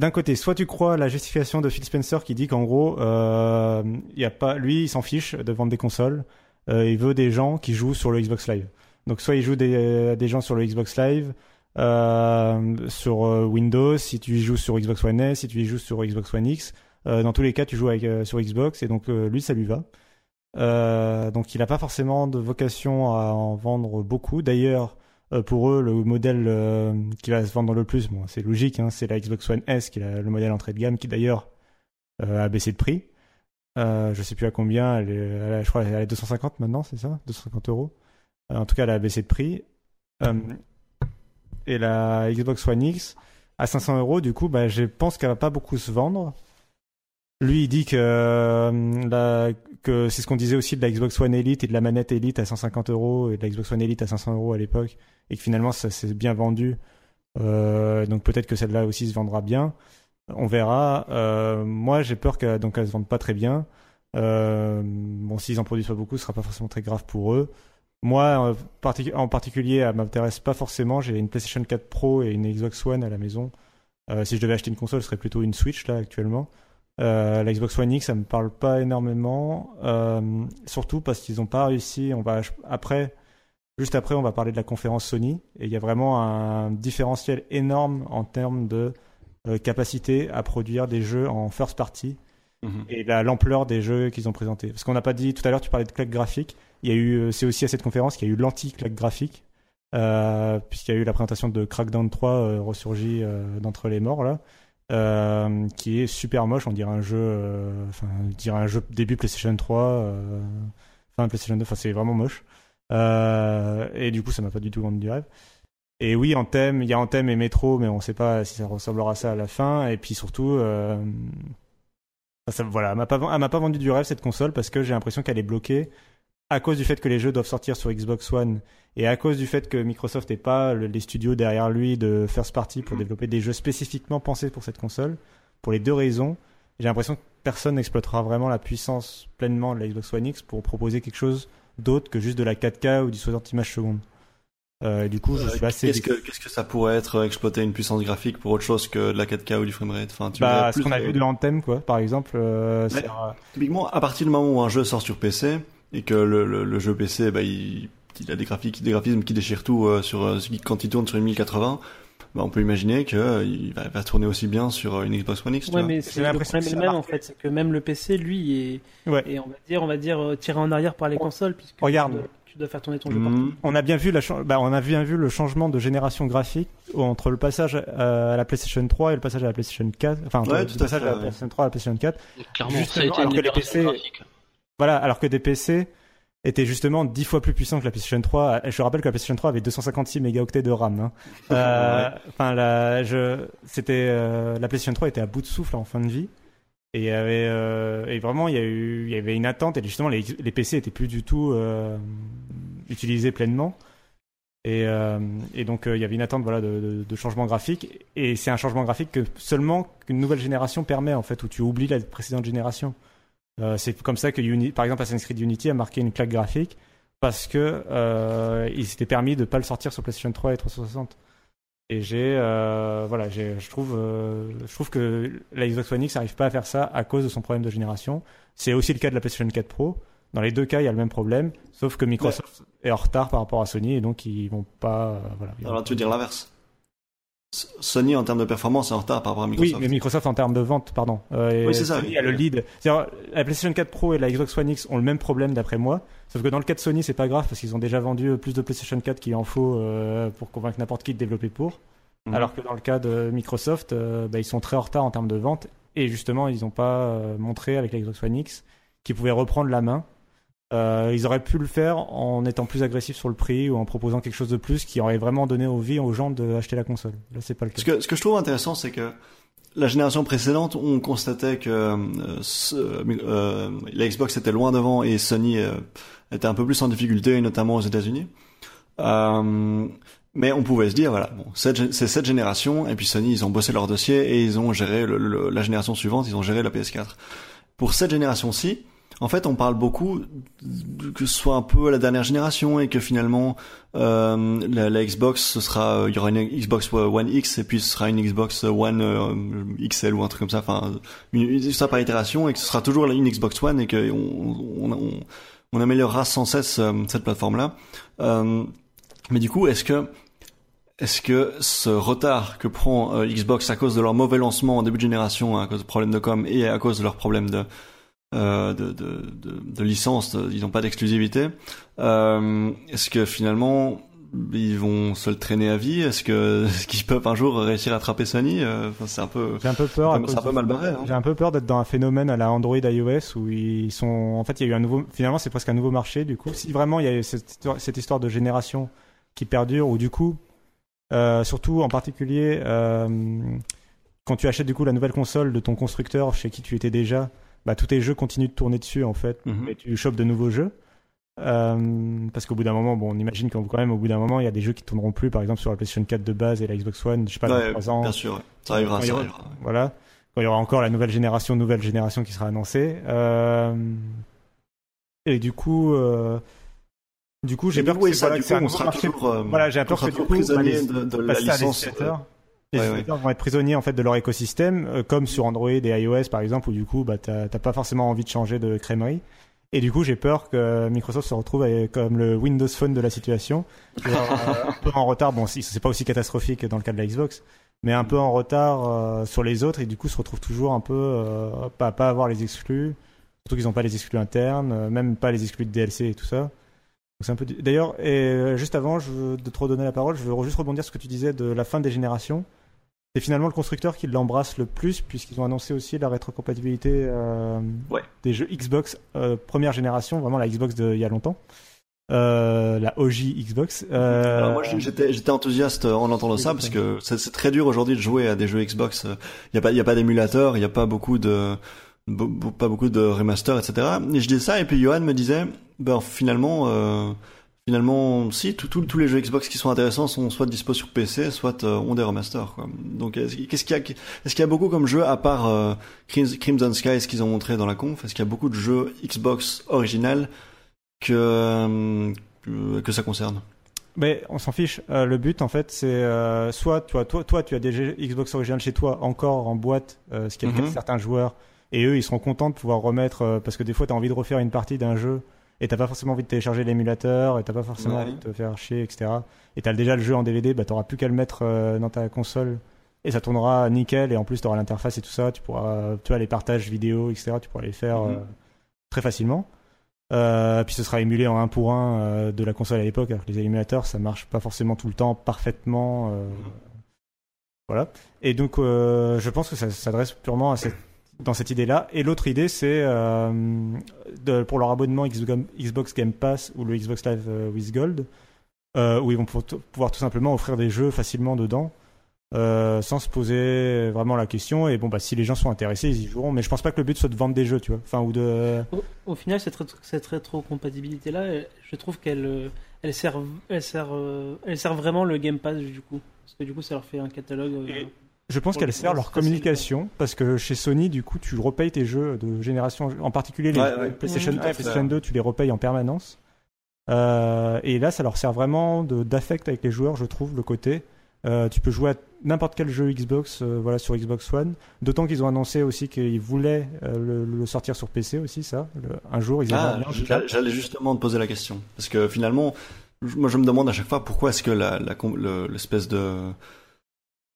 d'un côté, soit tu crois la justification de Phil Spencer qui dit qu'en gros, euh, y a pas, lui, il s'en fiche de vendre des consoles. Euh, il veut des gens qui jouent sur le Xbox Live. Donc soit il joue des, des gens sur le Xbox Live, euh, sur euh, Windows, si tu y joues sur Xbox One S, si tu y joues sur Xbox One X. Euh, dans tous les cas, tu joues euh, sur Xbox et donc lui, ça lui va. donc il n'a pas forcément de vocation à en vendre beaucoup. D'ailleurs, euh, pour eux, le modèle euh, qui va se vendre le plus, bon, c'est logique, hein, c'est la Xbox One S, qui est le modèle entrée de gamme, qui d'ailleurs euh, a baissé de prix. Je sais plus à combien, elle est, je crois qu'elle est à 250 maintenant, c'est ça? 250 euros. en tout cas, elle a baissé de prix. et la Xbox One X à 500 euros. Du coup, bah, je pense qu'elle va pas beaucoup se vendre. Lui, il dit que, euh, que c'est ce qu'on disait aussi de la Xbox One Elite et de la manette Elite à 150 euros et de la Xbox One Elite à 500 euros à l'époque, et que finalement ça s'est bien vendu. Euh, donc peut-être que celle-là aussi se vendra bien. On verra. Euh, moi, j'ai peur qu'elle donc elle se vende pas très bien. Bon, s'ils en produisent pas beaucoup, ce sera pas forcément très grave pour eux. Moi, en particulier, elle m'intéresse pas forcément. J'ai une PlayStation 4 Pro et une Xbox One à la maison. Si je devais acheter une console, ce serait plutôt une Switch là actuellement. Euh, la Xbox One X, ça me parle pas énormément, euh, surtout parce qu'ils ont pas réussi. On va après, juste après, on va parler de la conférence Sony et il y a vraiment un différentiel énorme en termes de euh, capacité à produire des jeux en first party
Mhm.
et la- l'ampleur des jeux qu'ils ont présentés. Parce qu'on n'a pas dit tout à l'heure, tu parlais de claque graphique. Il y a eu, c'est aussi à cette conférence qu'il y a eu l'anti-claque graphique, euh, puisqu'il y a eu la présentation de Crackdown 3 euh, ressurgi d'entre les morts là, euh, qui est super moche. On dirait un jeu, euh, enfin, un jeu début PlayStation 3, euh, fin PlayStation 2. Enfin, c'est vraiment moche. Euh, et du coup, ça m'a pas du tout vendu du rêve. Et oui, en thème, il y a en thème et métro, mais on sait pas si ça ressemblera à ça à la fin. Et puis surtout, ça, voilà, elle m'a pas, m'a pas vendu du rêve cette console parce que j'ai l'impression qu'elle est bloquée à cause du fait que les jeux doivent sortir sur Xbox One et à cause du fait que Microsoft n'est pas le- les studios derrière lui de first party pour développer des jeux spécifiquement pensés pour cette console. Pour les deux raisons, j'ai l'impression que personne n'exploitera vraiment la puissance pleinement de la Xbox One X pour proposer quelque chose d'autre que juste de la 4K ou du 60 images secondes. Euh, du coup, je
Euh,
suis assez
Qu'est-ce que, qu'est-ce que ça pourrait être euh, exploiter une puissance graphique pour autre chose que de la 4K ou du framerate? Enfin, tu
bah, ce qu'on a vu de Anthem, quoi, par exemple. euh,
Typiquement, à partir du moment où un jeu sort sur PC et que le, le, le jeu PC, bah, il, il a des graphiques, des graphismes qui déchirent tout euh, sur euh, quand il tourne sur une 1080, bah, on peut imaginer que euh, il va, va tourner aussi bien sur euh, une Xbox One X.
Ouais, mais c'est le problème est le même en fait, c'est que même le PC, lui, est,
Ouais.
est, on va dire, on va dire tiré en arrière par les consoles puisque
Regarde.
tu dois, tu dois faire tourner ton jeu partout.
Mhm.
On a bien vu la bah, on a bien vu le changement de génération graphique entre le passage à la PlayStation 3 et le passage à la PlayStation 4. Enfin, entre
Ouais,
le
tout à
passage
fait,
à la. PlayStation 3 à la PlayStation 4.
Donc, clairement,
Justement,
ça a été
alors
une
que les PC
graphique.
Voilà, alors que des PC étaient justement 10 fois plus puissants que la PlayStation 3. Je rappelle que la PlayStation 3 avait 256 mégaoctets de RAM. hein. Euh, Enfin, la, je, c'était euh, la PlayStation 3 était à bout de souffle en fin de vie. Et, il y avait, euh, et vraiment, il y, a eu, il y avait une attente. Et justement, les, les PC étaient plus du tout utilisés pleinement. Et, et donc, il y avait une attente voilà, de, de, de changement graphique. Et c'est un changement graphique que seulement qu'une nouvelle génération permet, en fait, où tu oublies la précédente génération. Euh, c'est comme ça que, Uni- par exemple, Assassin's Creed Unity a marqué une claque graphique parce que euh, il s'était permis de pas le sortir sur PlayStation 3 et 360. Et j'ai, euh, voilà, je trouve, euh, je trouve que la Xbox One X n'arrive pas à faire ça à cause de son problème de génération. C'est aussi le cas de la PlayStation 4 Pro. Dans les deux cas, il y a le même problème, sauf que Microsoft est en retard par rapport à Sony et donc ils vont pas, voilà. ils
Alors tu veux dire l'inverse? Sony en termes de performance est en retard par rapport à
Oui,
Microsoft.
mais Microsoft en termes de vente, pardon. Euh,
Oui, c'est ça,
Sony
oui.
a le lead. La PlayStation 4 Pro et la Xbox One X ont le même problème d'après moi. Sauf que dans le cas de Sony, c'est pas grave parce qu'ils ont déjà vendu plus de PlayStation 4 qu'il en faut euh, pour convaincre n'importe qui de développer pour.
Mhm.
Alors que dans le cas de Microsoft, euh, bah, ils sont très en retard en termes de vente. Et justement, ils n'ont pas euh, montré avec la Xbox One X qu'ils pouvaient reprendre la main. Euh, ils auraient pu le faire en étant plus agressifs sur le prix ou en proposant quelque chose de plus qui aurait vraiment donné envie aux gens d'acheter la console. Là, c'est pas le cas.
Ce que, ce que je trouve intéressant, c'est que la génération précédente, on constatait que euh, ce- euh, la Xbox était loin devant et Sony euh, était un peu plus en difficulté, notamment aux États-Unis. Euh, mais on pouvait se dire, voilà, bon, c'est cette génération, et puis Sony, ils ont bossé leur dossier et ils ont géré le- le- la génération suivante, ils ont géré la PS4. Pour cette génération-ci, en fait, on parle beaucoup que ce soit un peu la dernière génération et que finalement euh, la, Xbox, ce sera, euh, il y aura une Xbox One X et puis ce sera une Xbox One euh, XL ou un truc comme ça, enfin, une, ça par itération et que ce sera toujours une Xbox One et que on, on, on, améliorera sans cesse euh, cette plateforme-là. Euh, mais du coup, est-ce que est-ce que ce retard que prend Xbox à cause de leur mauvais lancement en début de génération, à cause de problèmes de com et à cause de leurs problèmes de de, de, de, de licence, de- ils n'ont pas d'exclusivité. Euh, est-ce que finalement ils vont se le traîner à vie? Est-ce que est-ce qu'ils peuvent un jour réussir à attraper Sony? Euh, enfin, C'est un peu
J'ai un peu peur.
c'est un peu mal barré. Hein.
J'ai un peu peur d'être dans un phénomène à la Android iOS où ils sont. En fait, il y a eu un nouveau. Finalement, c'est presque un nouveau marché. Du coup, si vraiment il y a eu cette histoire, cette histoire de génération qui perdure, ou du coup, Euh, surtout en particulier euh, quand tu achètes du coup la nouvelle console de ton constructeur chez qui tu étais déjà, bah, tous tes jeux continuent de tourner dessus en fait,
Mhm.
et tu chopes de nouveaux jeux. Euh, parce qu'au bout d'un moment, bon, on imagine qu'au quand même au bout d'un moment, il y a des jeux qui tourneront plus, par exemple sur la PlayStation 4 de base et la Xbox One, je sais pas, dans
Ouais,
3 ans.
bien sûr, ça arrivera,
Quand
ça
aura-
arrivera.
Voilà. Quand il y aura encore la nouvelle génération, nouvelle génération qui sera annoncée. Euh, Et du coup, euh, du coup, j'ai peur que
ça,
voilà, que
coup, on sera toujours,
Voilà, j'ai peur que du coup, bah,
de, de la licence.
Les
ouais, ouais.
utilisateurs vont être prisonniers en fait de leur écosystème, euh, comme sur Android et iOS par exemple, où du coup, bah, t'as pas forcément envie de changer de crèmerie. Et du coup, j'ai peur que Microsoft se retrouve avec- comme le Windows Phone de la situation, Genre, euh, un peu en retard. Bon, si- c'est pas aussi catastrophique dans le cas de la Xbox, mais un peu en retard euh, sur les autres, et du coup, se retrouve toujours un peu euh, pas pas avoir les exclus. Surtout qu'ils n'ont pas les exclus internes, euh, même pas les exclus de DLC et tout ça. Peu. D'ailleurs, et euh, juste avant je veux de te redonner la parole, je veux juste rebondir sur ce que tu disais de la fin des générations. C'est finalement le constructeur qui l'embrasse le plus, puisqu'ils ont annoncé aussi la rétrocompatibilité euh,
Ouais.
des jeux Xbox euh, première génération, vraiment la Xbox d'il y a longtemps. Euh, la OG Xbox. Euh,
Alors moi j'étais j'étais enthousiaste en entendant ça parce que c'est très dur aujourd'hui de jouer à des jeux Xbox. Il y a pas il y a pas d'émulateur, il y a pas beaucoup de be- pas beaucoup de remaster etc. Et je disais ça et puis Johan me disait ben finalement euh, finalement si tous les jeux Xbox qui sont intéressants sont soit dispo sur PC soit euh, ont des remasters quoi. Donc est-ce qu'il y a est-ce qu'il y a beaucoup comme jeux à part euh, Crims- Crimson Sky ce qu'ils ont montré dans la conf est-ce qu'il y a beaucoup de jeux Xbox original que euh, que- ça concerne?
Mais on s'en fiche. Euh, le but, en fait, c'est euh, soit toi, toi, toi, tu as des jeux Xbox original chez toi encore en boîte, euh, ce qui est le cas de
Mhm.
certains joueurs, et eux, ils seront contents de pouvoir remettre parce que des fois, tu as envie de refaire une partie d'un jeu et t'as pas forcément envie de télécharger l'émulateur et t'as pas forcément
Ouais.
envie de te faire chier, etc. Et t'as déjà le jeu en DVD, bah t'auras plus qu'à le mettre euh, dans ta console et ça tournera nickel et en plus t'auras l'interface et tout ça, tu pourras, tu as les partages vidéo, etc. Tu pourras les faire
Mhm.
euh, très facilement. Euh, puis ce sera émulé en 1 pour 1 de la console à l'époque, alors que les émulateurs ça marche pas forcément tout le temps parfaitement. euh, Voilà. Et donc je pense que ça s'adresse purement à cette, dans cette idée-là. Et l'autre idée c'est euh, de- pour leur abonnement Xbox Game Pass ou le Xbox Live euh, with Gold, euh, où ils vont pou- pouvoir tout simplement offrir des jeux facilement dedans. euh, sans se poser vraiment la question et bon bah si les gens sont intéressés ils y joueront mais je pense pas que le but soit de vendre des jeux tu vois enfin ou de
Au, au final, cette, cette rétrocompatibilité-là, je trouve qu'elle elle sert, elle, sert, elle sert vraiment le Game Pass du coup. Parce que du coup, ça leur fait un catalogue. euh,
Et- Je pense qu'elle
le
sert leur communication parce que chez Sony, du coup, tu repayes tes jeux de génération, en particulier les
Ouais,
jeux
ouais.
PlayStation
Mmh,
1
tout à
et
fait.
PlayStation 2, tu les repayes en permanence. Euh, et là, ça leur sert vraiment d'affect avec les joueurs, je trouve, le côté. Euh, tu peux jouer à n'importe quel jeu Xbox, euh, voilà, sur Xbox One. D'autant qu'ils ont annoncé aussi qu'ils voulaient euh, le, le sortir sur PC aussi, ça. Le- un jour, ils
Ah, j'allais justement te poser la question. Parce que finalement, moi je me demande à chaque fois pourquoi est-ce que la, la l'espèce de.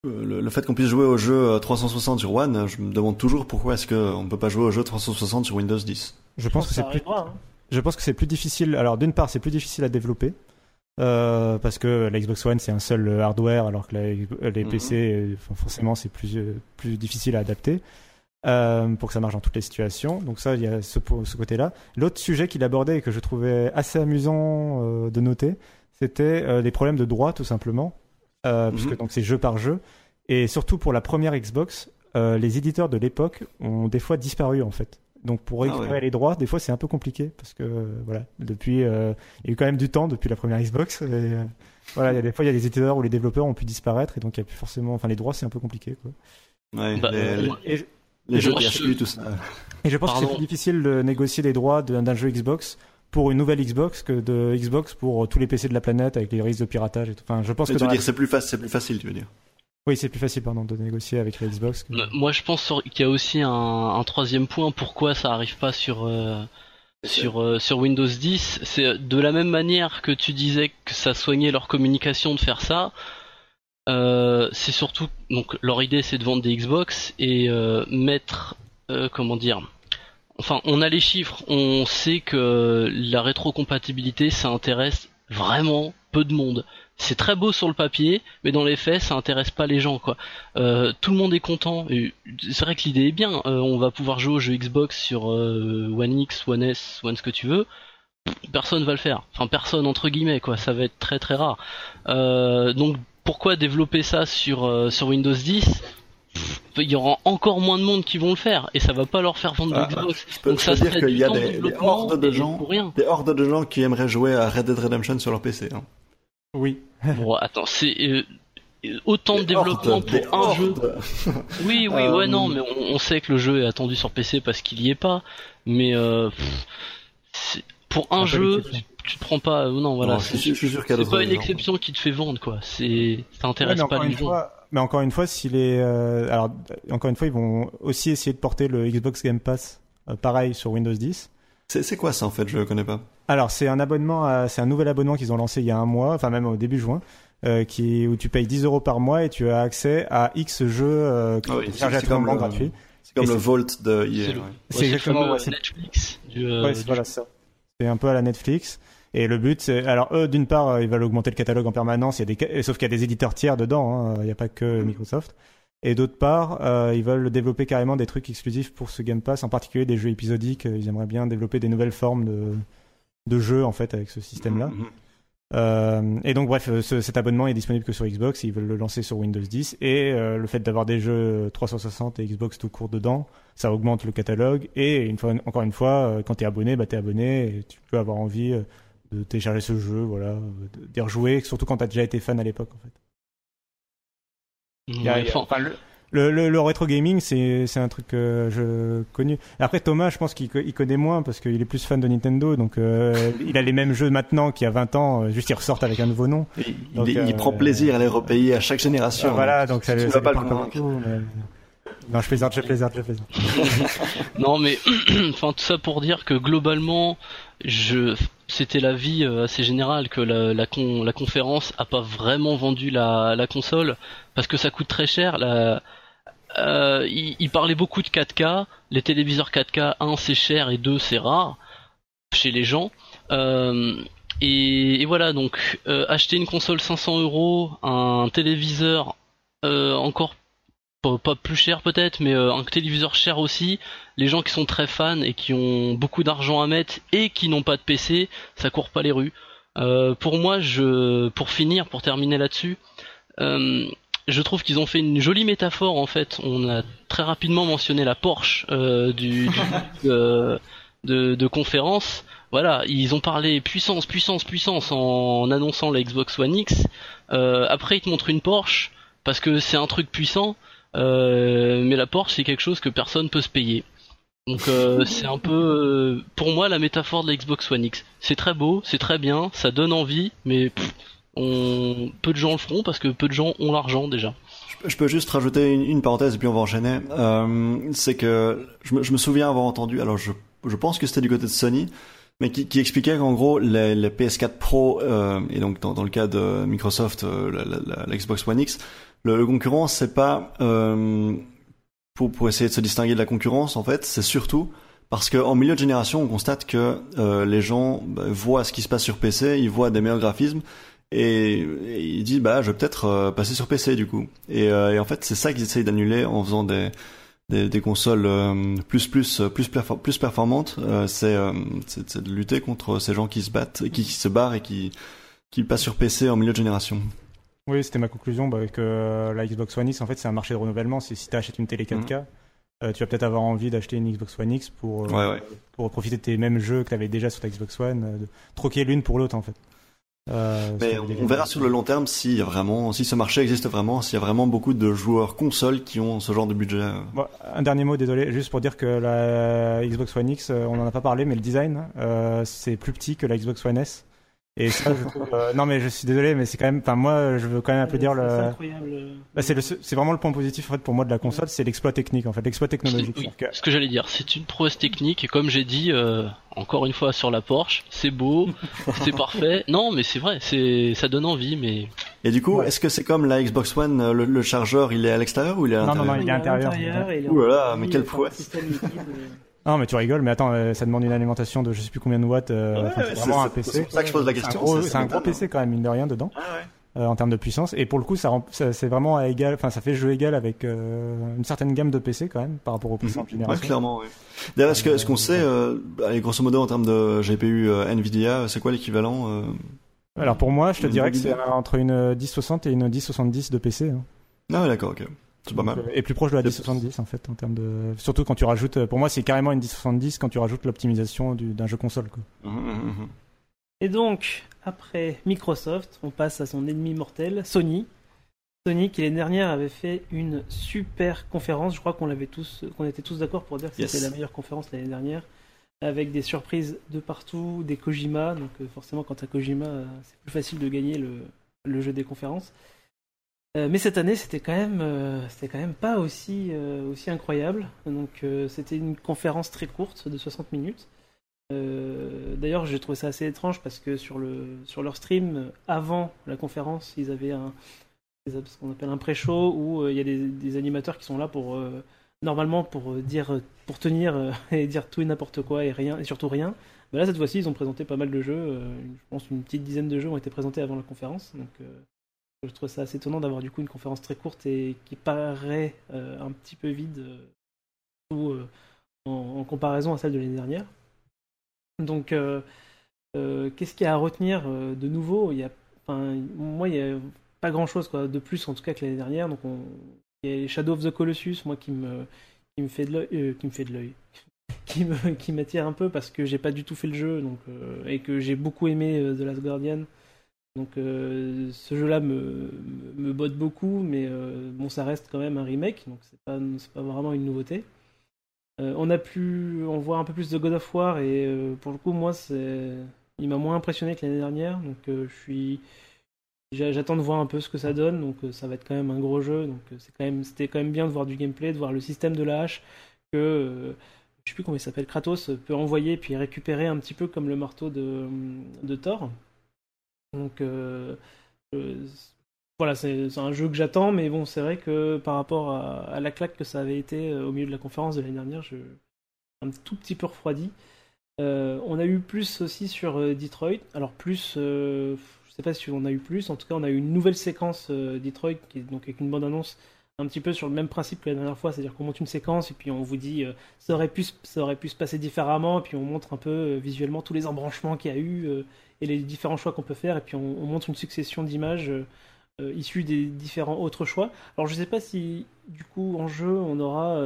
Euh, Le, le fait qu'on puisse jouer au jeu euh, 360 sur One, je me demande toujours pourquoi est-ce qu'on ne peut pas jouer au jeu 360 sur Windows 10.
Je pense que
ça
c'est plus
arrivera. hein.
Je pense que c'est plus difficile. Alors, d'une part, c'est plus difficile à développer. euh, parce que la Xbox One c'est un seul euh, hardware alors que la- euh, les
Mhm.
PC euh, forcément c'est plus euh, plus difficile à adapter euh, pour que ça marche dans toutes les situations donc ça il y a ce, ce côté là l'autre sujet qu'il abordait et que je trouvais assez amusant euh, de noter c'était euh, les problèmes de droit tout simplement euh,
Mhm.
puisque donc c'est jeu par jeu et surtout pour la première Xbox euh, les éditeurs de l'époque ont des fois disparu en fait donc pour
Ah
récupérer
ouais.
les droits, des fois c'est un peu compliqué parce que euh, voilà, depuis euh, il y a eu quand même du temps depuis la première Xbox. Et, euh, voilà, il y a des fois il y a des éditeurs où les développeurs ont pu disparaître et donc il y a plus forcément, enfin les droits c'est un peu compliqué quoi.
Ouais,
Bah,
les, les-
Et, je-
les jeux
je-
tout ça.
et je pense que c'est plus difficile de négocier les droits d'un jeu Xbox pour une nouvelle Xbox que de Xbox pour tous les PC de la planète avec les risques de piratage et tout. Enfin, je pense
Mais
que la-
dire c'est plus, facile, c'est plus facile, tu veux dire.
oui c'est plus facile pardon de négocier avec la Xbox. que-
Euh, Moi, je pense qu'il y a aussi un, un troisième point. Pourquoi ça arrive pas sur euh, sur euh, sur Windows 10 C'est euh, de la même manière que tu disais que ça soignait leur communication de faire ça. euh, c'est surtout donc leur idée, c'est de vendre des Xbox et euh, mettre euh, comment dire. Enfin, on a les chiffres, on sait que la rétrocompatibilité, ça intéresse vraiment peu de monde. C'est très beau sur le papier, mais dans les faits, ça intéresse pas les gens, quoi. Euh, tout le monde est content. C'est vrai que l'idée est bien. euh, on va pouvoir jouer aux jeux Xbox sur euh, One X, One S, One ce que tu veux. Personne va le faire. Enfin, personne entre guillemets, quoi. Ça va être très très rare. Euh, donc, pourquoi développer ça sur sur Windows 10 il y aura encore moins de monde qui vont le faire et ça va pas leur faire vendre
Ah,
de Xbox.
Je peux,
Donc
je
ça
peux dire qu'il y a
de
des, hordes de gens,
pour rien.
des hordes de gens qui aimeraient jouer à Red Dead Redemption sur leur PC. hein.
Oui.
Bon, attends, c'est euh, autant de développement
hordes,
pour un jeu. Oui, oui,
Euh,
ouais, non, mais on, on sait que le jeu est attendu sur PC parce qu'il y est pas. Mais euh, pff, pour un jeu, tu, tu te prends pas. euh, Non, voilà. C'est pas une exception qui te fait vendre, quoi. C'est, ça intéresse pas les gens.
fois, mais encore une fois, s'il est, euh, alors encore une fois, ils vont aussi essayer de porter le Xbox Game Pass, euh, pareil sur Windows 10.
C'est quoi ça en fait? Je connais pas.
Alors c'est un abonnement, c'est un nouvel abonnement qu'ils ont lancé il y a un mois, enfin même au début juin, euh, qui où tu payes 10 euros par mois et tu as accès à X jeux euh,
Ah oui,
téléchargés à
c'est comme le-. C'est comme le Vault de
C'est
EA.
le-
ouais.
Ouais,
C'est
le
exactement, ouais, c'est-
Netflix du, euh,
Ouais, c'est-
du
voilà ça. C'est un peu à la Netflix. Et le but, c'est alors eux, d'une part, euh, ils veulent augmenter le catalogue en permanence. Il y a des, sauf qu'il y a des éditeurs tiers dedans. hein, Il n'y a pas que Microsoft. Et d'autre part, euh, ils veulent développer carrément des trucs exclusifs pour ce Game Pass, en particulier des jeux épisodiques. Ils aimeraient bien développer des nouvelles formes de, de jeux en fait avec ce système-là.
Mhm.
Euh, et donc bref, ce- cet abonnement est disponible que sur Xbox, ils veulent le lancer sur Windows 10 et euh, le fait d'avoir des jeux 360 et Xbox tout court dedans, ça augmente le catalogue et une fois, encore une fois, quand t'es abonné, bah t'es abonné et tu peux avoir envie de télécharger ce jeu, voilà, euh, d'y rejouer, surtout quand t'as déjà été fan à l'époque en fait. A- a-
enfin,
enfin, le, le, le- le rétro gaming, c'est c'est un truc que je connu. Après Thomas, je pense qu'il co- il connaît moins parce qu'il est plus fan de Nintendo, donc euh, il a les mêmes jeux maintenant qu'il y a 20 ans, euh, juste ils ressortent avec un nouveau nom.
Il,
Donc,
il- il
euh,
prend plaisir à les repayer à chaque génération.
Voilà, donc ça,
tu
ça
vas pas le convaincre.
mais- Non, je plaisante, je plaisante, je plaisante.
Non mais enfin tout ça pour dire que globalement je c'était l'avis euh, assez général que la, la, con- la conférence a pas vraiment vendu la, la console parce que ça coûte très cher euh, il, parlait beaucoup de 4K les téléviseurs 4K 1 c'est cher et 2 c'est rare chez les gens Euh, et, voilà donc acheter une console 500 euros un téléviseur encore pas, pas plus cher peut-être mais euh, un téléviseur cher aussi les gens qui sont très fans et qui ont beaucoup d'argent à mettre et qui n'ont pas de PC, ça court pas les rues. Euh, pour moi, je, pour finir, pour terminer là-dessus, euh, je trouve qu'ils ont fait une jolie métaphore en fait. On a très rapidement mentionné la Porsche euh, du, du euh, de, de conférence. Voilà, ils ont parlé puissance, puissance, puissance en, en annonçant la Xbox One X. Euh, après, ils te montrent une Porsche parce que c'est un truc puissant. Euh, mais la Porsche c'est quelque chose que personne peut se payer. Donc euh, c'est un peu euh, pour moi la métaphore de la Xbox One X. C'est très beau, c'est très bien, ça donne envie, mais pff, on peu de gens le feront parce que peu de gens ont l'argent déjà.
Je peux- Je peux juste rajouter une, une parenthèse et puis on va enchaîner. Euh, c'est que je me, je me souviens avoir entendu, alors je, je pense que c'était du côté de Sony, mais qui, qui expliquait qu'en gros les, les PS4 Pro euh, et donc dans, dans le cas de Microsoft, euh, la, la- la- la Xbox One X, le, le concurrent c'est pas euh, pour, pour essayer de se distinguer de la concurrence en fait, c'est surtout parce qu'en milieu de génération on constate que euh, les gens bah, voient ce qui se passe sur PC, ils voient des meilleurs graphismes et, et il dit bah je vais peut-être euh, passer sur PC du coup. Et, euh, et en fait c'est ça qu'ils essayent d'annuler en faisant des des, des consoles euh, plus plus plus perfor- plus performantes. Euh, c'est de lutter contre ces gens qui se battent qui, qui se barrent et qui qui passent sur PC en milieu de génération
Oui, c'était ma conclusion, bah, que euh, la Xbox One X, en fait, c'est un marché de renouvellement. C'est si tu achètes une télé 4K, euh, tu vas peut-être avoir envie d'acheter une Xbox One X pour, euh,
Ouais, ouais.
pour profiter de tes mêmes jeux que tu avais déjà sur ta Xbox One, de troquer l'une pour l'autre, en fait. Euh,
mais on, verra sur le long terme si vraiment si ce marché existe vraiment s'il y a vraiment beaucoup de joueurs consoles qui ont ce genre de budget.
Bon, un dernier mot, désolé, juste pour dire que la Xbox One X, on en a pas parlé, mais le design, euh, c'est plus petit que la Xbox One S. Et ça, je trouve, euh, non mais je suis désolé, mais c'est quand même, enfin moi, je veux quand même applaudir
C'est
le.
incroyable.
Bah, c'est le, c'est vraiment le point positif en fait pour moi de la console, c'est l'exploit technique en fait, l'exploit technologique.
Oui,
que-
ce que j'allais dire, c'est une prouesse technique et comme j'ai dit euh, encore une fois sur la Porsche, c'est beau, c'est parfait. Non, mais c'est vrai, c'est ça donne envie, mais
et du coup
Ouais.
est-ce que c'est comme la Xbox One euh, le, le chargeur il est à l'extérieur ou il est à
Non, non,
l'intérieur
non, il est à l'intérieur.
Ouh là là, mais quelle prouesse.
Non mais tu rigoles, mais attends, euh, ça demande une alimentation de je sais plus combien de watts. euh,
Ouais, ouais,
c'est vraiment un PC.
c'est pour ça que je pose la question, c'est-
un gros. PC quand même mine de rien dedans.
ah ouais
euh, en termes de puissance. Et pour le coup, ça, c'est vraiment à égal, enfin, ça fait jeu égal avec euh, une certaine gamme de PC quand même par rapport aux puissantes
Ouais,
générations.
clairement, oui. D'ailleurs, est-ce que- est-ce qu'on sait, allez, grosso modo, en termes de GPU Nvidia, c'est quoi l'équivalent
Alors pour moi, je te dirais que c'est entre une 1060 et une 1070 de PC. hein.
Ah ouais, d'accord, ok. C'est pas mal.
Donc, euh, Et plus proche de la
C'est-
1070 en fait en termes de. Surtout quand tu rajoutes. euh, Pour moi, c'est carrément une 1070 quand tu rajoutes l'optimisation du- d'un jeu console. Quoi.
Mhm, mhm, mhm.
Et donc, après Microsoft, on passe à son ennemi mortel, Sony. Sony qui l'année dernière avait fait une super conférence. Je crois qu'on l'avait tous, qu'on était tous d'accord pour dire que
Yes.
c'était la meilleure conférence l'année dernière, avec des surprises de partout, des Kojima. Donc euh, forcément, quand t'as Kojima, c'est plus facile de gagner le, le jeu des conférences. Euh, mais cette année, c'était quand même, euh, c'était quand même pas aussi, euh, aussi incroyable. Donc c'était une conférence très courte de 60 minutes. D'ailleurs, j'ai trouvé ça assez étrange parce que sur, le, sur leur stream, avant la conférence, ils avaient un, ce qu'on appelle un pré-show où il y a des, animateurs qui sont là pour normalement pour dire, pour tenir et dire tout et n'importe quoi et rien et surtout rien. Là, cette fois-ci, ils ont présenté pas mal de jeux. je pense une petite dizaine de jeux ont été présentés avant la conférence. Je trouve ça assez étonnant d'avoir du coup une conférence très courte et qui paraît euh, un petit peu vide euh, euh, en, comparaison à celle de l'année dernière. Donc, qu'est-ce qu'il y a à retenir de nouveau? Il y a, moi, il y a pas grand-chose de plus en tout cas que l'année dernière. Donc, on, il y a Shadow of the Colossus, moi, qui me, qui me fait de l'œil, qui me fait de l'œil, qui m'attire un peu parce que j'ai pas du tout fait le jeu, donc et que j'ai beaucoup aimé The Last Guardian. Donc, euh, ce jeu-là me, botte beaucoup, mais euh, bon, ça reste quand même un remake, donc c'est pas, pas vraiment une nouveauté. Euh, on a pu on voit un peu plus de God of War et pour le coup moi c'est il m'a moins impressionné que l'année dernière donc je suis j'a- j'attends de voir un peu ce que ça donne donc ça va être quand même un gros jeu donc c'est quand même c'était quand même bien de voir du gameplay de voir le système de la hache que je sais plus comment il s'appelle Kratos peut envoyer puis récupérer un petit peu comme le marteau de Thor donc euh, voilà, c'est un jeu que j'attends, mais bon, c'est vrai que par rapport à, la claque que ça avait été euh, au milieu de la conférence de l'année dernière, je un tout petit peu refroidi. Euh, on a eu plus aussi sur Detroit. Alors plus, euh, je sais pas si on a eu plus. En tout cas, on a eu une nouvelle séquence Detroit, qui est donc avec une bande annonce un petit peu sur le même principe que la dernière fois, c'est-à-dire qu'on monte une séquence et puis on vous dit euh, ça aurait pu ça aurait pu se passer différemment, et puis on montre un peu euh, visuellement tous les embranchements qu'il y a eu euh, et les différents choix qu'on peut faire, et puis on, on montre une succession d'images. issus des différents autres choix. Alors je sais pas si du coup en jeu on aura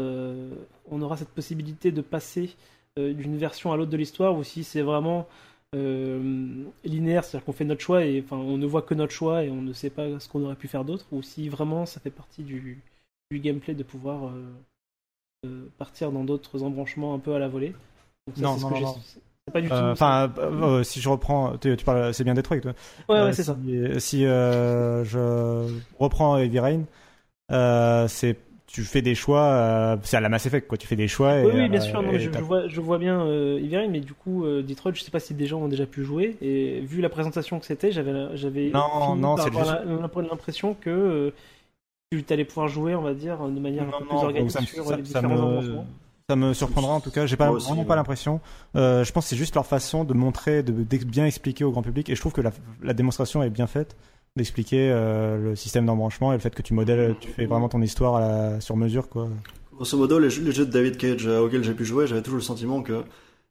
on aura cette possibilité de passer d'une version à l'autre de l'histoire ou si c'est vraiment euh, linéaire, c'est-à-dire qu'on fait notre choix et enfin on ne voit que notre choix et on ne sait pas ce qu'on aurait pu faire d'autre ou si vraiment ça fait partie du, du gameplay de pouvoir euh, euh, partir dans d'autres embranchements un peu à la volée. Donc ça,
Non,
ce que pas du tout.
Enfin, euh, euh, si je reprends, tu, tu parles, c'est bien Detroit. Toi.
ouais, ouais, c'est
si,
ça.
Si je reprends Heavy Rain, c'est tu fais des choix, euh, c'est à la Mass Effect quoi. Tu fais des choix. Et,
Oui, oui, bien
euh,
sûr. Non, mais je, vois, je vois bien euh, mais du coup, euh, Detroit, je sais pas si des gens ont déjà pu jouer. Et vu la présentation que c'était, j'avais, j'avais
Non, non, c'est
l'impression que euh, tu allais pouvoir jouer, on va dire, de manière un
Non,
peu
non,
plus organique
ça me-
sur
ça-
les
ça
différents
me-. Ça me surprendra en tout cas. J'ai pas
aussi,
vraiment
ouais.
pas l'impression. Euh, je pense que c'est juste leur façon de montrer, de, d'ex- bien expliquer au grand public. Et je trouve que la, la démonstration est bien faite d'expliquer euh, le système d'embranchement et le fait que tu modèles, tu fais vraiment ton histoire à la, sur mesure quoi.
Grosso modo, les jeux, les jeux de David Cage euh, auxquels j'ai pu jouer, j'avais toujours le sentiment que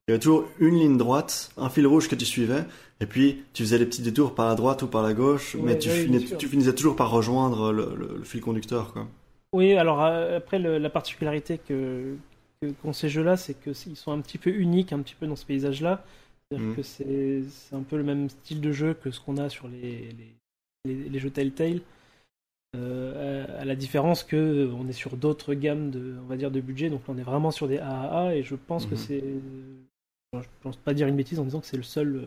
il y avait toujours une ligne droite, un fil rouge que tu suivais, et puis tu faisais des petits détours par la droite ou par la gauche,
Ouais,
mais tu,
ouais,
finis- tu finissais toujours par rejoindre le, le- le fil conducteur. Quoi.
Oui, alors euh, après, le- la particularité que, que qu'ont ces jeux-là, c'est qu'ils sont un petit peu uniques, un petit peu dans ce paysage-là. C'est-à-dire que c'est, c'est un peu le même style de jeu que ce qu'on a sur les, les, les, les jeux Telltale. Euh, à, à la différence que euh, on est sur d'autres gammes de, on va dire, de budget, donc là on est vraiment sur des AAA et je pense que
Mhm.
c'est, je pense pas dire une bêtise en disant que c'est le seul, euh,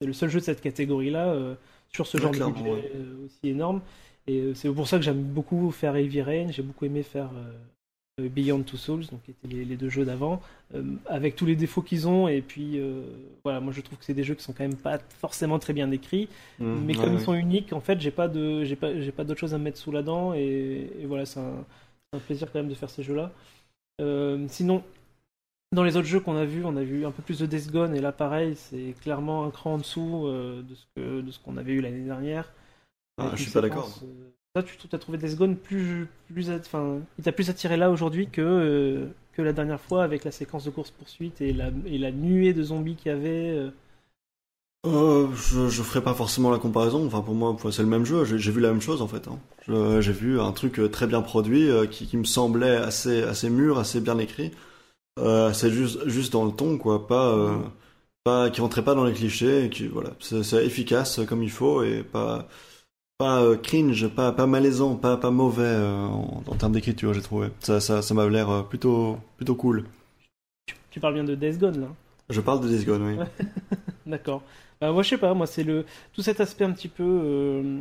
c'est le seul jeu de cette catégorie-là euh, sur ce genre de budget
ouais.
aussi énorme. Et c'est pour ça que j'aime beaucoup faire Heavy Rain, j'ai beaucoup aimé faire Beyond Two Souls, donc qui étaient les, les deux jeux d'avant, euh, avec tous les défauts qu'ils ont. Et puis euh, voilà, moi je trouve que c'est des jeux qui sont quand même pas forcément très bien écrits,
Mhm,
mais
ouais,
comme
ouais.
ils sont uniques, en fait, j'ai pas de, j'ai pas, j'ai pas d'autre chose à me mettre sous la dent. Et, et voilà, c'est un, plaisir quand même de faire ces jeux-là. Euh, sinon. Dans les autres jeux qu'on a vus, on a vu un peu plus de Death Gone, et là pareil, c'est clairement un cran en dessous euh, de ce que de ce qu'on avait eu l'année dernière.
Ah, je suis pas d'accord.
Toi, tu as trouvé Death Gone plus, plus, enfin, il t'a plus attiré là aujourd'hui que euh, que la dernière fois avec la séquence de course poursuite et la et la nuée de zombies qu'il y avait. euh?
Euh, je, je ferai pas forcément la comparaison. Enfin, pour moi, c'est le même jeu. J'ai vu la même chose en fait. Hein. J'ai vu un truc très bien produit, qui, qui me semblait assez, assez mûr, assez bien écrit. Euh, c'est juste, juste dans le ton, quoi. Pas, euh, pas qui rentrait pas dans les clichés. Et qui, voilà, c'est c'est efficace comme il faut et pas, pas euh, cringe, pas, pas malaisant, pas, pas mauvais euh, en, en termes d'écriture. J'ai trouvé. Ça, ça, ça m'a l'air euh, plutôt, plutôt cool.
Tu, tu parles bien de Death Gone là.
Je parle de Days Gone, oui.
D'accord. Bah, moi, je sais pas, moi, c'est le tout cet aspect un petit peu euh,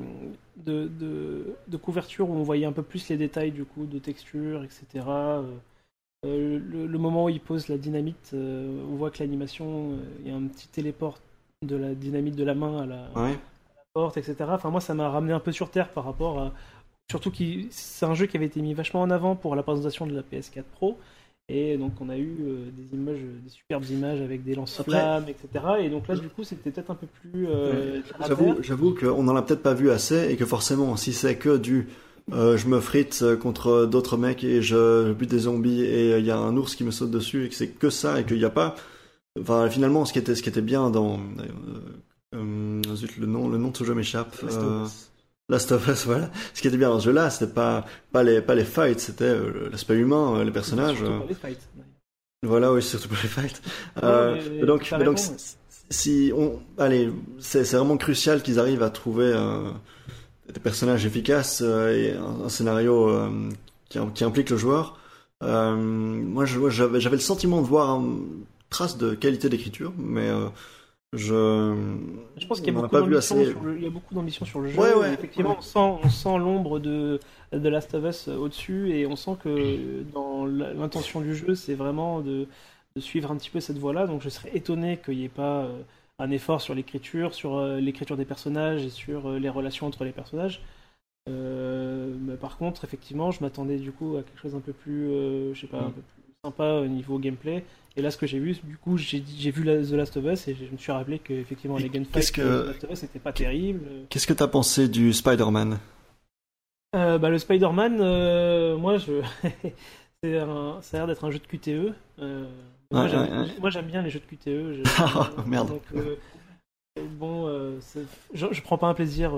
de, de, de couverture où on voyait un peu plus les détails du coup, de texture, etc. Euh, le, le moment où il pose la dynamite, euh, on voit que l'animation, il y a un petit téléport de la dynamite de la main à la,
Ouais.
Porte, etc. Enfin, moi, ça m'a ramené un peu sur terre par rapport à. Surtout que c'est un jeu qui avait été mis vachement en avant pour la présentation de la PS4 Pro. Et donc, on a eu euh, des images, des superbes images avec des lance-flammes, etc. Et donc là, du coup, c'était peut-être un peu plus. euh,
J'avoue, qu'on en a peut-être pas vu assez et que forcément, si c'est que du euh, je me frite contre d'autres mecs et je, je bute des zombies et il y a un ours qui me saute dessus et que c'est que ça et qu'il n'y a pas. Enfin, finalement, ce qui était, ce qui était bien dans. Euh, zut, le nom, le nom de ce jeu m'échappe.
Last of
Euh,
Us.
Last of Us, voilà. Ce qui était bien dans ce jeu-là, c'était pas, pas, les, pas les fights, c'était euh, l'aspect humain, euh, les personnages.
Surtout
euh,
pour les fights.
voilà, oui, surtout pour les fights.
Ouais,
donc, mais donc, si- on, allez, c'est vraiment crucial qu'ils arrivent à trouver des personnages efficaces et un, un scénario qui, qui implique le joueur. Moi, j'avais j'avais le sentiment de voir une trace de qualité d'écriture, mais je.
Je pense qu'il y a beaucoup d'ambition sur le- il y a beaucoup d'ambition sur le jeu.
Ouais, ouais.
et effectivement, on sent, l'ombre de, de Last of Us au-dessus et on sent que dans la- l'intention du jeu, c'est vraiment de, de suivre un petit peu cette voie-là. Donc je serais étonné qu'il n'y ait pas euh, un effort sur l'écriture, sur euh, l'écriture des personnages et sur euh, les relations entre les personnages. Euh, mais par contre, effectivement, je m'attendais du coup à quelque chose un peu plus, euh, je sais pas, un peu plus sympa au niveau gameplay. Et là, ce que j'ai vu, du coup, j'ai vu The Last of Us et je me suis rappelé que effectivement
Et
les gunfights
que-
de The Last of Us n'étaient pas terribles.
Qu'est-ce que t'as pensé du Spider-Man?
Euh, bah, le Spider-Man, euh, moi, je... un- ça a l'air d'être un jeu de QTE. Euh, moi, j'aime
ouais,
bien les jeux de QTE. je-
Ah, merde.
Donc, bon, je, je prends pas un plaisir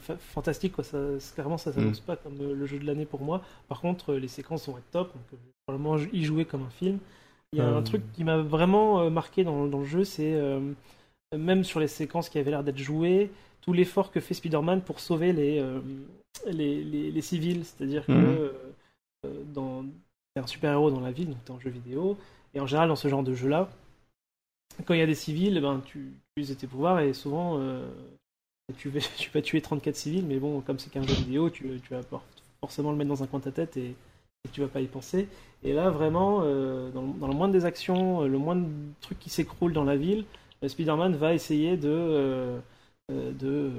fa- fantastique, quoi. Ça, clairement, ça s'annonce
Mm.
pas comme le jeu de l'année pour moi. Par contre, les séquences vont être top. Donc, je vais probablement y jouer comme un film. Il y a
Euh.
un truc qui m'a vraiment euh, marqué dans, dans le jeu, c'est euh, même sur les séquences qui avaient l'air d'être jouées, tout l'effort que fait Spider-Man pour sauver les, euh, les, les, les civils. C'est-à-dire que
Mhm.
euh, euh, dans t'es un super-héros dans la ville, donc t'es en jeu vidéo, et en général dans ce genre de jeu-là, quand il y a des civils, eh ben, tu, tu utilises tes pouvoirs et souvent euh, tu, vas, tu vas tuer 34 civils, mais bon, comme c'est qu'un jeu vidéo, tu, tu vas forcément le mettre dans un coin de ta tête et, et tu vas pas y penser. Et là, vraiment, euh, dans, dans le moindre des actions, euh, le moindre truc qui s'écroule dans la ville, euh, Spider-Man va essayer de, euh, de,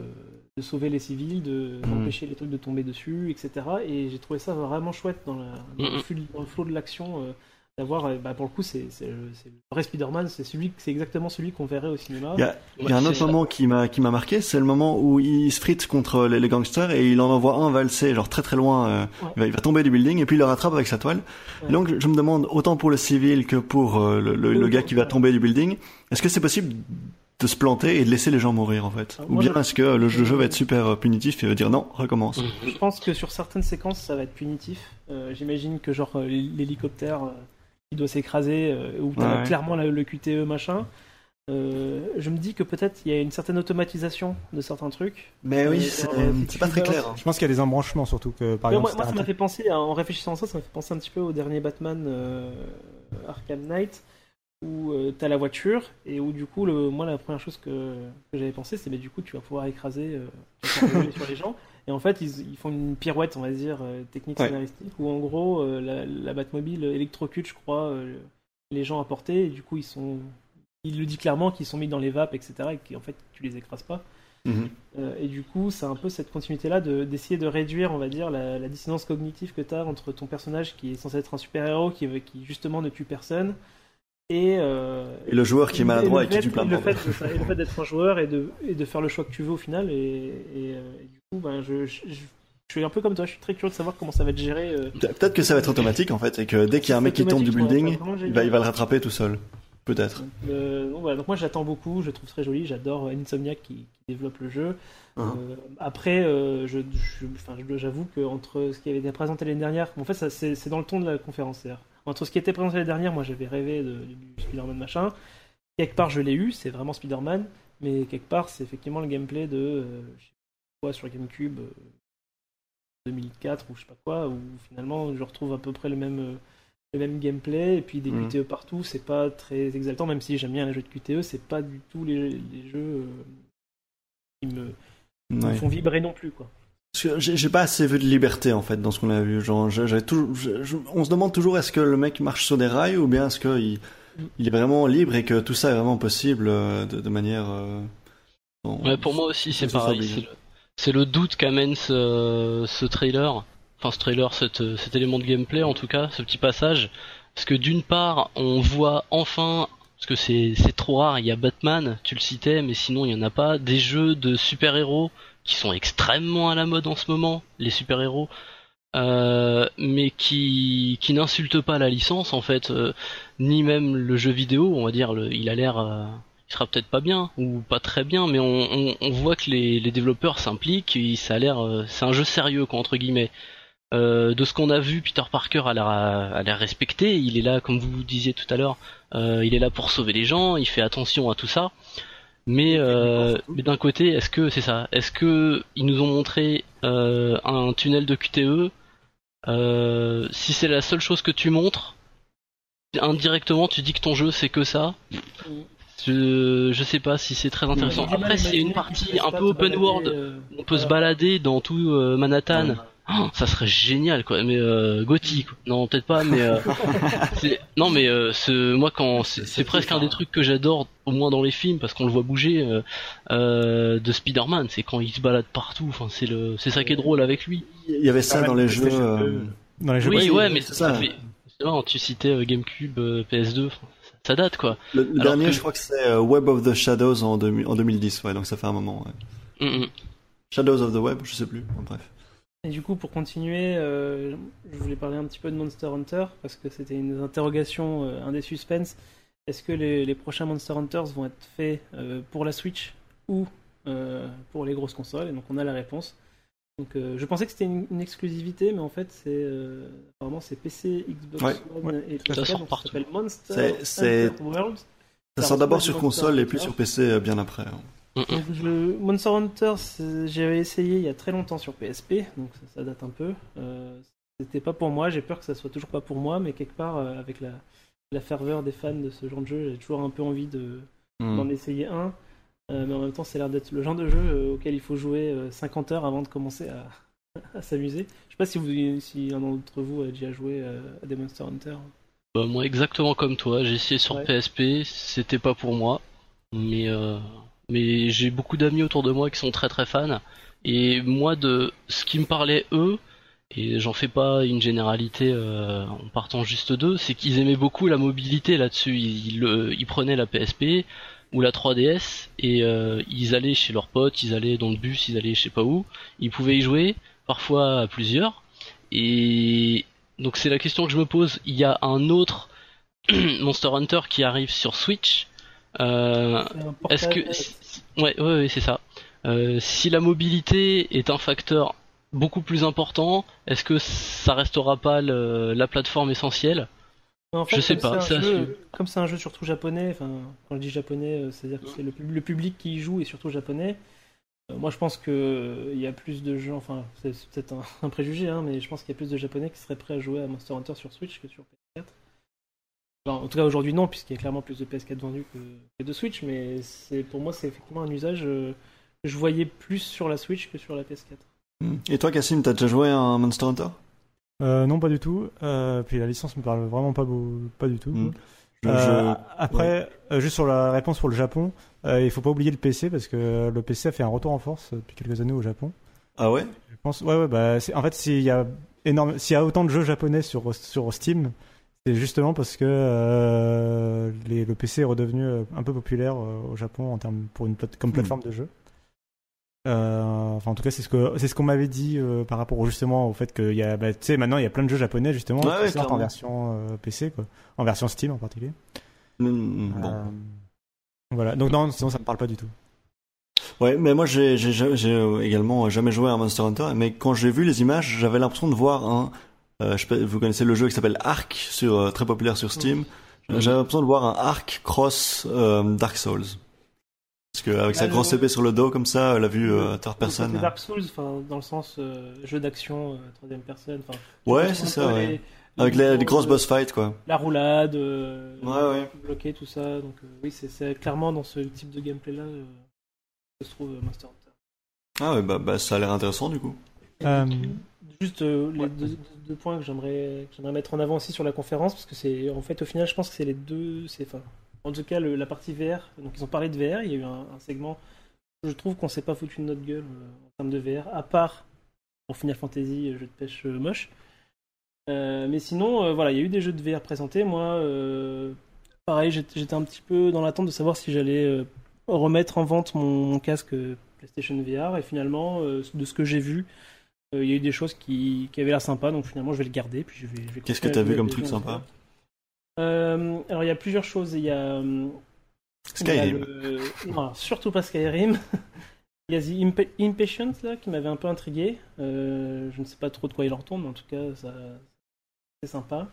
de sauver les civils, de-
Mhm.
d'empêcher les trucs de tomber dessus, etc. Et j'ai trouvé ça vraiment chouette dans, la, dans, le, flux, dans le flow de l'action. D'avoir, euh, bah, pour le coup, c'est c'est le c'est le vrai Spider-Man, c'est celui, c'est exactement celui qu'on verrait au cinéma.
Il y a, y un autre
ça.
moment qui m'a qui m'a marqué, c'est le moment où il se frite contre les, les gangsters et il en envoie un valser genre très très loin. euh,
Ouais.
il, va, il va tomber du building et puis il le rattrape avec sa toile.
Ouais.
Et donc je me demande autant pour le civil que pour euh, le, le- le gars qui va tomber du building, est-ce que c'est possible de se planter et de laisser les gens mourir en fait?
Ah,
Ou bien
je-
est-ce que le jeu, jeu va être super punitif et va dire non, recommence?
Je pense que sur certaines séquences, ça va être punitif. Euh, J'imagine que genre euh, l'hélicoptère, il doit s'écraser, euh, ou t'as
Ouais.
clairement la- le QTE machin. Euh, je me dis que peut-être il y a une certaine automatisation de certains trucs.
Mais oui, c'est
euh,
c'est
tu
pas très clair. hein.
Je pense qu'il y a des embranchements surtout que par exemple.
moi, ça m'a fait penser, à- en réfléchissant à ça, ça m'a fait penser un petit peu au dernier Batman euh, Arkham Knight, où euh, t'as la voiture, et où du coup, le, moi, la première chose que, que j'avais pensé, c'est mais du coup, tu vas pouvoir écraser, euh, tu sur les gens. Et en fait, ils, ils font une pirouette, on va dire, euh, technique
Ouais.
scénaristique, où en gros, euh, la, la Batmobile électrocute, je crois, euh, les gens à portée, et du coup, ils sont. Il le dit clairement qu'ils sont mis dans les vapes, etc., et qu'en fait, tu les écrases pas.
Mhm.
Euh, et du coup, c'est un peu cette continuité-là de- d'essayer de, réduire, on va dire, la, la dissonance cognitive que tu as entre ton personnage qui est censé être un super-héros, qui, qui justement ne tue personne, et, euh,
Et le joueur qui est maladroit et, qui tue plein de monde.
et le fait d'être un joueur et de, et de faire le choix que tu veux au final. Et, et, et du coup, ben, je, je, je- je suis un peu comme toi, je suis très curieux de savoir comment ça va être géré. euh.
Pe- Peut-être que ça va être automatique en fait et que dès qu'il y a un mec qui tombe du building, il va,
génial.
il va le rattraper tout seul. peut-être.
Euh, donc, voilà, donc moi j'attends beaucoup, je trouve très joli, j'adore Insomniac qui, qui développe le jeu.
Uh-huh.
Euh, après, euh, je, je- enfin, je- j'avoue que entre ce qui avait été présenté l'année dernière, en fait ça, c'est dans le ton de la conférence. c'est-à-dire, Entre ce qui était présenté l'année dernière, moi j'avais rêvé de, du Spider-Man machin. Quelque part je l'ai eu, c'est vraiment Spider-Man, mais quelque part c'est effectivement le gameplay de euh, quoi sur GameCube euh, 2004 ou je sais pas quoi, où finalement je retrouve à peu près le même, euh, le même gameplay et puis des
Mhm.
QTE partout, c'est pas très exaltant, même si j'aime bien les jeux de QTE, c'est pas du tout les, les jeux euh, qui me, font vibrer non plus quoi.
J'ai pas assez vu de liberté en fait dans ce qu'on a vu. Genre, on se demande toujours est-ce que le mec marche sur des rails ou bien est-ce qu'il il est vraiment libre et que tout ça est vraiment possible euh, de, de manière. euh, bon,
Ouais, pour moi aussi, c'est pareil. C'est le, doute qu'amène ce, trailer, enfin ce trailer, cette- cet élément de gameplay en tout cas, ce petit passage. Parce que d'une part, on voit enfin, parce que c'est trop rare, il y a Batman, tu le citais, mais sinon il y en a pas, des jeux de super-héros qui sont extrêmement à la mode en ce moment, les super-héros. euh, mais qui, n'insultent pas la licence en fait, euh, ni même le jeu vidéo, on va dire, il a l'air, euh, il sera peut-être pas bien ou pas très bien, mais on, on, on voit que les, les développeurs s'impliquent, et ça a l'air, euh, c'est un jeu sérieux quoi entre guillemets. Euh, de ce qu'on a vu, Peter Parker a l'air a l'air respecté. Il est là, comme vous disiez tout à l'heure, euh, il est là pour sauver les gens. Il fait attention à tout ça. Mais, euh, mais d'un côté, est-ce que c'est ça Est-ce que ils nous ont montré un tunnel de QTE Si c'est la seule chose que tu montres, indirectement, tu dis que ton jeu c'est que ça? Je, je sais pas si c'est très intéressant. Après, c'est une partie un peu open world.
euh,
On peut se balader dans tout euh, Manhattan.
Ouais.
Oh, ça serait génial quoi. Mais euh, Gotti, quoi. non peut-être pas. Mais euh, c'est- non mais euh, ce, moi quand c'est presque un des trucs que j'adore au moins dans les films parce qu'on le voit bouger euh, euh, de Spider-Man. C'est quand il se balade partout. Enfin c'est le c'est ça qui est drôle avec lui.
Il y avait ça
Ah
dans les jeux. euh,
deux. Dans les jeux
Oui ouais mais
c'est
ça,
ça.
fait. Non, tu citais euh, GameCube, euh, PS2. enfin, ça- date quoi.
Le, dernier,
que-
je crois que c'est euh, Web of the Shadows en, 2000 en 2010, ouais, donc ça fait un moment. ouais.
Mm, mm.
Shadows of the Web, je sais plus. Bon, bref.
Et du coup, pour continuer, euh, je voulais parler un petit peu de Monster Hunter parce que c'était une interrogation, euh, un des suspens. Est-ce que les, les prochains Monster Hunters vont être faits euh, pour la Switch ou euh, pour les grosses consoles? Et donc, on a la réponse. Donc, euh, je pensais que c'était une, une exclusivité, mais en fait, c'est euh, apparemment c'est PC, Xbox
Ouais.
One et
Ça
PS4.
sort
donc
partout.
Ça s'appelle Monster
C'est- c'est-
Hunter World.
Ça
Ça
sort d'abord sur
Monster
console et
Hunter.
sur PC euh, bien après. hein.
Mm, mm.
Je- Monster Hunter, j'avais essayé il y a très longtemps sur PSP, donc ça, ça date un peu. Euh, C'était pas pour moi, j'ai peur que ça soit toujours pas pour moi, mais quelque part, euh, avec la, la ferveur des fans de ce genre de jeu, j'ai toujours un peu envie de,
Hmm.
d'en essayer un. Euh, mais en même temps, c'est l'air d'être le genre de jeu euh, auquel il faut jouer euh, 50 heures avant de commencer à, à s'amuser. Je sais pas si, vous, si un d'entre vous a déjà joué euh, à des Monster Hunter.
Bah, moi exactement comme toi, j'ai essayé sur
Ouais.
PSP, c'était pas pour moi, mais euh, mais j'ai beaucoup d'amis autour de moi qui sont très très fans et moi de ce qui me parlait eux et j'en fais pas une généralité euh, en partant juste d'eux, c'est qu'ils aimaient beaucoup la mobilité là-dessus. Ils, ils prenaient la PSP ou la 3DS et euh, ils allaient chez leurs potes, ils allaient dans le bus, ils allaient je sais pas où, ils pouvaient y jouer, parfois à plusieurs. Et donc c'est la question que je me pose. Il y a un autre Monster Hunter qui arrive sur Switch. Euh, est-ce que si- ouais ouais, ouais, c'est ça. Euh, si la mobilité est un facteur beaucoup plus important, est-ce que ça restera pas le- la plateforme essentielle?
En
Je sais
comme
pas,
c'est un
c'est à
jeu-
suivre.
Comme c'est un jeu surtout japonais, enfin, quand je dis japonais, euh, c'est-à-dire que c'est le, pub- le public qui y joue est surtout japonais. Euh, moi, je pense que euh, il y a plus de gens, enfin, c'est peut-être un, un préjugé, hein, mais je pense qu'il y a plus de japonais qui seraient prêts à jouer à Monster Hunter sur Switch que sur PS4. Enfin, en tout cas, aujourd'hui, non, puisqu'il y a clairement plus de PS4 vendus que, que de Switch, mais c'est pour moi, c'est effectivement un usage euh, que je voyais plus sur la Switch que sur la PS4.
Hmm. Et toi, Cassim, t'as déjà joué à un Monster Hunter?
Euh, non, pas du tout. Euh, puis la licence me parle vraiment pas, beau- pas du tout.
Hmm. Je-
Euh,
je-
Après, euh, juste sur la réponse pour le Japon, euh, il faut pas oublier le PC parce que le PC a fait un retour en force depuis quelques années au Japon.
Ah ouais?
Je pense, ouais, ouais, bah, en fait, s'il y a énorme, s'il y a autant de jeux japonais sur sur Steam, c'est justement parce que euh, les- le PC est redevenu un peu populaire au Japon en termes pour une plate- comme plateforme de jeu. Euh, enfin, en tout cas, c'est ce que c'est ce qu'on m'avait dit euh, par rapport justement au fait qu'il y a, bah, tu sais, maintenant il y a plein de jeux japonais justement
Ouais,
qui sortent en version euh, PC, quoi, en version Steam en particulier.
Mm, Bon.
Euh, Voilà. Donc non, sinon ça me parle pas du tout.
Ouais, mais moi j'ai également jamais joué à Monster Hunter, mais quand j'ai vu les images, j'avais l'impression de voir un. euh, je sais pas, vous connaissez le jeu qui s'appelle Ark, sur euh, très populaire sur Steam. J'avais l'impression de voir un Ark cross euh, Dark Souls. Parce que avec sa grosse épée sur le dos comme ça, la vue euh, à third person.
Dark Souls, enfin, dans le sens euh, jeu d'action, euh, troisième personne.
Ouais, c'est ça, ouais.
les-
Avec les, grosses
euh,
boss fights quoi.
La roulade, euh,
Ouais, ouais.
bloquer tout ça. Donc euh, oui, c'est- clairement dans ce type de gameplay là que se trouve euh, Monster Hunter.
Ah ouais, bah, bah ça a l'air intéressant du coup.
Euh,
Juste euh, les deux, deux- deux points que j'aimerais que j'aimerais mettre en avant aussi sur la conférence parce que c'est en fait au final je pense que c'est les deux c'est enfin en tout cas le- la partie VR donc ils ont parlé de VR il y a eu un, un segment je trouve qu'on s'est pas foutu de notre gueule euh, en termes de VR à part pour Final Fantasy euh, jeu de pêche euh, moche. Euh, mais sinon euh, voilà il y a eu des jeux de VR présentés. Moi euh, pareil j'étais un petit peu dans l'attente de savoir si j'allais remettre en vente mon, mon casque PlayStation VR et finalement de ce que j'ai vu il y a eu des choses qui, qui avaient l'air sympa, donc finalement je vais le garder. Puis je vais,
Qu'est-ce que t'as vu comme truc sympa?
Alors il y a plusieurs choses. Il y a, euh,
Skyrim.
le- non, surtout pas Skyrim. il y a The Impa- Impatient là qui m'avait un peu intrigué. Euh, je ne sais pas trop de quoi il en retourne, mais en tout cas ça c'est sympa.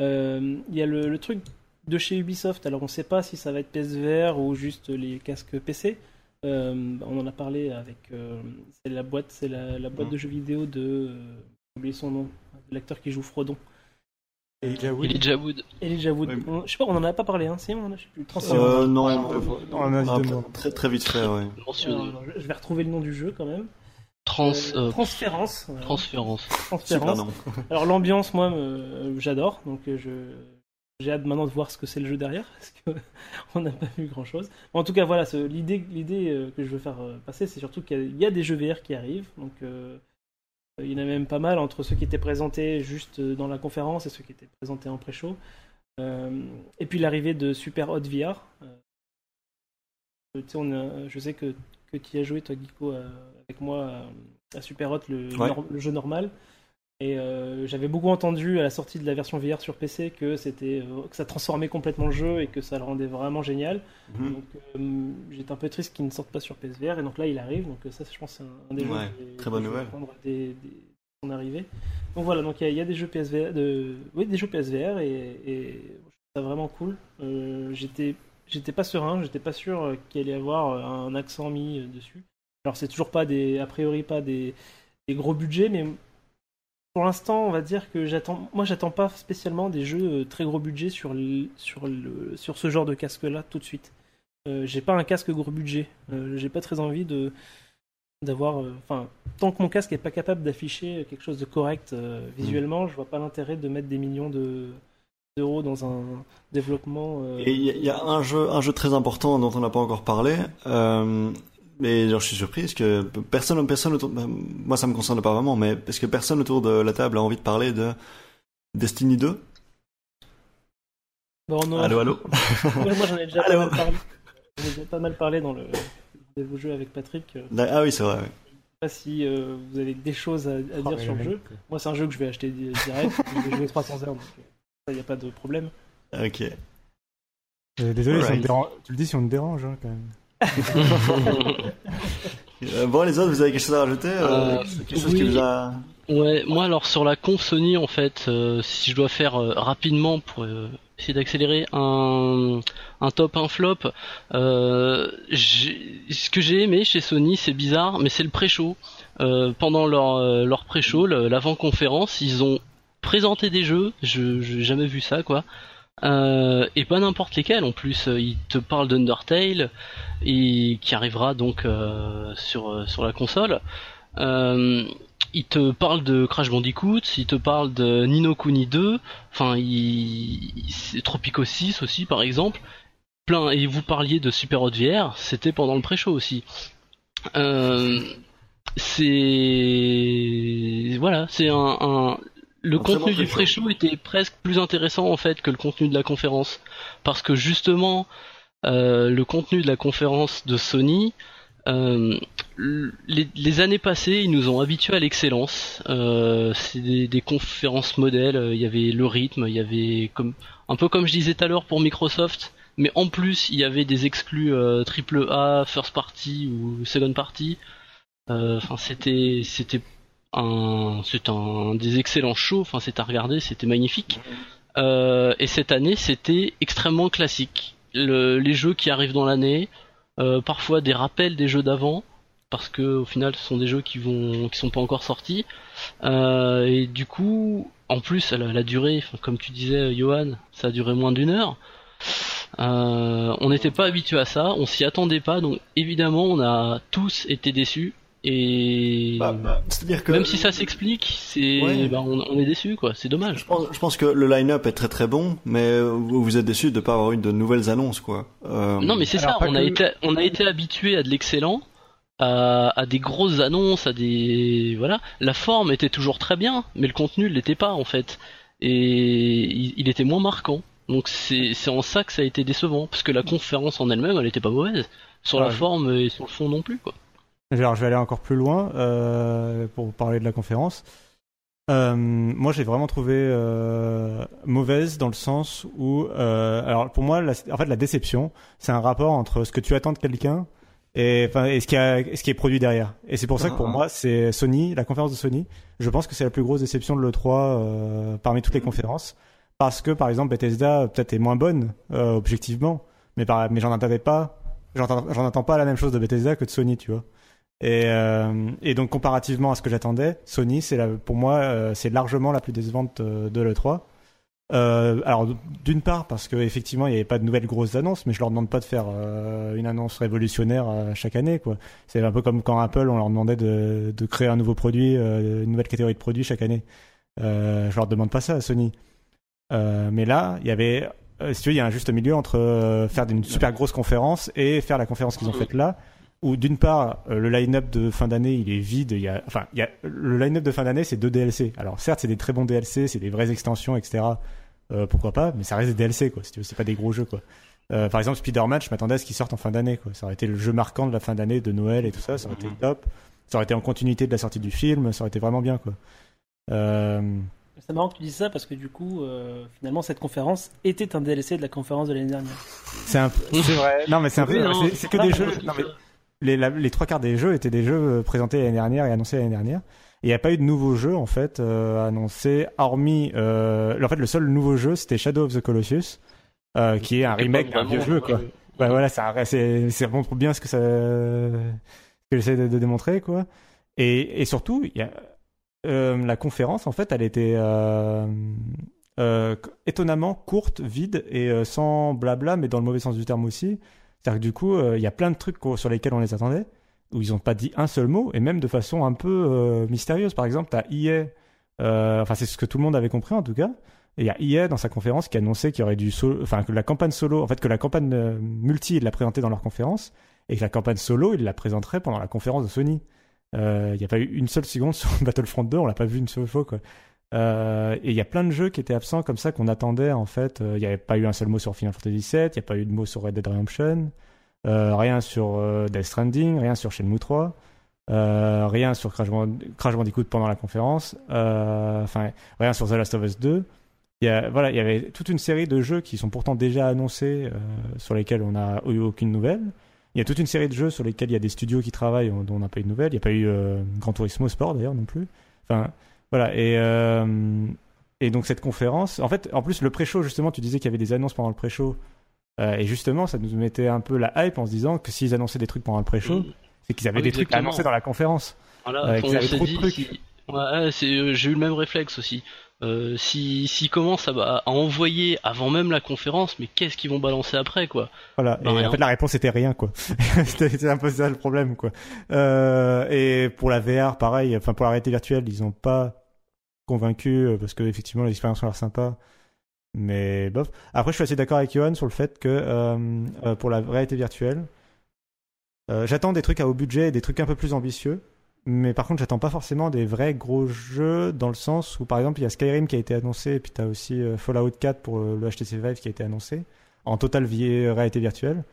Euh, il y a le, le truc de chez Ubisoft. Alors on ne sait pas si ça va être PSVR ou juste les casques PC. Euh, on en a parlé avec euh, c'est la boîte, c'est la, la boîte
Mm.
de jeux vidéo de euh, j'ai oublié son nom, l'acteur qui joue Frodon.
Elijah Wood.
Elijah Wood.
Elijah Wood. On- je sais pas, on en a pas parlé, hein, si on a, je sais plus.
Euh, non,
On en a
Ah, très très vite fait, ouais.
Alors, je je vais retrouver le nom du jeu quand même.
Trans,
Euh,
euh,
Transférence.
transférence.
Super
Transférence.
nom.
Alors l'ambiance, moi, me- j'adore. Donc euh, je j'ai hâte maintenant de voir ce que c'est le jeu derrière parce que on n'a pas vu grand chose. En tout cas, voilà, l'idée l'idée euh, que je veux faire euh, passer, c'est surtout qu'il y y, a des jeux VR qui arrivent. Donc euh, il y en a même pas mal entre ceux qui étaient présentés juste euh, dans la conférence et ceux qui étaient présentés en pré-show. Euh, et puis l'arrivée de Super Hot VR. Euh, on a- je sais que, que tu as joué, toi, Geeko, euh, avec moi à, Super Hot, le,
Ouais.
nor- le jeu normal. Et euh, j'avais beaucoup entendu à la sortie de la version VR sur PC que c'était euh, que ça transformait complètement le jeu et que ça le rendait vraiment génial.
Mhm.
Donc euh, j'étais un peu triste qu'il ne sorte pas sur PSVR et donc là il arrive. Donc ça je pense c'est un, des
Ouais, très bonne nouvelle.
son arrivée. Donc voilà donc il y, a- il y a des jeux PSVR de oui des jeux PSVR et, et je trouve ça vraiment cool. J'étais j'étais pas serein, j'étais pas sûr qu'il allait y avoir un accent mis dessus. Alors c'est toujours pas des a priori pas des, des gros budgets mais pour l'instant, on va dire que j'attends. Moi, j'attends pas spécialement des jeux euh, très gros budget sur le, sur le, sur ce genre de casque-là tout de suite. Euh, j'ai pas un casque gros budget. Euh, j'ai pas très envie de d'avoir. euh, Enfin, tant que mon casque est pas capable d'afficher quelque chose de correct visuellement, je vois pas l'intérêt de mettre des millions de d'euros dans un développement.
Et il y, y a un jeu, un jeu très important dont on n'a pas encore parlé. Mais genre, je suis surpris parce que personne, personne autour, ben, moi ça me concerne pas vraiment, mais parce que personne autour de la table a envie de parler de Destiny 2.
bon, non,
Allô, allô?
Ouais, moi, j'en ai déjà pas mal parlé. J'en ai déjà pas mal parlé dans le de vos jeux avec Patrick. Euh,
Ah oui, c'est vrai. ouais.
sais pas si euh, vous avez des choses à, à
Oh,
dire sur le jeu. Moi, c'est un jeu que je vais acheter di- direct. je vais jouer 300 heures, donc ça, il n'y a pas de problème.
Ok.
euh, Désolé, si on
Alright.
te dérange- tu le dis si on te dérange hein, quand même.
Euh, bon, les autres, vous avez quelque chose à rajouter euh,
Euh,
Quelque chose qui vous a.
Ouais, moi alors sur la conf Sony en fait, euh, si je dois faire euh, rapidement pour euh, essayer d'accélérer un, un top, un flop, ce que j'ai aimé chez Sony, c'est bizarre, mais c'est le pré-show. Pendant leur, leur pré-show, l'avant-conférence, ils ont présenté des jeux, je j'ai jamais vu ça quoi. Euh, et pas n'importe lesquels en plus, ils te parlent d'Undertale et qui arrivera donc euh, sur euh, sur la console. Euh, il te parle de Crash Bandicoot, il te parle de Nino Kuni 2, enfin, il, il- Tropico 6 aussi par exemple. Plein, et vous parliez de Super Hot VR, c'était pendant le pré-show aussi. Euh, c'est voilà, c'est un- le contenu du
pré-show.
était presque plus intéressant en fait que le contenu de la conférence, parce que justement euh, le contenu de la conférence de Sony, euh, les, les années passées, ils nous ont habitués à l'excellence. Euh, c'est des, des conférences modèles. Il y avait le rythme, il y avait comme un peu comme je disais tout à l'heure pour Microsoft. mais en plus il y avait des exclus euh, triple A, first party ou second party. Enfin, c'était c'était c'est un des excellents shows. Enfin, c'est à regarder, c'était magnifique. Euh, et cette année, c'était extrêmement classique. Le- les jeux qui arrivent dans l'année, euh, parfois des rappels des jeux d'avant, parce que au final, ce sont des jeux qui vont qui sont pas encore sortis. Euh, et du coup, en plus, la, la durée, comme tu disais, Johan, ça a duré moins d'une heure. On n'était pas habitué à ça, on s'y attendait pas, donc évidemment, on a tous été déçus. Et
Bah, bah, C'est-à-dire que
même si ça s'explique, c'est
Ouais.
bah, on, on est déçus, quoi. C'est dommage.
Je pense, je pense que le line-up est très très bon, mais vous, vous êtes déçu de pas avoir eu de nouvelles annonces, quoi. Euh,
Non, mais c'est ça. On a été, on a été habitué à de l'excellent, à, à des grosses annonces, à des voilà. La forme était toujours très bien, mais le contenu l'était pas en fait, et il, il était moins marquant. Donc c'est c'est en ça que ça a été décevant, parce que la conférence en elle-même, elle était pas mauvaise sur la forme et sur le fond non plus quoi.
Alors, je vais aller encore plus loin euh, pour parler de la conférence. Euh, moi, j'ai vraiment trouvé euh, mauvaise dans le sens où, euh, alors pour moi, la, en fait, la déception, c'est un rapport entre ce que tu attends de quelqu'un et, enfin, et ce qui a, ce qui est produit derrière. Et c'est pour ça que pour
Ah.
moi, c'est Sony, la conférence de Sony. Je pense que c'est la plus grosse déception de l'E3 euh, parmi toutes les conférences, parce que par exemple Bethesda peut-être est moins bonne euh, objectivement, mais par, mais j'en attendais pas. J'en attends pas la même chose de Bethesda que de Sony, tu vois. Et, euh, et donc comparativement à ce que j'attendais, Sony, c'est pour moi, euh, c'est largement la plus décevante euh, de l'E3. Euh, alors d'une part parce que effectivement il n'y avait pas de nouvelles grosses annonces, mais je leur demande pas de faire une annonce révolutionnaire chaque année. C'est un peu comme quand Apple on leur demandait de, créer un nouveau produit, une nouvelle catégorie de produits chaque année. Je leur demande pas ça à Sony. Mais là, il y avait, si tu veux, il y a un juste milieu entre faire une super grosse conférence et faire la conférence qu'ils ont faite là où d'une part euh, le line-up de fin d'année il est vide, il y a, enfin il y a, le line-up de fin d'année c'est deux DLC. Alors certes c'est des très bons DLC, c'est des vraies extensions etc. Euh, pourquoi pas, mais ça reste des DLC quoi. Si tu veux, c'est pas des gros jeux quoi. Euh, par exemple Spider-Man, je m'attendais à ce qu'il sorte en fin d'année quoi. Ça aurait été le jeu marquant de la fin d'année de Noël et tout ça, ça aurait été top. Ça aurait été en continuité de la sortie du film, ça aurait été vraiment bien quoi. Euh,
C'est marrant que tu dises ça parce que du coup, euh, finalement, cette conférence était un DLC de la conférence de l'année dernière.
c'est un, c'est vrai. Non mais c'est un peu,
Oui, non,
c'est- c'est que des jeux. Non mais les, la- les trois quarts des jeux étaient des jeux euh, présentés l'année dernière et annoncés l'année dernière. Et il n'y a pas eu de nouveaux jeux en fait euh, annoncés, hormis euh, en fait le seul nouveau jeu c'était Shadow of the Colossus, euh, qui est un remake d'un vieux jeu quoi. voilà, ça, c'est, c'est montre bien ce que ça, ce que j'essaie de, de démontrer, quoi. Et, et surtout, il y a, la conférence, en fait, elle était étonnamment courte, vide et sans blabla, mais dans le mauvais sens du terme aussi. C'est-à-dire que du coup, euh, il y a plein de trucs sur lesquels on les attendait, où ils n'ont pas dit un seul mot, et même de façon un peu euh, mystérieuse. Par exemple, tu as EA, euh, enfin, c'est ce que tout le monde avait compris en tout cas. Et il y a EA dans sa conférence qui annonçait qu'il y aurait du solo, enfin que la campagne solo, en fait que la campagne multi, ils l'a présentée dans leur conférence, et que la campagne solo, ils la présenteraient pendant la conférence de Sony. Il n'y a pas eu une seule seconde sur Battlefront 2, on l'a pas vu une seule fois quoi. Euh, et il y a plein de jeux qui étaient absents comme ça qu'on attendait en fait. Euh, Il n'y avait pas eu un seul mot sur Final Fantasy VII, il n'y a pas eu de mot sur Red Dead Redemption, euh, rien sur Death Stranding, rien sur Shenmue 3. Euh, rien sur Crash, Band- Crash Bandicoot pendant la conférence, enfin rien sur The Last of Us 2. Il y a, voilà, il y avait toute une série de jeux qui sont pourtant déjà annoncés, sur lesquels on n'a eu aucune nouvelle. Il y a toute une série de jeux sur lesquels il y a des studios qui travaillent, dont on n'a pas eu de nouvelles. Il n'y a pas eu Gran Turismo Sport d'ailleurs non plus. Enfin, voilà. Et, euh, et donc cette conférence, en fait, en plus le pré-show justement, tu disais qu'il y avait des annonces pendant le pré-show. Euh, et justement, ça nous mettait un peu la hype en se disant que s'ils annonçaient des trucs pendant le pré-show, c'est qu'ils avaient
Ah oui,
des trucs annoncer dans la conférence.
Voilà,
Euh, qu'ils avaient trop de trucs.
si- Ouais, c'est, euh, j'ai eu le même réflexe aussi. Euh, si s'ils commencent à, bah, à envoyer avant même la conférence, mais qu'est-ce qu'ils vont balancer après quoi?
Voilà.
Bah,
et
rien.
en fait, la réponse était rien, quoi. C'était un peu ça le problème, quoi. Euh, et pour la VR, pareil. Enfin, pour la réalité virtuelle, ils ont pas convaincu euh, parce que effectivement, les expériences ont l'air sympas. Mais bof. Après, je suis assez d'accord avec Johan sur le fait que euh, pour la réalité virtuelle, j'attends des trucs à haut budget et des trucs un peu plus ambitieux. Mais par contre, j'attends pas forcément des vrais gros jeux dans le sens où, par exemple, il y a Skyrim qui a été annoncé, et puis tu as aussi euh, Fallout 4 pour euh, le HTC Vive qui a été annoncé en totale réalité virtuelle.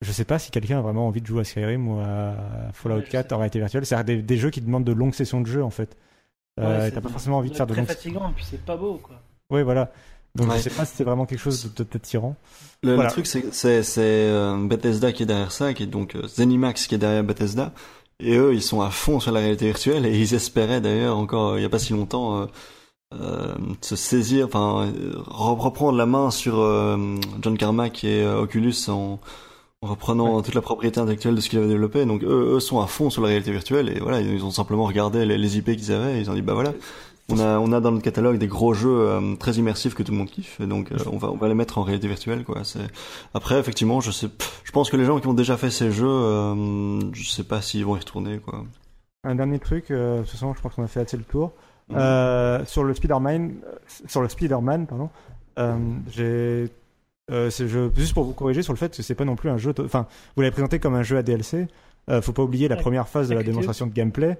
Je sais pas si quelqu'un a vraiment envie de jouer à Skyrim ou à Fallout
Ouais, je
4
sais.
en réalité virtuelle. C'est des, des jeux qui demandent de longues sessions de jeu en fait. Euh,
Ouais, c'est-
T'as pas forcément envie de
c'est
faire de longues
fatigant et puis c'est pas beau quoi.
oui, voilà. Donc
Ouais.
je sais pas si c'est vraiment quelque chose de peut-être attirant.
Le, le
Voilà.
truc, c'est c'est c'est euh, Bethesda qui est derrière ça, qui est donc euh, Zenimax qui est derrière Bethesda. Et eux, ils sont à fond sur la réalité virtuelle et ils espéraient d'ailleurs encore il y a pas si longtemps euh, euh, se saisir, enfin euh, re- reprendre la main sur euh, John Carmack et Oculus en, en reprenant toute la propriété intellectuelle de ce qu'ils avaient développé. Donc eux, eux sont à fond sur la réalité virtuelle et voilà, ils ont simplement regardé les, les IP qu'ils avaient et ils ont dit bah voilà. On a, on a dans notre catalogue des gros jeux euh, très immersifs que tout le monde kiffe, et donc euh, on va, on va les mettre en réalité virtuelle, quoi. C'est après effectivement, je sais, je pense que les gens qui ont déjà fait ces jeux, euh, je sais pas s'ils vont y retourner, quoi.
Un dernier truc, euh, de toute façon, je pense qu'on a fait assez le tour. Sur le Spider-Man, euh, sur le Spider-Man, pardon, euh, j'ai, euh, c'est- je, juste pour vous corriger sur le fait que c'est pas non plus un jeu, to- enfin, vous l'avez présenté comme un jeu à DLC. Euh, faut pas oublier la première phase de la démonstration de gameplay,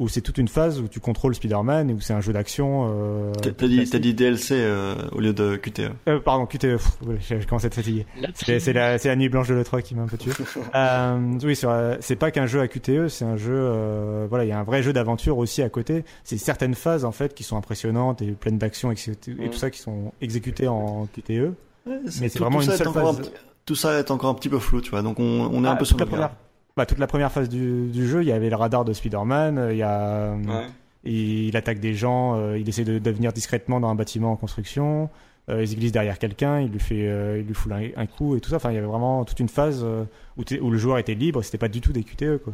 où c'est toute une phase où tu contrôles Spider-Man et où c'est un jeu d'action. Euh,
T'as dit, DLC euh, au lieu de QTE.
euh, pardon, QTE, j'ai commencé à être fatigué. C'est la, nuit blanche de l'E3 qui m'a un peu tué. euh, oui, c'est pas qu'un jeu à QTE, c'est un jeu, euh, voilà, il y a un vrai jeu d'aventure aussi à côté. C'est certaines phases en fait qui sont impressionnantes et pleines d'action et, et
Mm.
tout ça qui sont exécutées en QTE.
Ouais,
Mais c'est
tout-
vraiment
tout
une
ça est
seule
encore un
phase.
petit- tout ça est encore un petit peu flou, tu vois. Donc on, on est un
Ah,
peu sur
la
le
bah, toute la première phase du, du jeu, il y avait le radar de Spider-Man, euh, il y a,
Ouais.
il, il attaque des gens, euh, il essaie de, de venir discrètement dans un bâtiment en construction. Euh, il se glisse derrière quelqu'un, il lui fait, euh, il lui fout un, un coup et tout ça. Enfin, il y avait vraiment toute une phase euh, où, le joueur était libre. C'était pas du tout des QTE quoi.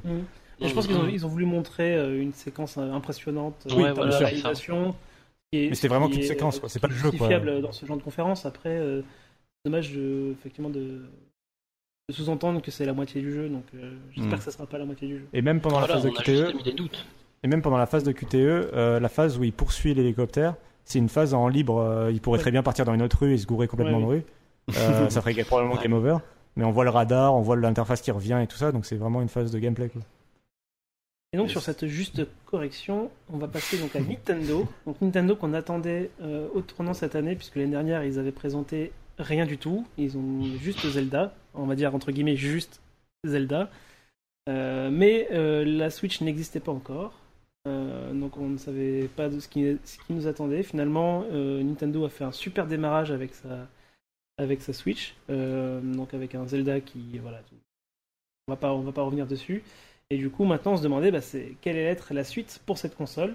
Et je pense qu'ils ont, ils ont voulu montrer euh, une séquence euh, impressionnante euh,
Oui,
de
c'est ça.
réalisation.
Mais c'était vraiment qu'une séquence, quoi. C'est pas le jeu, quoi.
justifiable dans ce genre de conférence. Après, euh, dommage de, effectivement de, de sous-entendre que c'est la moitié du jeu. Donc euh, j'espère
Mhm.
que ça sera pas la moitié du jeu.
Et même pendant
Voilà,
la phase de
on a juste
QTE,
mis des doutes.
et même pendant la phase de QTE, euh, la phase où il poursuit l'hélicoptère, c'est une phase en libre. euh, il pourrait
Ouais.
très bien partir dans une autre rue et se gourer complètement
Ouais,
de rue. Euh, ça ferait probablement game over. Mais on voit le radar, on voit l'interface qui revient et tout ça. Donc c'est vraiment une phase de gameplay. Quoi.
Et donc
Yes.
sur cette juste correction, on va passer donc à Nintendo. Donc Nintendo qu'on attendait euh, au tournant cette année, puisque l'année dernière ils avaient présenté rien du tout. Ils ont juste Zelda, on va dire entre guillemets juste Zelda. Euh, mais euh, la Switch n'existait pas encore. Euh, donc on ne savait pas ce qui, nous attendait. Finalement, Nintendo a fait un super démarrage avec sa, Switch. Donc avec un Zelda qui, voilà, on on va pas revenir dessus. Et du coup, maintenant, on se demandait bah, quelle allait être la suite pour cette console.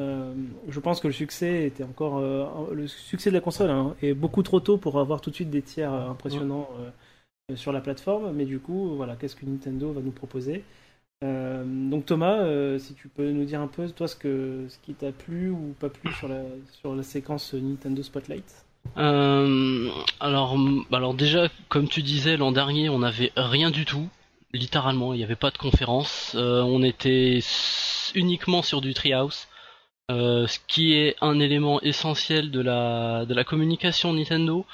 Euh, je pense que le succès était encore euh, le succès de la console hein, est beaucoup trop tôt pour avoir tout de suite des tiers euh, impressionnants sur la plateforme. Mais du coup, voilà, qu'est-ce que Nintendo va nous proposer? Donc Thomas, si tu peux nous dire un peu toi ce que ce qui t'a plu ou pas plu sur la sur la séquence Nintendo Spotlight?
Alors, alors déjà, comme tu disais, l'an dernier, on n'avait rien du tout. Littéralement, il n'y avait pas de conférence. On était uniquement sur du Treehouse, euh, ce qui est un élément essentiel de la de la communication Nintendo.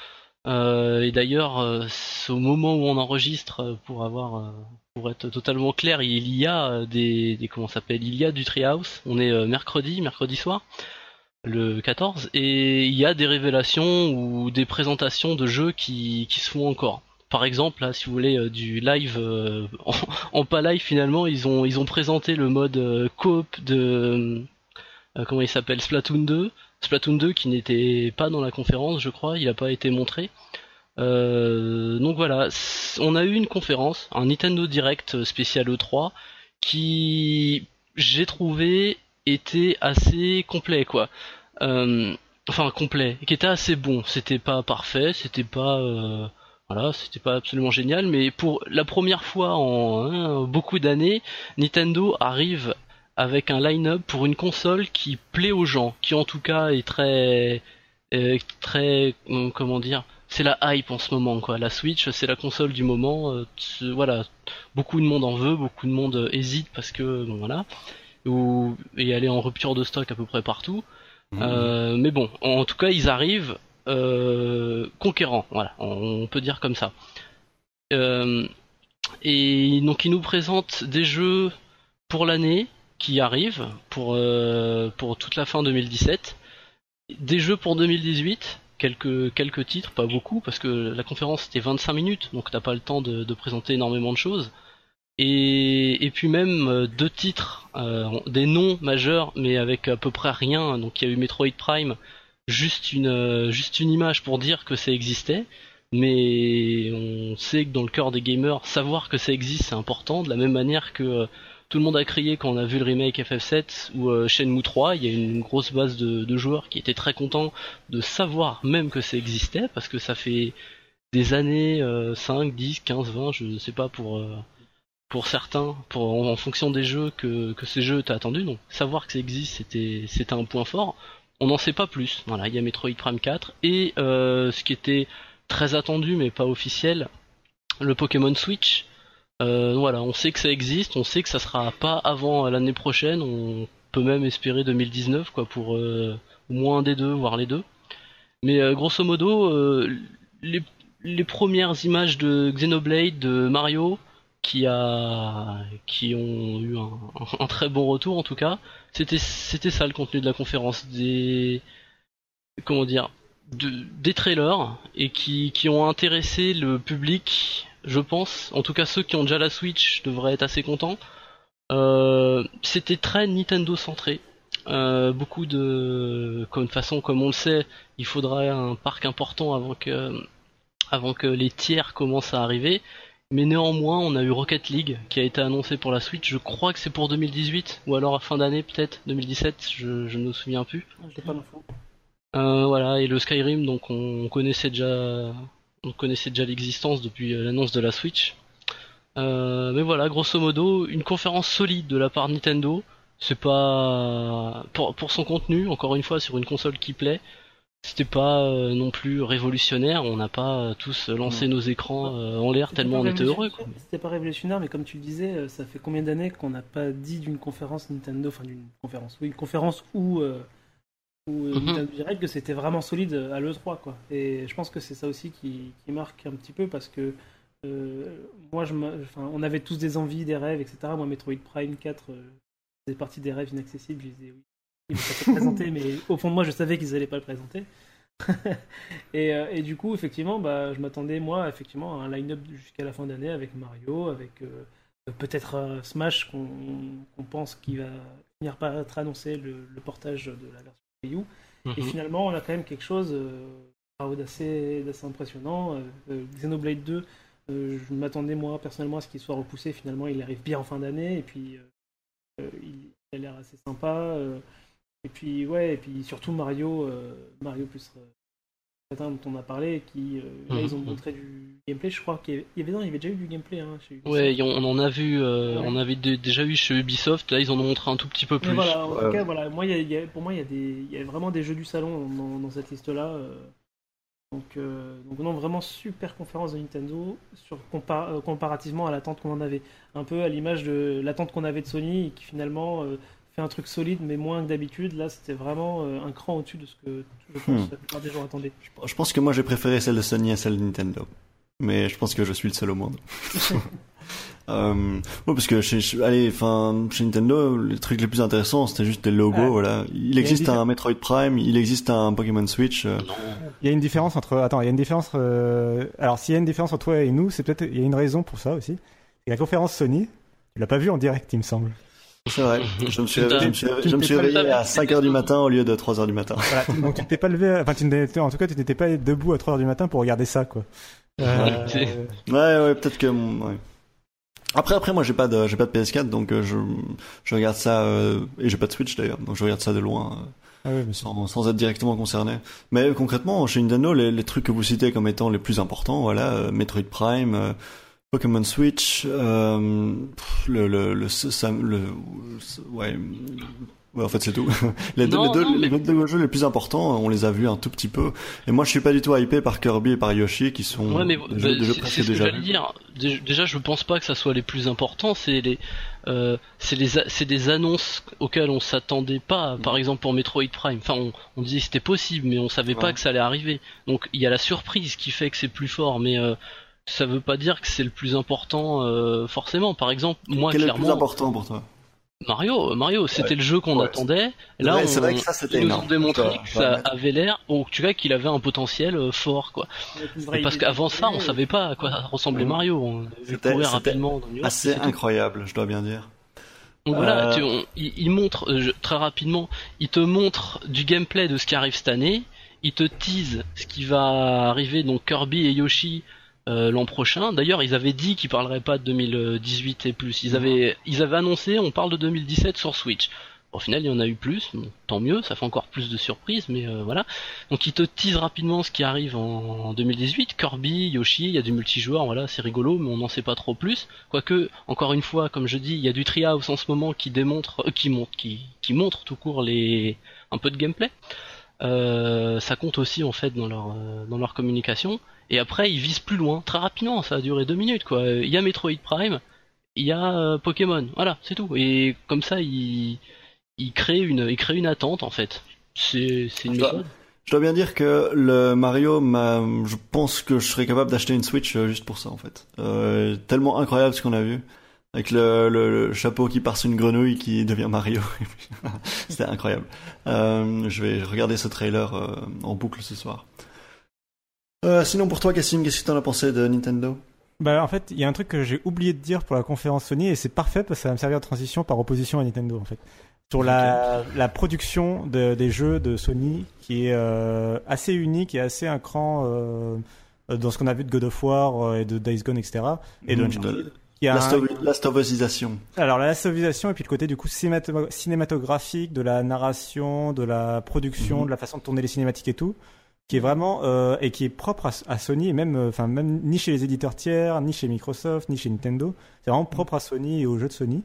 Euh, et d'ailleurs, euh, au moment où on enregistre, pour avoir, pour être totalement clair, il y a des, des comment s'appelle, il y a du Treehouse. On est mercredi, mercredi soir le 14 et il y a des révélations ou des présentations de jeux qui, qui se font encore. Par exemple, là, si vous voulez du live en, en pas live finalement, ils ont ils ont présenté le mode coop de comment il s'appelle? Splatoon 2, Splatoon 2 qui n'était pas dans la conférence, je crois, il n'a pas été montré. Euh, donc voilà, on a eu une conférence, un Nintendo Direct spécial E3 qui j'ai trouvé était assez complet quoi. Euh, enfin complet, qui était assez bon. C'était pas parfait, c'était pas euh, voilà, c'était pas absolument génial, mais pour la première fois en hein, beaucoup d'années, Nintendo arrive avec un line-up pour une console qui plaît aux gens, qui en tout cas est très euh, très hum, comment dire, c'est la hype en ce moment quoi. La Switch, c'est la console du moment. euh, voilà, beaucoup de monde en veut, beaucoup de monde euh, hésite parce que bon voilà, ou et elle est en rupture de stock à peu près partout. Euh, mais bon, en tout cas, ils arrivent euh, conquérants, voilà, on peut dire comme ça. Euh, et donc, ils nous présentent des jeux pour l'année qui arrivent, pour, euh, pour toute la fin 2017, des jeux pour 2018, quelques, quelques titres, pas beaucoup, parce que la conférence c'était 25 minutes, donc t'as pas le temps de, présenter énormément de choses. Et, et puis même euh, deux titres, euh, des noms majeurs, mais avec à peu près rien. Donc il y a eu Metroid Prime, juste une juste une image pour dire que ça existait. Mais on sait que dans le cœur des gamers, savoir que ça existe, c'est important. De la même manière que tout le monde a crié quand on a vu le remake FF7 ou euh, Shenmue 3, il y a une grosse base de, joueurs qui étaient très contents de savoir même que ça existait, parce que ça fait des années, euh, 5, 10, 15, 20, je ne sais pas pour euh, certains, en, fonction des jeux que, ces jeux étaient attendus. Donc savoir que ça existe, c'était c'était un point fort. On n'en sait pas plus. Voilà, il y a Metroid Prime 4 et euh, ce qui était très attendu mais pas officiel, le Pokémon Switch. Euh, voilà, on sait que ça existe, on sait que ça sera pas avant l'année prochaine, on peut même espérer 2019 quoi pour euh, au moins un des deux, voire les deux. Mais euh, grosso modo, euh, les, les premières images de Xenoblade, de Mario, qui a qui ont eu un, un très bon retour en tout cas, c'était c'était ça le contenu de la conférence des comment dire de, des trailers et qui, qui ont intéressé le public, je pense. En tout cas, ceux qui ont déjà la Switch devraient être assez contents. Euh, C'était très Nintendo centré. Euh, beaucoup de, comme façon, comme on le sait, il faudrait un parc important avant que, avant que les tiers commencent à arriver. Mais néanmoins, on a eu Rocket League qui a été annoncé pour la Switch. Je crois que c'est pour 2018 ou alors à fin d'année peut-être 2017. Je, je ne me souviens plus.
Pas l'info.
Euh, voilà, et le Skyrim, donc on connaissait déjà, on connaissait déjà l'existence depuis euh, l'annonce de la Switch. Euh, mais voilà, grosso modo, une conférence solide de la part de Nintendo. C'est pas pour, pour son contenu, encore une fois, sur une console qui plaît. C'était pas euh, non plus révolutionnaire. On n'a pas tous lancé nos écrans euh, en l'air tellement on était heureux.
C'était pas révolutionnaire, mais comme tu le disais, ça fait combien d'années qu'on n'a pas dit d'une conférence Nintendo, enfin d'une conférence, oui, une conférence où, où euh. Nintendo Direct que c'était vraiment solide à l'E3, quoi. Et je pense que c'est ça aussi qui, qui marque un petit peu parce que euh, moi, je, enfin, on avait tous des envies, des rêves, etc. Moi, Metroid Prime 4 euh, faisait partie des rêves inaccessibles. Je disais oui, ils vont pas le présenter, mais au fond de moi, je savais qu'ils allaient pas le présenter. et, euh, et du coup, effectivement, bah, je m'attendais, moi, effectivement, à un line-up jusqu'à la fin d'année avec Mario, avec euh, peut-être euh, Smash qu'on qu'on pense qu'il va finir par être annoncé, le, le portage de la version Wii U. Et
Mhm.
finalement, on a quand même quelque chose euh, d'assez impressionnant. Euh, euh, Xenoblade 2, euh, je m'attendais, moi, personnellement, à ce qu'il soit repoussé. Finalement, il arrive bien en fin d'année, et puis il, a l'air assez sympa. et puis, ouais, et puis surtout Mario, Mario plus Patin dont on a parlé, qui, euh, là, ils ont
Mhm.
montré du gameplay. Je crois qu'il y avait, il y avait, non, il y avait déjà eu du gameplay. Hein, chez Ubisoft.
Ouais, on on en a vu, euh,
Ouais.
on avait dé- déjà eu chez Ubisoft. Là, ils en ont montré un tout petit peu
Mais
plus.
voilà, en
Ouais.
tout cas, voilà, moi, il y a- il y a- pour moi, il y, a des- il y a vraiment des jeux du salon dans, dans cette liste-là. euh. donc, euh, donc, non, vraiment super conférence de Nintendo sur, euh, comparativement à l'attente qu'on en avait. Un peu à l'image de l'attente qu'on avait de Sony et qui finalement euh, fait un truc solide mais moins que d'habitude. Là, c'était vraiment euh, un cran au-dessus de ce que je pense
Hmm.
la plupart des gens attendaient.
Je pense que moi j'ai préféré celle de Sony à celle de Nintendo. Mais je pense que je suis le seul au monde. euh, ouais, parce que chez, chez- allez, enfin, chez Nintendo, les trucs les plus intéressants, c'était juste des logos, voilà. Il existe un Metroid Prime, il existe un Pokémon Switch. euh.
Il y a une différence entre. Attends, il y a une différence. euh, Alors, s'il y a une différence entre toi et nous, c'est peut-être. Il y a une raison pour ça aussi. Et la conférence Sony, tu l'as pas vue en direct, il me semble.
C'est vrai. Je me suis, je me suis,
Tu
je me
t'es
suis
pas
réveillé
levé,
à
c'était
5 heures du matin au lieu de 3 heures du matin.
Voilà, donc tu t'es pas levé. Enfin, tu n'étais- en tout cas, tu n'étais pas debout à 3 heures du matin pour regarder ça, quoi. Euh,
Ouais, ouais, peut-être que, ouais. Après, après, moi, j'ai pas de, j'ai pas de PS4, donc euh, je, je regarde ça, euh, et j'ai pas de Switch d'ailleurs, donc je regarde ça de loin. euh,
ah mais
sans, sans être directement concerné. Mais concrètement, chez Nintendo, les, les trucs que vous citez comme étant les plus importants, voilà, euh, Metroid Prime, euh, Pokémon Switch, euh, le, le, le, le, ouais, ouais, en fait c'est tout. les, deux, les, deux,
non, mais-
les deux jeux les plus importants, on les a vus un tout petit peu. Et moi, je suis pas du tout hypé par Kirby et par Yoshi, qui sont
Ouais, mais
des jeux,
bah,
des jeux
c'est
presque
c'est ce que
déjà vus.
dire. Dé- Déjà, je pense pas que ça soit les plus importants. C'est les, euh, c'est les, a- c'est des annonces auxquelles on s'attendait pas. Par exemple pour Metroid Prime. Enfin, on, on disait que c'était possible, mais on savait pas que ça allait arriver. Donc, il y a la surprise qui fait que c'est plus fort, mais euh, ça veut pas dire que c'est le plus important euh, forcément. Par exemple, moi
Quel est le plus
clairement,
important pour toi?
Mario, Mario, c'était
Ouais.
le jeu qu'on
Ouais.
attendait. Là,
vrai-
on,
c'est vrai que ça, c'était
ils nous ont démontré que ça avait l'air, ou tu vois, qu'il avait un potentiel euh, fort, quoi. Parce qu'avant ça, on savait pas à quoi ressemblait. Mario. On courir rapidement dans New York,
Assez
c'est tout.
incroyable, je dois bien dire.
Donc voilà,
Euh,
tu- on- il, il montre euh, je- très rapidement, il te montre du gameplay de ce qui arrive cette année, ils te teasent ce qui va arriver, donc Kirby et Yoshi euh, l'an prochain. D'ailleurs, ils avaient dit qu'ils parleraient pas de 2018 et plus. Ils avaient, ils avaient annoncé, on parle de 2017 sur Switch. Au final, il y en a eu plus, tant mieux, ça fait encore plus de surprises, mais euh, voilà. Donc ils te teasent rapidement ce qui arrive en, en 2018. Kirby, Yoshi, il y a du multijoueur, voilà, c'est rigolo, mais on n'en sait pas trop plus. Quoique, encore une fois, comme je dis, il y a du Treehouse en ce moment qui démontre, euh, qui montre, qui, qui montre tout court les, un peu de gameplay. Euh, ça compte aussi en fait dans leur euh, dans leur communication. Et après, ils visent plus loin, très rapidement. Ça a duré deux minutes quoi. Il y a Metroid Prime, il y a euh, Pokémon, voilà, c'est tout. Et comme ça, ils ils créent une ils créent une attente en fait. C'est c'est une
Je dois-
méthode.
Je dois bien dire que le Mario, m'a, je pense que je serais capable d'acheter une Switch juste pour ça en fait. Tellement incroyable ce qu'on a vu. Avec le, le, le chapeau qui part sur une grenouille qui devient Mario. C'était incroyable. Euh, je vais regarder ce trailer euh, en boucle ce soir. Euh, sinon pour toi Cassim, qu'est-ce que t'en as pensé de Nintendo?
Bah en fait, il y a un truc que j'ai oublié de dire pour la conférence Sony et c'est parfait parce que ça va me servir de transition par opposition à Nintendo en fait. Sur la, la production de- des jeux de Sony qui est euh, assez unique et assez un cran euh, dans ce qu'on a vu de God of War et de Days Gone etc. Et de. Uncharted. Il y a un-
Last- Last of Usisation.
alors la lastovisation et puis le côté du coup cinémato- cinématographique, de la narration, de la production,
Mhm.
de la façon de tourner les cinématiques et tout, qui est vraiment euh, et qui est propre à, à Sony et même euh, enfin même ni chez les éditeurs tiers, ni chez Microsoft, ni chez Nintendo. C'est vraiment propre à Sony et aux jeux de Sony.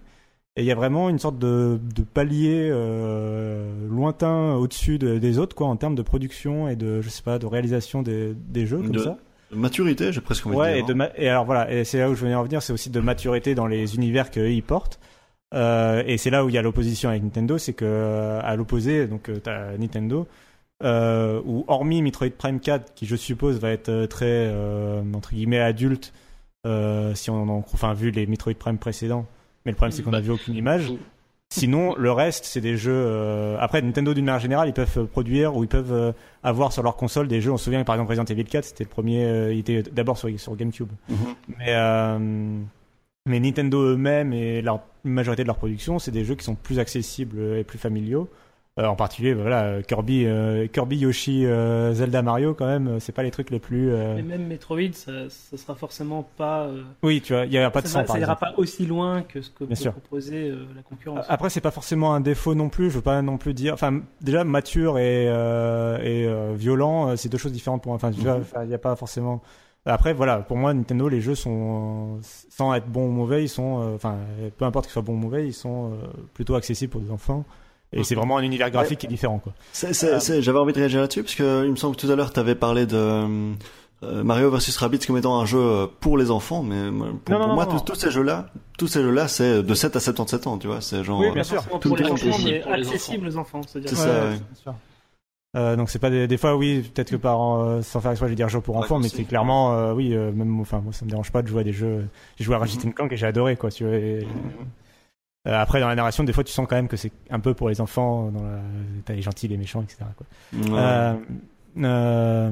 Et il y a vraiment une sorte de, de palier euh, lointain au-dessus de- des autres quoi en termes de production et de je sais pas de réalisation des, des jeux comme
De-
ça.
De maturité, j'ai presque envie de
Ouais,
dire.
et, de
hein.
ma- et alors voilà, et c'est là où je venais en venir, c'est aussi de maturité dans les univers qu'eux ils portent. Euh, et c'est là où il y a l'opposition avec Nintendo, c'est que euh, à l'opposé, donc euh, t'as Nintendo, euh, où hormis Metroid Prime 4, qui je suppose va être euh, très euh, entre guillemets adulte, euh, si on en, enfin vu les Metroid Prime précédents, mais le problème c'est qu'on n'a vu aucune image. Sinon, le reste, c'est des jeux. euh, Après, Nintendo, d'une manière générale, ils peuvent euh, produire ou ils peuvent euh, avoir sur leur console des jeux. On se souvient, par exemple, Resident Evil 4, c'était le premier. euh, il était d'abord sur, sur GameCube.
Mhm.
Mais, mais Nintendo eux-mêmes et la majorité de leur production, c'est des jeux qui sont plus accessibles et plus familiaux. Euh, en particulier, voilà, euh, Kirby, euh, Kirby, Yoshi, euh, Zelda, Mario, quand même, c'est pas les trucs les plus.
Mais même Metroid, ça, ça sera forcément pas.
Oui, tu vois, il y a pas de
ça
sang,
va-
par
ça ira pas aussi loin que ce que
Bien
peut
sûr.
proposer la concurrence.
Après, c'est pas forcément un défaut non plus. Je veux pas non plus dire. Enfin, déjà mature et, et violent, c'est deux choses différentes pour moi. Enfin,
Mhm.
il n'y a pas forcément. Après, voilà, pour moi, Nintendo, les jeux sont sans être bons ou mauvais, ils sont, enfin, peu importe qu'ils soient bons ou mauvais, ils sont plutôt accessibles pour des enfants. Et c'est vraiment un univers graphique qui est différent, quoi.
J'avais envie de réagir là-dessus parce que il me semble que tout à l'heure tu avais parlé de euh, Mario vs Rabbids comme étant un jeu euh, pour les enfants, mais pour,
Non, non,
pour moi
non,
tous, tous ces jeux-là, tous ces jeux-là, c'est de 7 à 77 ans, tu vois, c'est genre.
Oui, bien sûr.
Tout
pour
le
les
temps
enfants,
accessible
mais
pour les
accessible aux enfants. C'est-à-dire
C'est ça, ouais.
sûr. Euh, donc c'est pas des, des fois oui peut-être que par euh, sans faire exprès je vais dire jeu pour
Ouais,
enfants mais c'est clairement euh, oui euh, même enfin moi ça me dérange pas de jouer à des jeux j'ai joué à Ratchet Clank et j'ai adoré quoi tu vois et- Euh, après dans la narration des fois tu sens quand même que c'est un peu pour les enfants dans la... t'as les gentils les méchants etc quoi.
Ouais.
Euh, euh,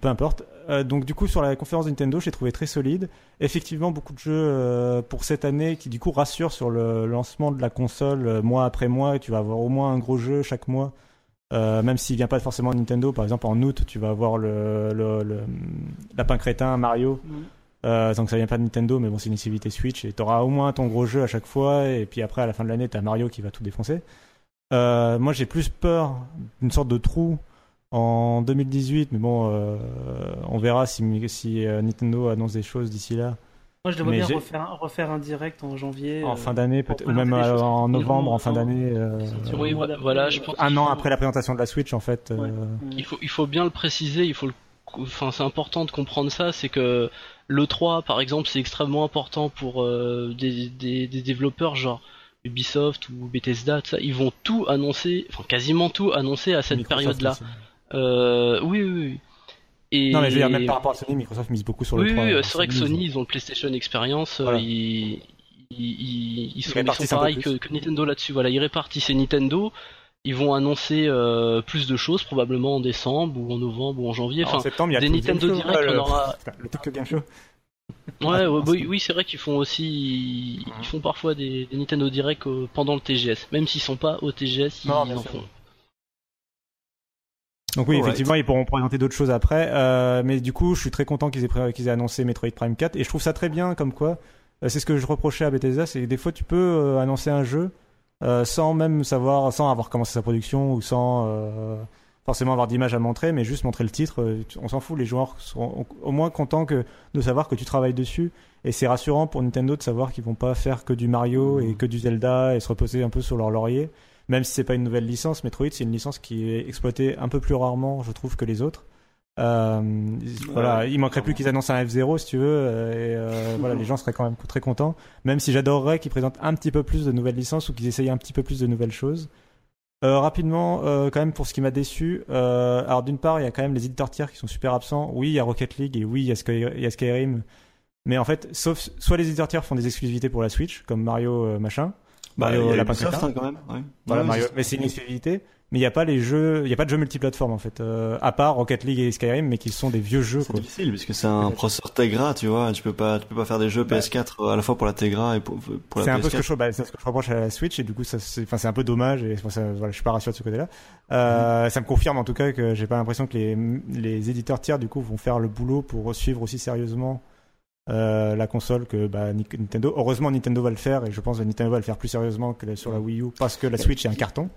peu importe. Euh, donc du coup sur la conférence Nintendo, j'ai trouvé très solide. Effectivement, beaucoup de jeux euh, pour cette année qui du coup rassurent sur le lancement de la console euh, mois après mois. Tu vas avoir au moins un gros jeu chaque mois, Euh, même s'il vient pas forcément de Nintendo. Par exemple, en août, tu vas avoir le, le, le lapin crétin Mario.
Mhm.
Euh, donc ça vient pas de Nintendo, mais bon, c'est une exclusivité Switch et t'auras au moins ton gros jeu à chaque fois. Et puis après, à la fin de l'année, t'as Mario qui va tout défoncer. Euh, moi, j'ai plus peur d'une sorte de trou en 2018, mais bon, euh, on verra si, si euh, Nintendo annonce des choses d'ici là.
Moi, je devrais bien refaire un, refaire un direct en janvier.
En
euh,
fin d'année, peut-être, ou même euh, en novembre, en fin d'année. euh,
Oui, voilà, je pense
un an après la présentation de la Switch, en fait. euh,
Ouais.
Il faut, il faut bien le préciser, il faut le, enfin, c'est important de comprendre ça, c'est que le 3, par exemple, c'est extrêmement important pour euh, des, des, des développeurs genre Ubisoft ou Bethesda, tout ça, ils vont tout annoncer, enfin quasiment tout annoncer à cette
Microsoft
période-là. Euh, oui, oui, oui. Et...
Non, mais je veux dire, même par rapport à Sony, Microsoft mise beaucoup sur le
oui,
3.
oui,
euh,
c'est vrai que. Sony, ils ont le PlayStation Experience, euh,
Voilà.
ils, ils, ils, ils sont, ils pareils que, que Nintendo là-dessus. Voilà, ils répartissent et Nintendo. Ils vont annoncer euh, plus de choses, probablement en décembre ou en novembre ou en janvier.
Alors, en
Enfin,
septembre, il y a
des
le
Nintendo
Show,
Direct,
euh,
on
le-
aura-
Le Tokyo Game Show.
Ouais, ouais,
Ah,
oui, c'est vrai qu'ils font aussi, ils font parfois des, des Nintendo Direct euh, pendant le TGS, même s'ils sont pas au TGS, ils
Non, bien
en font.
Donc oui,
Alright.
effectivement, ils pourront présenter d'autres choses après. Euh, mais du coup, je suis très content qu'ils aient, qu'ils aient annoncé Metroid Prime 4. Et je trouve ça très bien, comme quoi. euh, c'est ce que je reprochais à Bethesda, c'est que des fois, tu peux euh, annoncer un jeu euh, sans même savoir, sans avoir commencé sa production ou sans euh, forcément avoir d'image à montrer, mais juste montrer le titre. euh, on s'en fout, les joueurs seront au moins contents que, de savoir que tu travailles dessus. Et c'est rassurant pour Nintendo de savoir qu'ils vont pas faire que du Mario et que du Zelda et se reposer un peu sur leur laurier. Même si c'est pas une nouvelle licence, Metroid c'est une licence qui est exploitée un peu plus rarement, je trouve, que les autres. Euh, voilà, il manquerait plus qu'ils annoncent un F0 si tu veux, euh, et euh, voilà, les gens seraient quand même très contents. Même si j'adorerais qu'ils présentent un petit peu plus de nouvelles licences ou qu'ils essayent un petit peu plus de nouvelles choses. Euh, rapidement, euh, quand même pour ce qui m'a déçu, euh, alors d'une part il y a quand même les éditeurs tiers qui sont super absents. Oui, il y a Rocket League et oui il y a, Sky- il y a Skyrim, mais en fait, sauf soit les éditeurs tiers font des exclusivités pour la Switch, comme Mario machin,
Bah,
Mario
il y a
Lapin
Ubisoft,
Crétin.
hein, quand même. Ouais.
Voilà,
Ouais,
Mario. Mais c'est une exclusivité. Mais il n'y a pas les jeux, il y a pas de jeux multiplateformes en fait, euh, à part Rocket League et Skyrim, mais qui sont des vieux jeux
C'est difficile puisque c'est un processeur Tegra, tu vois. Tu peux pas, tu peux pas faire des jeux
Bah.
PS4 à la fois pour la Tegra et pour, pour
C'est
la
un peu ce que
PS4.
je, bah, c'est ce que je reproche à la Switch et du coup ça, c'est, enfin c'est un peu dommage et c'est ça, voilà, je suis pas rassuré de ce côté-là. Euh, Ça me confirme en tout cas que j'ai pas l'impression que les, les éditeurs tiers du coup vont faire le boulot pour suivre aussi sérieusement euh, la console que bah, Ni- Nintendo. Heureusement Nintendo va le faire et je pense que Nintendo va le faire plus sérieusement que sur la Wii U parce que la Switch est un carton.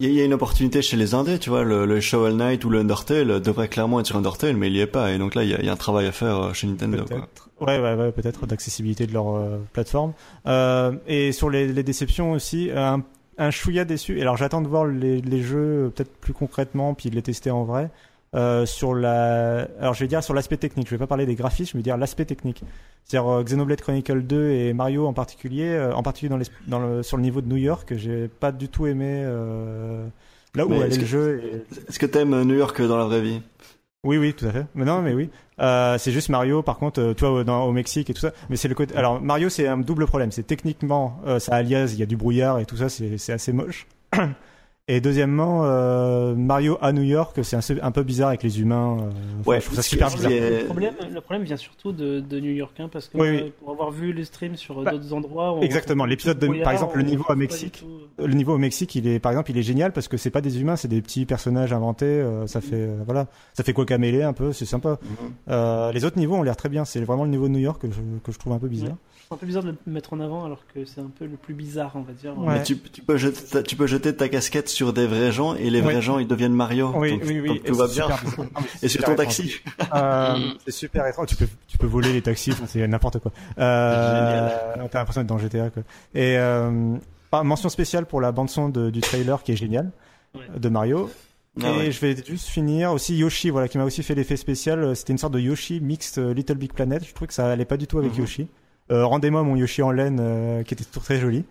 Il y a- une opportunité chez les indés, tu vois. Le, le Shovel Knight ou le Undertale devrait clairement être sur Undertale, mais il y est pas. Et donc là, il y a, y a un travail à faire euh, chez Nintendo. Quoi.
Ouais, ouais, ouais, peut-être d'accessibilité de leur euh, plateforme. Euh, et sur les, les déceptions aussi, un, un chouïa déçu. Et alors j'attends de voir les, les jeux euh, peut-être plus concrètement, puis de les tester en vrai. Euh, sur la, alors je vais dire sur l'aspect technique. Je vais pas parler des graphismes, je vais dire l'aspect technique. C'est-à-dire euh, Xenoblade Chronicle 2 et Mario en particulier, euh, en particulier dans, les, dans le, sur le niveau de New York, j'ai pas du tout aimé. Euh, là où
Mais est-ce
le jeu. et-
Est-ce que t'aimes New York dans la vraie vie?
Oui, oui, tout à fait. Mais non, mais oui. Euh, c'est juste Mario, par contre, euh, tu vois, au- dans, au Mexique et tout ça. Mais c'est le côté. Alors, Mario, c'est un double problème. C'est techniquement, euh, ça alias, il y a du brouillard et tout ça, c'est c'est assez moche. Et deuxièmement, euh, Mario à New York, c'est un, un peu bizarre avec les humains. euh,
Ouais,
je trouve ça super bizarre.
est-
Le problème, le problème vient surtout de, de New York, hein, parce que
Oui, oui.
pour avoir vu les streams sur euh,
Bah,
d'autres endroits, on
exactement. L'épisode par exemple, le niveau à Mexique. Le niveau au Mexique, il est, par exemple, il est génial parce que c'est pas des humains, c'est des petits personnages inventés. euh, ça fait, euh, voilà, ça fait Guacamele un peu, c'est sympa. Euh, les autres niveaux ont l'air très bien. C'est vraiment le niveau de New York que je, que je trouve un peu bizarre.
C'est un peu bizarre de le mettre en avant alors que c'est un peu le plus bizarre, on va dire.
Ouais.
Mais tu, tu peux jeter ta, tu peux jeter ta casquette sur des vrais gens et les vrais
Oui.
gens ils deviennent Mario.
Oui,
Donc-
oui, oui.
donc
et
tout va bien. Et sur ton
étrange.
taxi.
Euh, c'est super étrange. Tu peux, tu peux voler les taxis, c'est n'importe quoi. Euh, T'as l'impression d'être dans GTA, quoi. Et euh, ah, mention spéciale pour la bande son de- du trailer qui est géniale
Ouais.
de Mario.
Ah
et
ouais.
je vais juste finir aussi Yoshi, voilà, qui m'a aussi fait l'effet spécial. C'était une sorte de Yoshi mixte euh, Little Big Planet. Je trouvais que ça allait pas du tout avec
Mhm.
Yoshi. Euh, Rendez-moi mon Yoshi en laine, euh, qui était toujours très joli.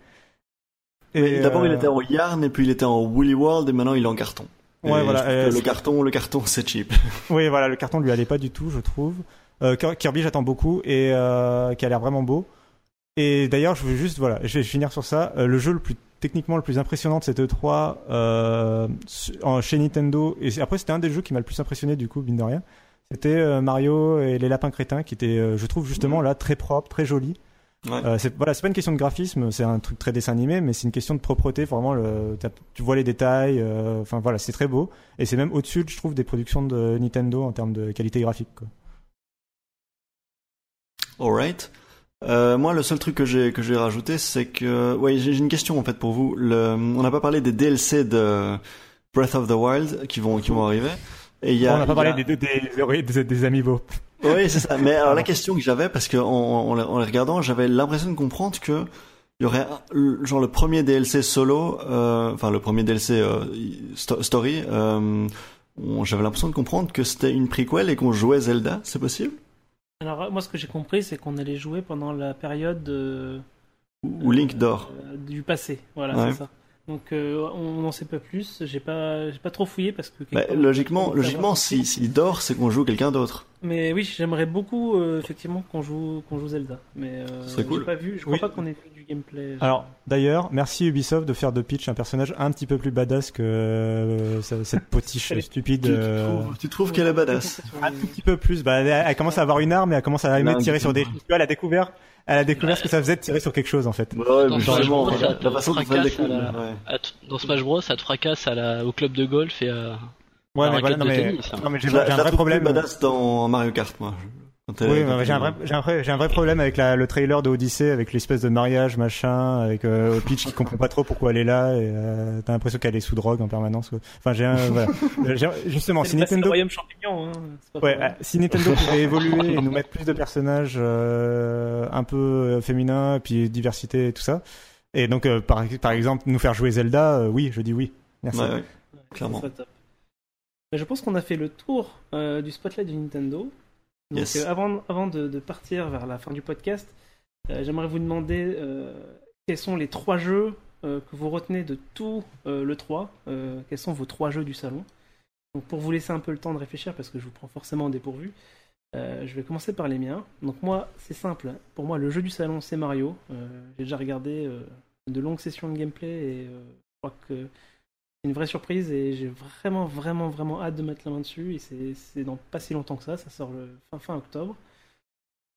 D'abord il
euh,
était en yarn et puis il était en Woolly World et maintenant il est en carton.
Ouais,
Et
voilà, euh,
le carton, le carton c'est cheap.
Oui, voilà, le carton lui allait pas du tout, je trouve. Euh, Kir- Kirby, j'attends beaucoup et qui a l'air vraiment beau. Et d'ailleurs, je veux juste, voilà, je vais finir sur ça. Le jeu le plus techniquement le plus impressionnant de cette E3 euh, chez Nintendo. Et après, c'était un des jeux qui m'a le plus impressionné du coup, mine de rien. C'était euh, Mario et les lapins crétins, qui était, euh, je trouve justement là très propre, très joli.
Ouais.
Euh, c'est voilà, c'est pas une question de graphisme, c'est un truc très dessin animé, mais c'est une question de propreté. Vraiment, le, tu vois les détails. euh, Enfin voilà, c'est très beau. Et c'est même au-dessus, je trouve, des productions de Nintendo en termes de qualité graphique. Quoi.
Alright. Euh, moi, le seul truc que j'ai que j'ai rajouté, c'est que, ouais, j'ai une question en fait pour vous. Le, on n'a pas parlé des DLC de Breath of the Wild qui vont qui vont arriver. Et il y a,
on n'a pas parlé
a-
des, des, des, des, des amiibo.
Oui, c'est ça. Mais alors la question que j'avais, parce que en, en, en les regardant, j'avais l'impression de comprendre que il y aurait genre le premier DLC solo, euh, enfin le premier DLC euh, sto- story. Euh, j'avais l'impression de comprendre que c'était une prequel et qu'on jouait Zelda. C'est possible?
Alors, moi, ce que j'ai compris, c'est qu'on allait jouer pendant la période
Ou Link dort.
du passé. Voilà,
Ouais.
c'est ça. Donc, euh, on n'en sait pas plus. J'ai pas, j'ai pas trop fouillé parce que.
Bah, logiquement, logiquement,
savoir.
si s'il dort, c'est qu'on joue quelqu'un d'autre.
Mais oui, j'aimerais beaucoup euh, effectivement qu'on joue, qu'on joue Zelda. Mais euh,
Ce serait cool.
j'ai pas vu. Je crois
Oui.
pas qu'on ait vu du gameplay.
Alors, d'ailleurs, merci Ubisoft de faire de Peach un personnage un petit peu plus badass que euh, ce- cette potiche stupide.
Tu, tu
euh,
trouves, tu trouves qu'elle est badass
Un tout petit peu plus. Bah, elle, elle commence à avoir une arme et elle commence à aimer tirer sur des. Tu vois, elle a découvert, elle a découvert ce que ça faisait de tirer sur quelque chose en fait.
Ouais,
Dans
mais
Smash Bros,
la,
ça
façon dont découvre. ouais.
T- Dans Smash Bros, ça te fracasse à la... au club de golf et à...
Ouais, mais voilà,
raquette
non,
de
mais,
tennis, hein.
non, mais j'ai un vrai problème.
badass dans Mario Kart, moi.
Oui, j'ai un
elle-
vrai, j'ai un vrai, j'ai un vrai problème avec la, le trailer de Odyssey, avec l'espèce de mariage, machin, avec euh, Peach qui comprend pas trop pourquoi elle est là, et euh, t'as l'impression qu'elle est sous drogue en permanence. quoi. Enfin, j'ai un, voilà. Euh, Justement, si Nintendo,
royaume champignon. Hein.
ouais, euh, si Nintendo pouvait évoluer et nous mettre plus de personnages euh, un peu féminins, puis diversité et tout ça, et donc euh, par, par exemple nous faire jouer Zelda, euh, oui, je dis oui. Merci.
Ouais, ouais. Clairement.
ça je pense qu'on a fait le tour euh, du spotlight du Nintendo. Donc,
Yes.
euh, avant, avant de, de partir vers la fin du podcast, euh, j'aimerais vous demander quels sont les trois jeux que vous retenez de tout le 3. euh, quels sont vos trois jeux du salon? Donc, pour vous laisser un peu le temps de réfléchir, parce que je vous prends forcément au dépourvu, je vais commencer par les miens. Donc, moi, c'est simple. Pour moi, le jeu du salon, c'est Mario. J'ai déjà regardé de longues sessions de gameplay et je crois que une vraie surprise et j'ai vraiment, vraiment, vraiment hâte de mettre la main dessus. Et c'est- c'est dans pas si longtemps que ça, ça sort le fin, fin octobre.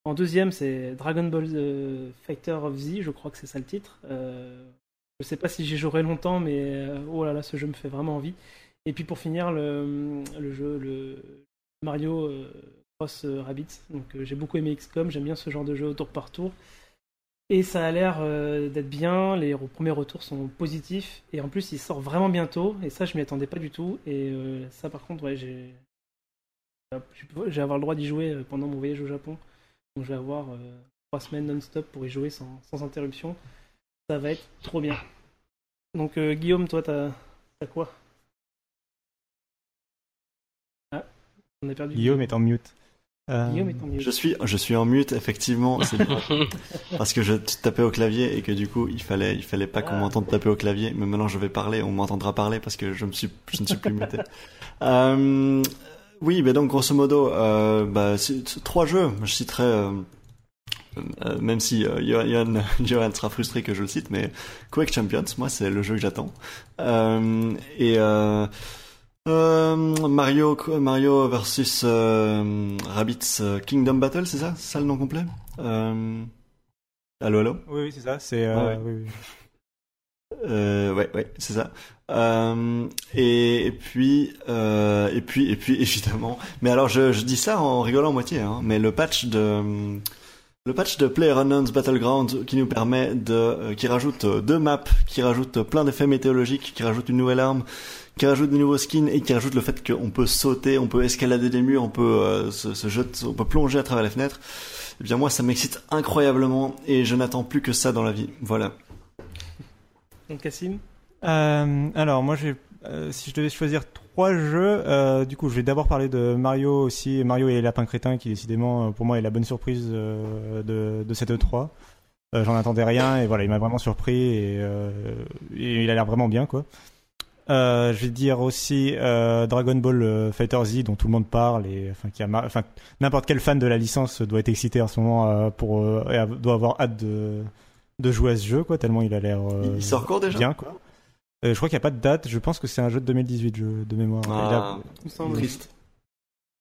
En deuxième, c'est Dragon Ball euh, Fighter of Z, je crois que c'est ça le titre. Euh, je sais pas si j'y jouerai longtemps, mais euh, oh là là, ce jeu me fait vraiment envie. Et puis pour finir, le, jeu, le Mario Cross Rabbids. Donc j'ai beaucoup aimé XCOM, j'aime bien ce genre de jeu au tour par tour. Et ça a l'air euh, d'être bien, les re- premiers retours sont positifs, et en plus il sort vraiment bientôt, et ça je m'y attendais pas du tout, et euh, ça par contre, ouais, j'ai. Je vais avoir le droit d'y jouer euh, pendant mon voyage au Japon, donc je vais avoir trois semaines non-stop pour y jouer sans, interruption. Ça va être trop bien. Donc Guillaume, toi t'as t'as quoi? Ah, on a perdu.
Guillaume est en mute. Euh.
Je suis, je suis en mute, effectivement, parce que je tapais au clavier et que du coup, il fallait, il fallait pas qu'on
Ah.
m'entende taper au clavier. Mais maintenant, je vais parler, on m'entendra parler parce que je me suis, je ne suis plus muté. Euh, oui, mais donc grosso modo, euh, bah, trois jeux. Je citerai, euh, euh, même si euh, Johan, Johan sera frustré que je le cite, mais Quake Champions, moi, c'est le jeu que j'attends. Euh, et euh, Mario, Mario versus euh, Rabbids euh, Kingdom Battle, c'est ça? C'est ça le nom complet? Euh... Allô, allô?
Oui, oui, c'est ça. C'est. euh,
Ouais,
oui, oui.
ouais, ouais, c'est ça. Et, et puis, et puis, et puis, évidemment. Mais alors, je, je dis ça en rigolant à moitié, hein, mais le patch de, le patch de PlayerUnknown's Battleground qui nous permet de, qui rajoute deux maps, qui rajoute plein d'effets météorologiques, qui rajoute une nouvelle arme, qui rajoute des nouveaux skins et qui rajoute le fait qu'on peut sauter, on peut escalader des murs, on peut euh, se, se jeter, on peut plonger à travers les fenêtres. Eh bien, moi, ça m'excite incroyablement et je n'attends plus que ça dans la vie. Voilà.
Donc Cassim
Euh, alors moi, j'ai, euh, si je devais choisir trois jeux, euh, du coup, je vais d'abord parler de Mario aussi, Mario et les lapins crétins, qui décidément, pour moi, est la bonne surprise euh, de, de cette E3. Euh, J'en attendais rien et voilà, il m'a vraiment surpris et, euh, et il a l'air vraiment bien, quoi. Euh, je vais dire aussi euh, Dragon Ball euh, Fighter Z dont tout le monde parle et enfin qui a mar- enfin n'importe quel fan de la licence doit être excité en ce moment euh, pour euh, et a- doit avoir hâte de de jouer à ce jeu quoi tellement il a l'air euh,
Il sort quand déjà?
bien quoi. Euh, je crois qu'il n'y a pas de date. Je pense que c'est un jeu de 2018 jeu de mémoire.
Ah, triste.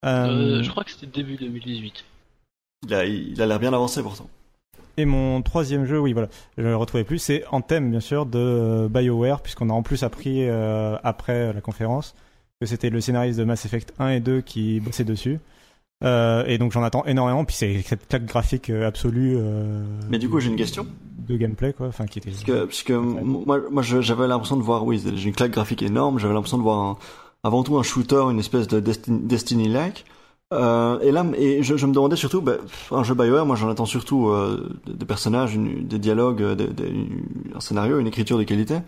Euh,
Euh, je crois que c'était début 2018.
Il a, il a l'air bien avancé pourtant.
Et mon troisième jeu, oui, voilà, je ne le retrouvais plus, c'est Anthem, bien sûr, de euh, BioWare, puisqu'on a en plus appris euh, après la conférence que c'était le scénariste de Mass Effect 1 et 2 qui bossait dessus. Euh, et donc j'en attends énormément, puis c'est cette claque graphique euh, absolue. euh,
Mais du coup, j'ai une question.
De gameplay, quoi, enfin qui était.
Parce que, parce que moi, j'avais l'impression de voir, oui, j'ai une claque graphique énorme, j'avais l'impression de voir un- avant tout un shooter, une espèce de Destiny- Destiny-like. Euh, et là, et je, me demandais surtout, bah, un jeu BioWare, moi j'en attends surtout euh, des, personnages, des dialogues, euh, des- des- un scénario, une écriture de qualité.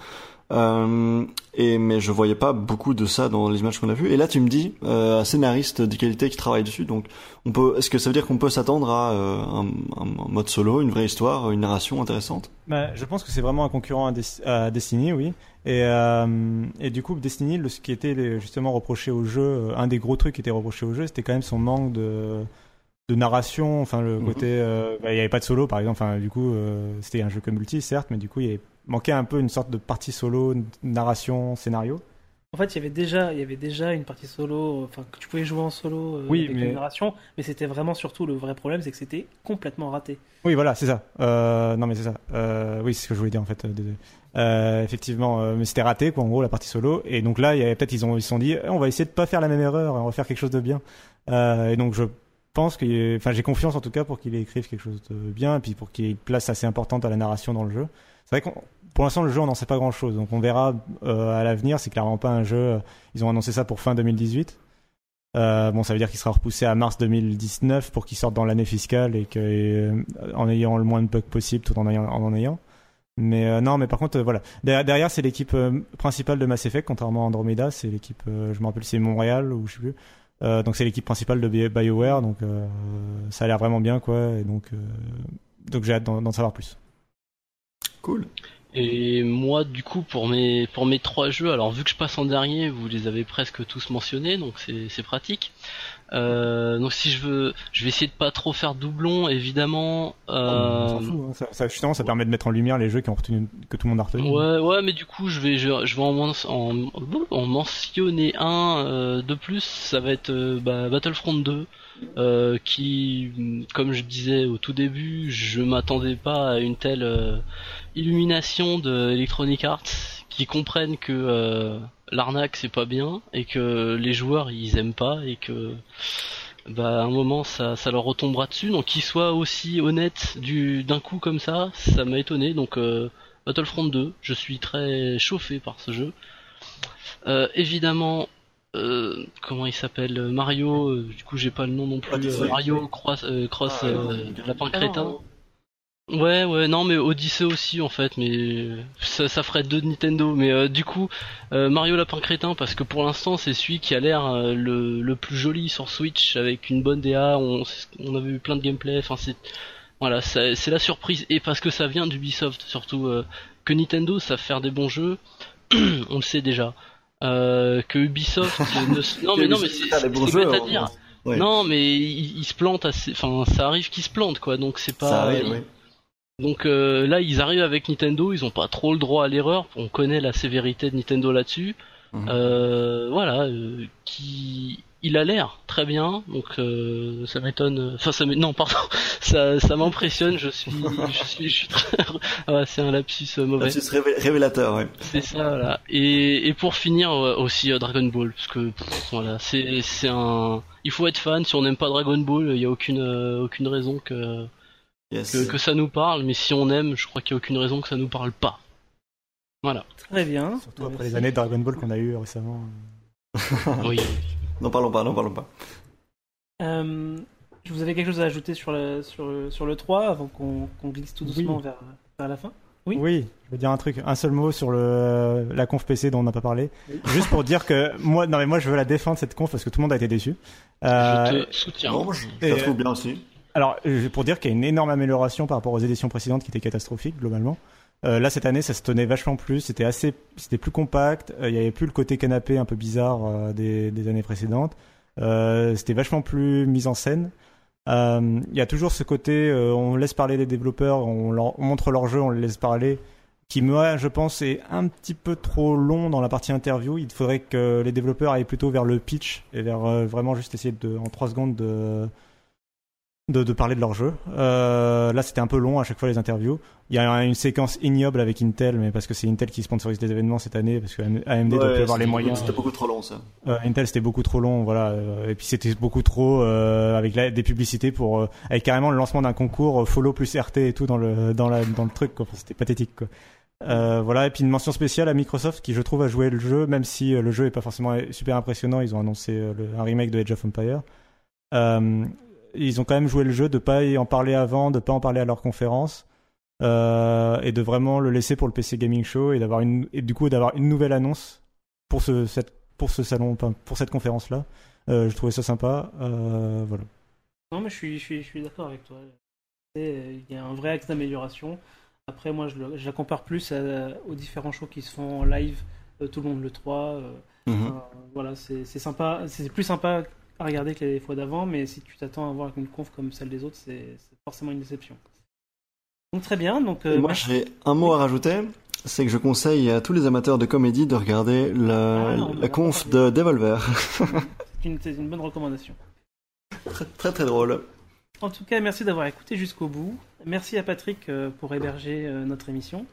Euh, et mais je voyais pas beaucoup de ça dans les images qu'on a vues. Et là, tu me dis euh, un scénariste de qualité qui travaille dessus. Donc, on peut. Est-ce que ça veut dire qu'on peut s'attendre à euh, un, mode solo, une vraie histoire, une narration intéressante?
Bah, je pense que c'est vraiment un concurrent à, Des- à Destiny, oui. Et, euh, et du coup, Destiny, le, ce qui était justement reproché au jeu, un des gros trucs qui était reproché au jeu, c'était quand même son manque de, de narration. Enfin, le
Mhm.
côté, euh, bah, il n'y avait pas de solo, par exemple. Enfin, du coup, euh, c'était un jeu que multi, certes, mais du coup, il y avait- manquait un peu une sorte de partie solo, narration, scénario.
En fait, il y avait déjà, il y avait déjà une partie solo, enfin que tu pouvais jouer en solo euh,
Oui,
avec
mais-
une narration, mais c'était vraiment surtout le vrai problème, c'est que c'était complètement raté.
Oui, voilà, c'est ça. Euh, non, mais c'est ça. Euh, oui, c'est ce que je voulais dire en fait. euh, désolé. Effectivement, mais c'était raté, quoi, en gros, la partie solo. Et donc là, il y avait peut-être ils ont ils se sont dit, Eh, on va essayer de pas faire la même erreur, on va faire quelque chose de bien. Et donc je pense que, enfin, j'ai confiance en tout cas pour qu'il écrive quelque chose de bien, et puis pour qu'il y ait une place assez importante à la narration dans le jeu. C'est vrai qu'on pour l'instant, le jeu, on n'en sait pas grand-chose. Donc, on verra euh, à l'avenir. C'est clairement pas un jeu. euh, Ils ont annoncé ça pour fin 2018. Euh, bon, ça veut dire qu'il sera repoussé à mars 2019 pour qu'il sorte dans l'année fiscale et que, en ayant le moins de bugs possible, tout en ayant. En ayant. Mais non, mais par contre, voilà. Derrière, c'est l'équipe principale de Mass Effect, contrairement à Andromeda. C'est l'équipe, je me rappelle, c'est Montréal ou je sais plus. Donc c'est l'équipe principale de Bi- BioWare. Donc ça a l'air vraiment bien, quoi. Et donc, donc j'ai hâte d'en savoir plus.
Cool.
Et moi, du coup, pour mes pour mes trois jeux, alors vu que je passe en dernier, vous les avez presque tous mentionnés, donc c'est pratique. Euh, donc si je veux, je vais essayer de pas trop faire doublon, évidemment. Euh,
fout, hein. ça, ça, justement, ça permet de mettre en lumière les jeux qui ont retenu, que tout le monde a retenu.
Ouais, ouais, mais du coup, je vais, je, je vais en, men- en, en mentionner un euh, de plus. Ça va être bah, Battlefront 2, euh, qui, comme je disais au tout début, je m'attendais pas à une telle euh, illumination de Electronic Arts, qui comprennent que euh, l'arnaque c'est pas bien et que les joueurs ils aiment pas et que bah à un moment ça, ça leur retombera dessus. Donc qu'ils soient aussi honnêtes du d'un coup comme ça, ça m'a étonné. Donc Battlefront 2, je suis très chauffé par ce jeu. Évidemment, euh, comment il s'appelle Mario, euh, du coup j'ai pas le nom non plus.
Odyssey.
euh, Mario Cross, euh, Cross
Ah,
euh,
ouais.
Lapin Crétin. Ouais, ouais, non, mais Odyssey aussi en fait, mais ça, ça ferait deux de Nintendo. Mais euh, du coup, euh, Mario Lapin Crétin, parce que pour l'instant c'est celui qui a l'air euh, le, le plus joli sur Switch avec une bonne DA. On, on avait eu plein de gameplay. Enfin, c'est voilà, c'est la surprise et parce que ça vient d'Ubisoft surtout. euh, que Nintendo savent faire des bons jeux, on le sait déjà. Euh, que Ubisoft ne... non mais non mais c'est à dire.
Ouais.
Non mais ils il se plantent assez. Enfin, ça arrive qu'ils se plantent quoi. Donc c'est pas.
ça arrive, oui.
Donc euh, là, ils arrivent avec Nintendo, ils ont pas trop le droit à l'erreur. On connaît la sévérité de Nintendo là-dessus.
Mhm.
Euh, voilà, euh, qui il a l'air très bien, donc euh, ça m'étonne. Enfin, ça non, pardon, ça, ça m'impressionne. Je suis, je suis, je suis très. Ah, c'est un lapsus euh, mauvais.
Lapsus révé- révélateur, ouais.
C'est ça, voilà. Et, et pour finir euh, aussi euh, Dragon Ball, parce que pff, voilà, c'est c'est un. Il faut être fan. Si on n'aime pas Dragon Ball, il y a aucune euh, aucune raison que,
Yes.
que que ça nous parle. Mais si on aime, je crois qu'il y a aucune raison que ça nous parle pas. Voilà.
Très bien.
Surtout après
Merci.
les années de Dragon Ball qu'on a eu récemment.
Oui.
N'en parlons pas, n'en parlons pas.
Euh, vous avez quelque chose à ajouter sur le, sur le, sur le 3 avant qu'on qu'on glisse tout doucement
Oui.
vers, vers la fin Oui.
Oui, je vais dire un truc, un seul mot sur le la conf PC dont on n'a pas parlé. Juste pour dire que moi, non mais moi je veux la défendre cette conf parce que tout le monde a été déçu. Euh,
je te soutiens.
Je, la trouve bien aussi.
Alors, pour dire qu'il y a une énorme amélioration par rapport aux éditions précédentes qui étaient catastrophiques globalement. Euh, là cette année, ça se tenait vachement plus. C'était assez, c'était plus compact. euh, Il y avait plus le côté canapé un peu bizarre euh, des, années précédentes. C'était vachement plus mis en scène. Il y a toujours ce côté, on laisse parler les développeurs, on, montre leur jeu, on les laisse parler, qui moi, je pense, est un petit peu trop long dans la partie interview. Il faudrait que les développeurs aillent plutôt vers le pitch et vers vraiment juste essayer de, en trois secondes de de, de parler de leur jeu. Euh, là, c'était un peu long à chaque fois les interviews. Il y a une séquence ignoble avec Intel, mais parce que c'est Intel qui sponsorise les événements cette année, parce que AMD doit
Ouais,
plus avoir les moyens.
C'était beaucoup trop long, ça.
Euh, Intel c'était beaucoup trop long, voilà, euh, et puis c'était beaucoup trop euh, avec la, des publicités pour avec carrément le lancement d'un concours follow plus RT et tout dans le dans la dans le truc, quoi. Enfin, c'était pathétique, quoi. Euh, voilà, et puis une mention spéciale à Microsoft qui je trouve a joué le jeu, même si euh, le jeu est pas forcément super impressionnant. Ils ont annoncé euh, le- un remake de Age of Empire. Ils ont quand même joué le jeu de pas y en parler avant, de pas en parler à leur conférence. Euh, et de vraiment le laisser pour le PC Gaming Show et d'avoir une et du coup d'avoir une nouvelle annonce pour ce cette pour ce salon pour cette conférence là euh, je trouvais ça sympa euh, voilà
Non, mais je suis, je suis, je suis d'accord avec toi. Il y a un vrai axe d'amélioration. Après, moi, je, le- je la compare plus à- aux différents shows qui se font en live euh, tout le long de l'E3. euh,
Mhm.
enfin, voilà, c'est sympa. C'est plus sympa à regarder que les fois d'avant, mais si tu t'attends à voir une conf comme celle des autres, c'est forcément une déception. Donc très bien. Donc, euh,
moi, j'ai un mot à rajouter. c'est que je conseille à tous les amateurs de comédie de regarder la,
Ah, on
la conf de Devolver.
C'est une, bonne recommandation.
très, très très drôle.
En tout cas, merci d'avoir écouté jusqu'au bout. Merci à Patrick euh, pour héberger euh, notre émission.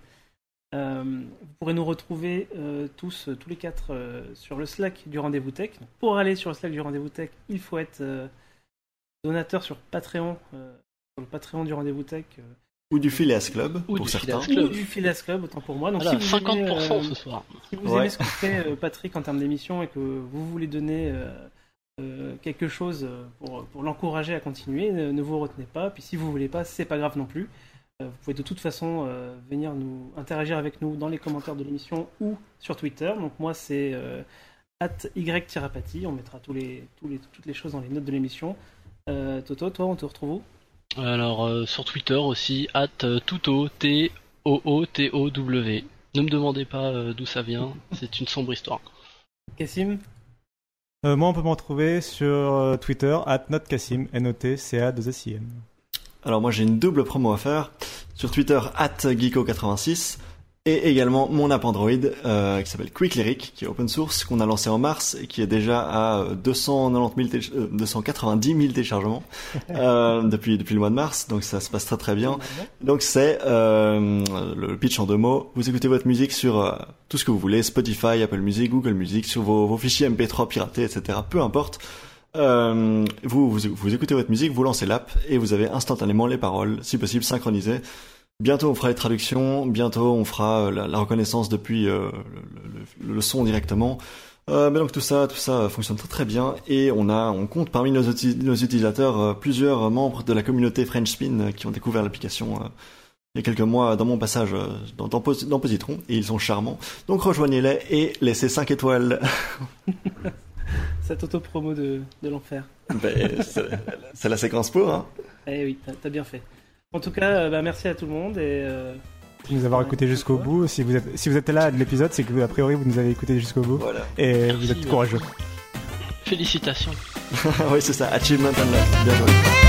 Euh, vous pourrez nous retrouver euh, tous, euh, tous les quatre, euh, sur le Slack du Rendez-vous Tech. Donc, pour aller sur le Slack du Rendez-vous Tech, il faut être euh, donateur sur Patreon, euh, sur le Patreon du Rendez-vous Tech, euh,
Ou du Phileas Club,
Ou
pour
du
certains.
Club.
ou du Phileas Club, autant pour moi. Donc,
Voilà,
si vous
50%
aimez, euh,
ce soir.
Si vous
Ouais.
aimez ce que fait euh, Patrick en termes d'émission et que vous voulez donner euh, euh, quelque chose pour, pour l'encourager à continuer, ne, ne vous retenez pas. Puis si vous voulez pas, c'est pas grave non plus. Euh, vous pouvez de toute façon euh, venir nous interagir avec nous dans les commentaires de l'émission ou sur Twitter. Donc moi c'est euh, @y-apathy. On mettra tous les, tous les, toutes les choses dans les notes de l'émission. Euh, Toto, toi, on te retrouve où?
Alors euh, sur Twitter aussi, at tuto, T-O-O-T-O-W. Ne me demandez pas euh, d'où ça vient, c'est une sombre histoire.
Cassim
Euh, moi, on peut me retrouver sur Twitter, at notcassim, N-O-T-C-A-2-S-I-M.
Alors moi j'ai une double promo à faire sur Twitter @geeko86 et également mon app Android euh, qui s'appelle Quick Lyric qui est open source qu'on a lancé en mars et qui est déjà à euh, 290 000 téléch- euh, 290 000 téléchargements euh, depuis depuis le mois de mars donc ça se passe très très bien. Donc c'est euh, le pitch en deux mots. Vous écoutez votre musique sur euh, tout ce que vous voulez, Spotify, Apple Music, Google Music, sur vos, vos fichiers MP3 piratés, etc. Peu importe. Euh, vous, vous, vous écoutez votre musique, vous lancez l'app et vous avez instantanément les paroles, si possible synchronisées. Bientôt on fera les traductions, bientôt on fera euh, la, reconnaissance depuis euh, le, le- le son directement. Euh, mais donc tout ça, tout ça fonctionne très très bien et on a, on compte parmi nos, nos utilisateurs plusieurs membres de la communauté French Spin qui ont découvert l'application il y a quelques mois dans mon passage dans, dans, dans Positron et ils sont charmants. Donc rejoignez-les et laissez 5 étoiles.
Cette auto-promo de, de l'enfer.
Ben, c'est la séquence pour, hein.
Eh oui, t'as bien fait. En tout cas, euh, bah, merci à tout le monde et euh,
De nous avoir écouté jusqu'au bout. Si vous êtes, si vous êtes là de l'épisode, c'est que vous, a priori vous nous avez écouté jusqu'au bout.
Voilà.
Et vous êtes courageux.
Félicitations.
oui, c'est ça. Achievement unlocked. Bien joué.